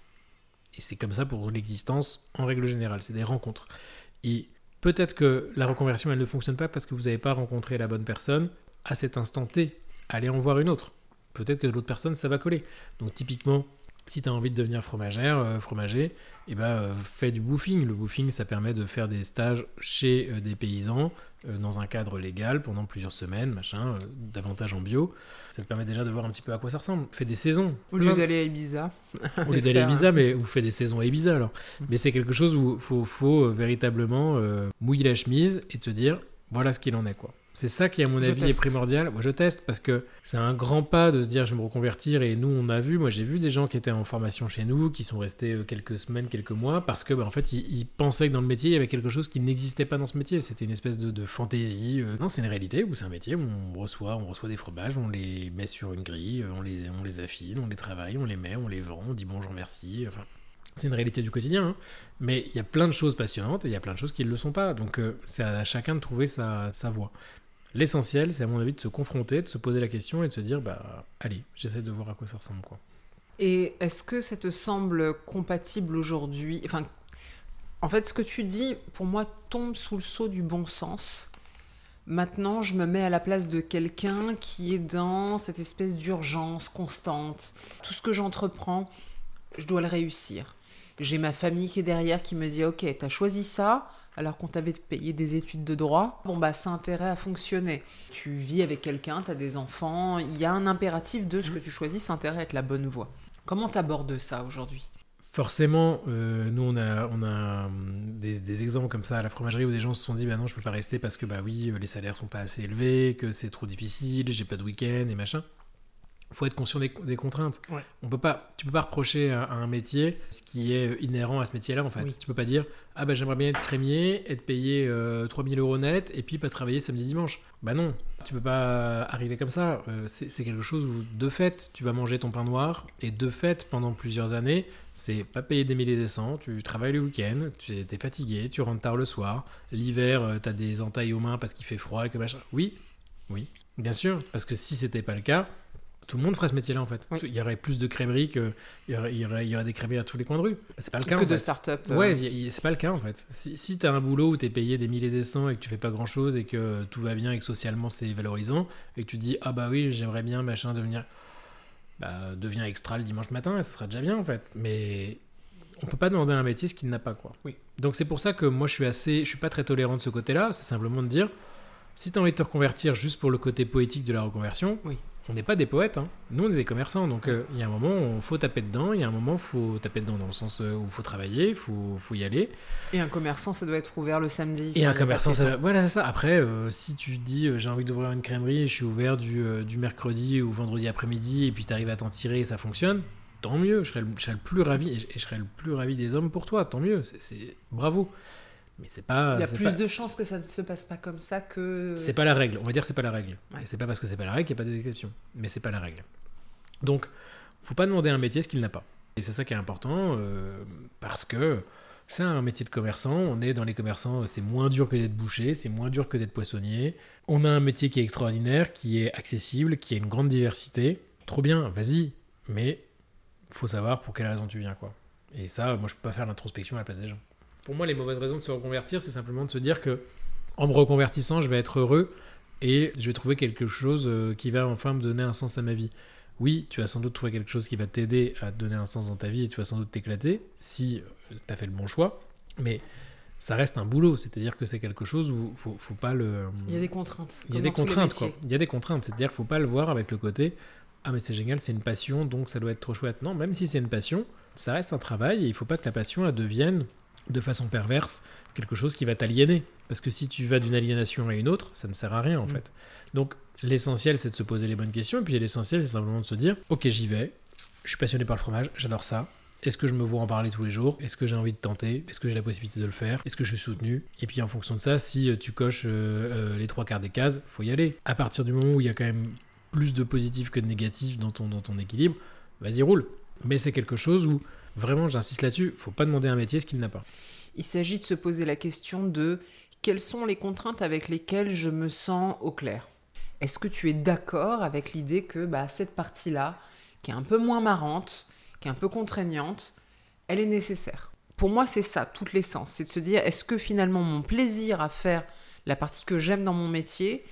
Et c'est comme ça pour l'existence en règle générale. C'est des rencontres. Et peut-être que la reconversion, elle ne fonctionne pas parce que vous n'avez pas rencontré la bonne personne à cet instant T. Allez en voir une autre. Peut-être que l'autre personne, ça va coller. Donc typiquement, si tu as envie de devenir fromagère, euh, fromager, eh ben, euh, fais du boofing. Le boofing, ça permet de faire des stages chez euh, des paysans dans un cadre légal pendant plusieurs semaines, machin, davantage en bio. Ça te permet déjà de voir un petit peu à quoi ça ressemble. Fais des saisons. Au lieu d'aller à Ibiza. au lieu d'aller à Ibiza, mais vous faites des saisons à Ibiza alors. Mais c'est quelque chose où il faut, faut véritablement mouiller la chemise et de se dire voilà ce qu'il en est quoi. C'est ça qui à mon Je avis est primordial. Moi je teste parce que c'est un grand pas de se dire je vais me reconvertir et nous on a vu, moi j'ai vu des gens qui étaient en formation chez nous, qui sont restés euh, quelques semaines, quelques mois parce que bah, en fait ils, ils pensaient que dans le métier il y avait quelque chose qui n'existait pas dans ce métier. C'était une espèce de, de fantaisie. euh. Non c'est une réalité où c'est un métier où on reçoit, on reçoit des fromages, on les met sur une grille, euh, on les, on les affine, on les travaille, on les met, on les vend, on dit bonjour merci. Enfin, c'est une réalité du quotidien. hein. Mais il y a plein de choses passionnantes et il y a plein de choses qui ne le sont pas. Donc euh, c'est à chacun de trouver sa, sa voie. L'essentiel, c'est à mon avis de se confronter, de se poser la question et de se dire, bah allez, j'essaie de voir à quoi ça ressemble. quoi. Et est-ce que ça te semble compatible aujourd'hui? Enfin, en fait, ce que tu dis, pour moi, tombe sous le sceau du bon sens. Maintenant, je me mets à la place de quelqu'un qui est dans cette espèce d'urgence constante. Tout ce que j'entreprends, je dois le réussir. J'ai ma famille qui est derrière qui me dit Ok, t'as choisi ça alors qu'on t'avait payé des études de droit. Bon, bah, ça a intérêt à fonctionner. Tu vis avec quelqu'un, t'as des enfants. Il y a un impératif de ce que tu choisis, ça intérêt à être la bonne voie. Comment t'abordes ça aujourd'hui? Forcément, euh, nous on a, on a hum, des, des exemples comme ça à la fromagerie où des gens se sont dit bah non je peux pas rester parce que bah oui euh, les salaires sont pas assez élevés, que c'est trop difficile, j'ai pas de week-end et machin. Faut être conscient des, des contraintes. Ouais. On peut pas, tu peux pas reprocher à, à un métier ce qui est inhérent à ce métier-là en fait. Oui. Tu peux pas dire ah bah j'aimerais bien être crémier, être payé euh, 3000 euros net et puis pas travailler samedi dimanche. Bah non, tu peux pas arriver comme ça. Euh, c'est quelque chose où de fait tu vas manger ton pain noir et de fait pendant plusieurs années c'est pas payer des milliers des cents, tu travailles le week-end, tu es fatigué, tu rentres tard le soir, l'hiver euh, t'as des entailles aux mains parce qu'il fait froid et que machin. Oui, oui, bien sûr, parce que si c'était pas le cas, tout le monde ferait ce métier-là en fait. Oui. Il y aurait plus de crèmeries que il y aurait, il y aurait, il y aurait des crèmeries à tous les coins de rue. C'est pas le cas Que en de fait. start-up. euh, Ouais, c'est pas le cas en fait. Si, si t'as un boulot où t'es payé des milliers des cents et que tu fais pas grand chose et que tout va bien et que socialement c'est valorisant et que tu dis ah bah oui j'aimerais bien machin devenir bah deviens extra le dimanche matin et ça sera déjà bien en fait. Mais on peut pas demander à un métier ce qu'il n'a pas quoi. Oui. Donc c'est pour ça que moi je suis assez, je suis pas très tolérant de ce côté-là. C'est simplement de dire si t'as envie de te reconvertir juste pour le côté poétique de la reconversion. Oui. On n'est pas des poètes, hein. nous on est des commerçants, donc euh, il y a un moment où il faut taper dedans, il y a un moment où il faut taper dedans dans le sens euh, où il faut travailler, il faut, faut y aller. Et un commerçant, ça doit être ouvert le samedi. Et un commerçant, ça, question. voilà, c'est ça. Après, euh, si tu dis j'ai envie d'ouvrir une crèmerie, je suis ouvert du, euh, du mercredi ou vendredi après-midi, et puis tu arrives à t'en tirer et ça fonctionne, tant mieux. Je serais, le, je serais le plus ravi, et je, et je serais le plus ravi des hommes pour toi, tant mieux. C'est- bravo. Mais c'est pas. Il y a plus pas- de chances que ça ne se passe pas comme ça que. C'est pas la règle. On va dire que c'est pas la règle. Ouais. Et c'est pas parce que c'est pas la règle qu'il n'y a pas des exceptions. Mais c'est pas la règle. Donc, faut pas demander à un métier ce qu'il n'a pas. Et c'est ça qui est important euh, parce que c'est un métier de commerçant. On est dans les commerçants, c'est moins dur que d'être boucher, c'est moins dur que d'être poissonnier. On a un métier qui est extraordinaire, qui est accessible, qui a une grande diversité. Trop bien, vas-y. Mais faut savoir pour quelle raison tu viens, quoi. Et ça, moi, je peux pas faire l'introspection à la place des gens. Pour moi, les mauvaises raisons de se reconvertir, c'est simplement de se dire que en me reconvertissant, je vais être heureux et je vais trouver quelque chose euh, qui va enfin me donner un sens à ma vie. Oui, tu vas sans doute trouver quelque chose qui va t'aider à te donner un sens dans ta vie et tu vas sans doute t'éclater si tu as fait le bon choix, mais ça reste un boulot, c'est-à-dire que c'est quelque chose où faut, faut pas le. Il y a des contraintes. Il y a des contraintes, quoi. Il y a des contraintes, c'est-à-dire qu'il faut pas le voir avec le côté ah mais c'est génial, c'est une passion, donc ça doit être trop chouette. Non, même si c'est une passion, ça reste un travail et il faut pas que la passion elle devienne de façon perverse quelque chose qui va t'aliéner. Parce que si tu vas d'une aliénation à une autre, ça ne sert à rien en Mm. fait. Donc l'essentiel c'est de se poser les bonnes questions et puis l'essentiel c'est simplement de se dire ok j'y vais, je suis passionné par le fromage, j'adore ça. Est-ce que je me vois en parler tous les jours? Est-ce que j'ai envie de tenter? Est-ce que j'ai la possibilité de le faire? Est-ce que je suis soutenu? Et puis en fonction de ça, si euh, tu coches euh, euh, les trois quarts des cases, faut y aller. À partir du moment où il y a quand même plus de positifs que de négatifs dans ton, dans ton équilibre, vas-y roule. Mais c'est quelque chose où, vraiment j'insiste là-dessus, faut pas demander à un métier ce qu'il n'a pas. Il s'agit de se poser la question de quelles sont les contraintes avec lesquelles je me sens au clair. Est-ce que tu es d'accord avec l'idée que bah, cette partie-là, qui est un peu moins marrante, qui est un peu contraignante, elle est nécessaire? Pour moi, c'est ça, toute l'essence. C'est de se dire, est-ce que finalement mon plaisir à faire la partie que j'aime dans mon métier,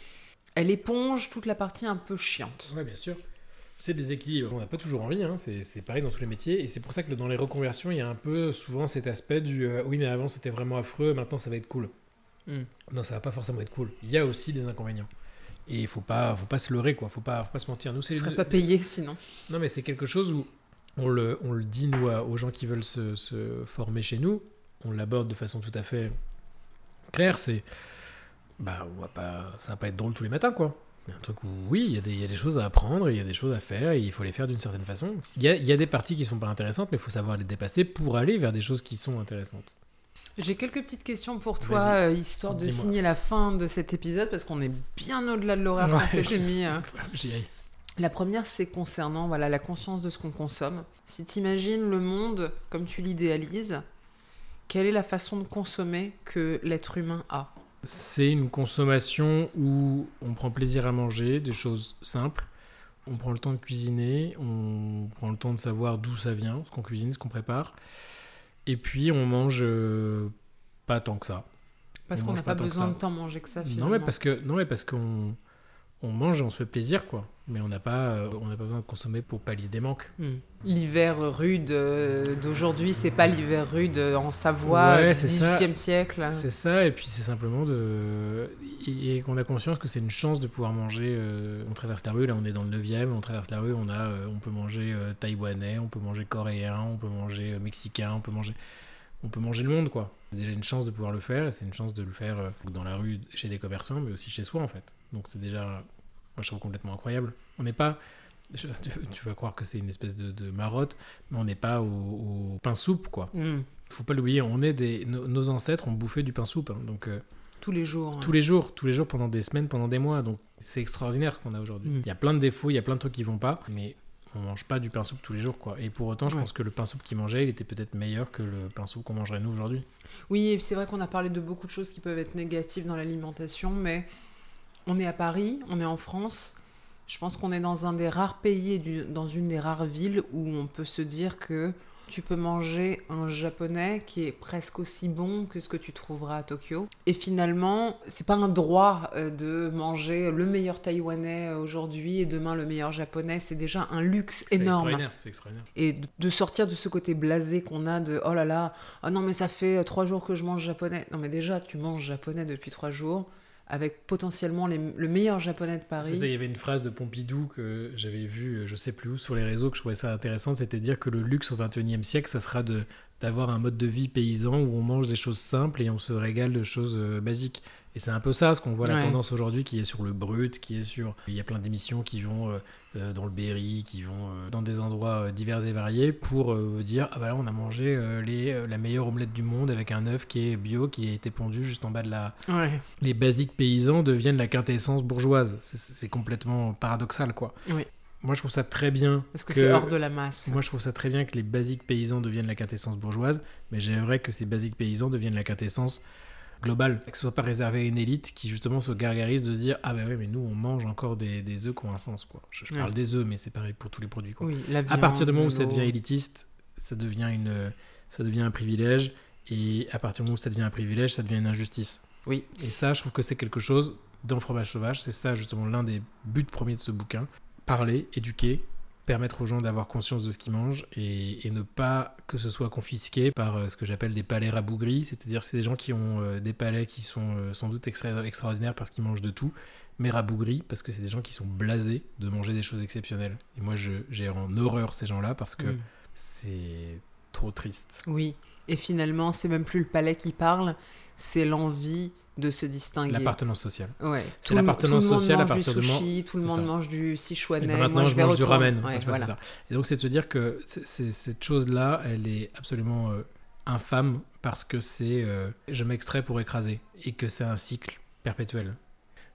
elle éponge toute la partie un peu chiante? Ouais, bien sûr. C'est des équilibres. On n'a pas toujours envie, hein. c'est c'est pareil dans tous les métiers. Et c'est pour ça que dans les reconversions, il y a un peu souvent cet aspect du euh, oui, mais avant c'était vraiment affreux, maintenant ça va être cool. Hmm. Non, ça va pas forcément être cool. Il y a aussi des inconvénients. Et il faut pas, faut pas se leurrer, quoi. Faut pas, faut pas se mentir. Nous, Ce c'est ne serait pas payé sinon. Non, mais c'est quelque chose où on le, on le dit, nous, aux gens qui veulent se, se former chez nous. On l'aborde de façon tout à fait claire. C'est. Bah, on va pas, ça va pas être drôle tous les matins, quoi. Un truc où, oui, il y, a des- il y a des choses à apprendre, il y a des choses à faire, et il faut les faire d'une certaine façon. Il y a, il y a des parties qui sont pas intéressantes, mais il faut savoir les dépasser pour aller vers des choses qui sont intéressantes. J'ai quelques petites questions pour toi, euh, histoire de signer la fin de cet épisode, parce qu'on est bien au-delà de l'horaire qu'on s'était mis. euh. La première, c'est concernant voilà, la conscience de ce qu'on consomme. Si tu imagines le monde comme tu l'idéalises, quelle est la façon de consommer que l'être humain a? C'est une consommation où on prend plaisir à manger, des choses simples. On prend le temps de cuisiner, on prend le temps de savoir d'où ça vient, ce qu'on cuisine, ce qu'on prépare. Et puis on mange euh, pas tant que ça. Parce On qu'on n'a pas besoin de tant manger que ça, finalement. Non mais parce que non mais parce qu'on on mange et on se fait plaisir quoi. Mais on n'a pas euh, on n'a pas besoin de consommer pour pallier des manques. Hmm. L'hiver rude euh, d'aujourd'hui, c'est pas l'hiver rude en Savoie Ouais, du c'est ça. XVIIIe siècle. C'est ça et puis c'est simplement de et, et qu'on a conscience que c'est une chance de pouvoir manger. euh, on traverse la rue là on est dans le 9e, on traverse la rue on a euh, on peut manger euh, taïwanais, on peut manger coréen, on peut manger euh, mexicain, on peut manger on peut manger le monde quoi. C'est déjà une chance de pouvoir le faire et c'est une chance de le faire euh, dans la rue chez des commerçants mais aussi chez soi en fait. Donc c'est déjà moi je trouve complètement incroyable. On n'est pas je- tu, tu vas croire que c'est une espèce de, de marotte, mais on n'est pas au, au pain soupe quoi. Hmm. Faut pas l'oublier, on est des nos, nos ancêtres ont bouffé du pain soupe, hein. donc euh, Tous les jours. tous les jours, tous les jours pendant des semaines, pendant des mois, donc c'est extraordinaire ce qu'on a aujourd'hui. Mm. Il y a plein de défauts, il y a plein de trucs qui vont pas, mais on mange pas du pain soupe tous les jours quoi. Et pour autant, je Ouais. pense que le pain soupe qu'ils mangeaient, il était peut-être meilleur que le pain soupe qu'on mangerait nous aujourd'hui. Oui, et c'est vrai qu'on a parlé de beaucoup de choses qui peuvent être négatives dans l'alimentation, mais on est à Paris, on est en France. Je pense qu'on est dans un des rares pays et dans une des rares villes où on peut se dire que tu peux manger un japonais qui est presque aussi bon que ce que tu trouveras à Tokyo. Et finalement, c'est pas un droit euh, de manger le meilleur taïwanais euh, aujourd'hui et demain le meilleur japonais. C'est déjà un luxe énorme extraordinaire, c'est extraordinaire. et de- de sortir de ce côté blasé qu'on a de oh là là, oh non mais ça fait euh, trois jours que je mange japonais. Non mais déjà tu manges japonais depuis trois jours avec potentiellement les- le meilleur japonais de Paris. ça, il y avait une phrase de Pompidou que j'avais vue, euh, je sais plus où, sur les réseaux, que je trouvais ça intéressant, c'était dire que le luxe au 21e siècle, ça sera de d'avoir un mode de vie paysan où on mange des choses simples et on se régale de choses euh, basiques. Et c'est un peu ça, ce qu'on voit la tendance aujourd'hui, qui est sur le brut, qui est sur... Il y a plein d'émissions qui vont euh, euh, dans le Berry, qui vont euh, dans des endroits divers et variés pour dire, ah bah là, on a mangé les, la meilleure omelette du monde avec un œuf qui est bio, qui a été pondu juste en bas de la, Ouais. les basiques paysans deviennent la quintessence bourgeoise. C'est- complètement paradoxal, quoi. Oui. Moi, je trouve ça très bien. Parce que, c'est hors de la masse. Moi, je trouve ça très bien que les basiques paysans deviennent la quintessence bourgeoise, mais j'aimerais que ces basiques paysans deviennent la quintessence globale, que ce soit pas réservé à une élite qui justement se gargarise de se dire ah bah ouais mais nous on mange encore des, des œufs qui ont un sens quoi. Je, je Ouais. parle des œufs mais c'est pareil pour tous les produits quoi. Oui, à partir du moment où ça devient élitiste, ça devient une ça devient un privilège et à partir du moment où ça devient un privilège, ça devient une injustice. Oui. Et ça, je trouve que c'est quelque chose dans fromage sauvage. C'est ça, justement, l'un des buts premiers de ce bouquin. Parler, éduquer, permettre aux gens d'avoir conscience de ce qu'ils mangent et, et ne pas que ce soit confisqué par euh, ce que j'appelle des palais rabougris. C'est-à-dire, c'est des gens qui ont euh, des palais qui sont euh, sans doute extra- extraordinaires parce qu'ils mangent de tout, mais rabougris parce que c'est des gens qui sont blasés de manger des choses exceptionnelles. Et moi, je- j'ai en horreur ces gens-là parce que Mm. c'est trop triste. Oui. Et finalement, c'est même plus le palais qui parle, c'est l'envie de se distinguer. L'appartenance sociale. Ouais. C'est l'appartenance sociale à partir du du moment- sushi, tout le monde ça. mange du Et sichuanais. ben maintenant, moi, je, mange du retourner. ramen. Ouais, Enfin, tu vois, voilà. c'est ça. Et donc, c'est de se dire que cette chose-là, elle est absolument euh, infâme parce que c'est euh, je m'extrais pour écraser et que c'est un cycle perpétuel.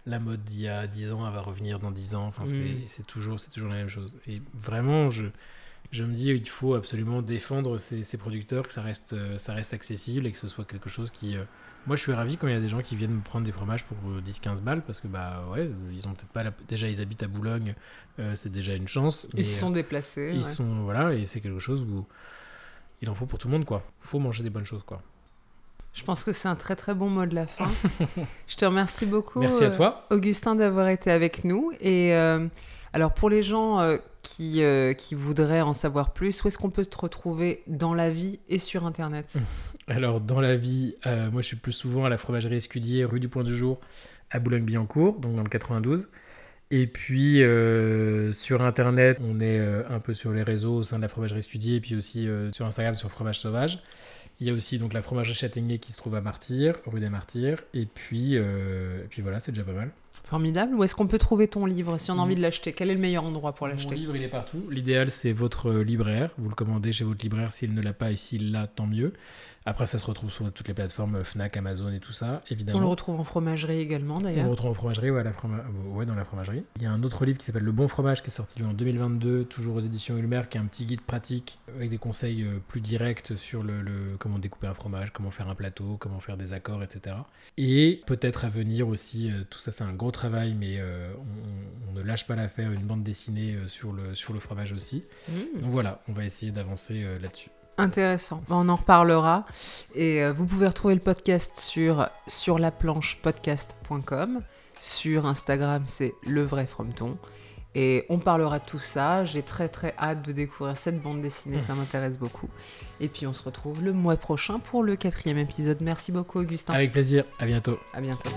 La mode d'il y a 10 ans, elle va revenir dans 10 ans. Enfin, c'est- Mm. c'est toujours, toujours la même chose. Et vraiment, je, je me dis, il faut absolument défendre ces, ces producteurs, que ça reste, euh, ça reste accessible et que ce soit quelque chose qui. Euh, moi, je suis ravi quand il y a des gens qui viennent me prendre des fromages pour euh, 10-15 balles parce que, bah ouais, ils ont peut-être pas. la- Déjà, ils habitent à Boulogne, euh, c'est déjà une chance. Ils se sont déplacés. ils ouais. sont voilà et c'est quelque chose où il en faut pour tout le monde quoi. Faut manger des bonnes choses quoi. Je pense que c'est un très très bon mot de la fin. je te remercie beaucoup. Merci à euh, toi. Augustin d'avoir été avec nous. Et euh, alors pour les gens euh, qui, euh, qui voudraient en savoir plus, où est-ce qu'on peut te retrouver dans la vie et sur Internet? Alors dans la vie, euh, moi je suis plus souvent à la fromagerie Escudier, rue du Point du Jour, à Boulogne-Billancourt, donc dans le 92. Et puis euh, sur internet, on est euh, un peu sur les réseaux au sein de la fromagerie Escudier, et puis aussi sur Instagram sur Fromage Sauvage. Il y a aussi donc la fromagerie Châtaignier qui se trouve à Martyr, rue des Martyrs. Et puis, euh, et puis voilà, c'est déjà pas mal. Formidable. Où est-ce qu'on peut trouver ton livre si on a envie de l'acheter? Quel est le meilleur endroit pour Mon l'acheter? livre, il est partout. L'idéal, c'est votre libraire. Vous le commandez chez votre libraire s'il ne l'a pas et s'il l'a, tant mieux. Après, ça se retrouve sur toutes les plateformes Fnac, Amazon et tout ça, évidemment. On le retrouve en fromagerie également On le d'ailleurs. retrouve en fromagerie, ouais, la froma- ouais, dans la fromagerie. Il y a un autre livre qui s'appelle Le Bon Fromage qui est sorti en 2022, toujours aux éditions Ulmer, qui est un petit guide pratique avec des conseils euh, plus directs sur le, le- comment découper un fromage, comment faire un plateau, comment faire des accords, etc. Et peut-être à venir aussi, euh, tout ça c'est un gros travail, mais euh, on, on ne lâche pas l'affaire, une bande dessinée euh, sur, le, sur le fromage aussi. Mmh. Donc voilà, on va essayer d'avancer euh, là-dessus. Intéressant. On en reparlera. Et euh, vous pouvez retrouver le podcast sur, sur la planche podcast.com. Sur Instagram, c'est le vrai frometon. Et on parlera de tout ça. J'ai très très hâte de découvrir cette bande dessinée. Ça m'intéresse beaucoup. Et puis on se retrouve le mois prochain pour le quatrième épisode. Merci beaucoup, Augustin. Avec plaisir, à bientôt. À bientôt.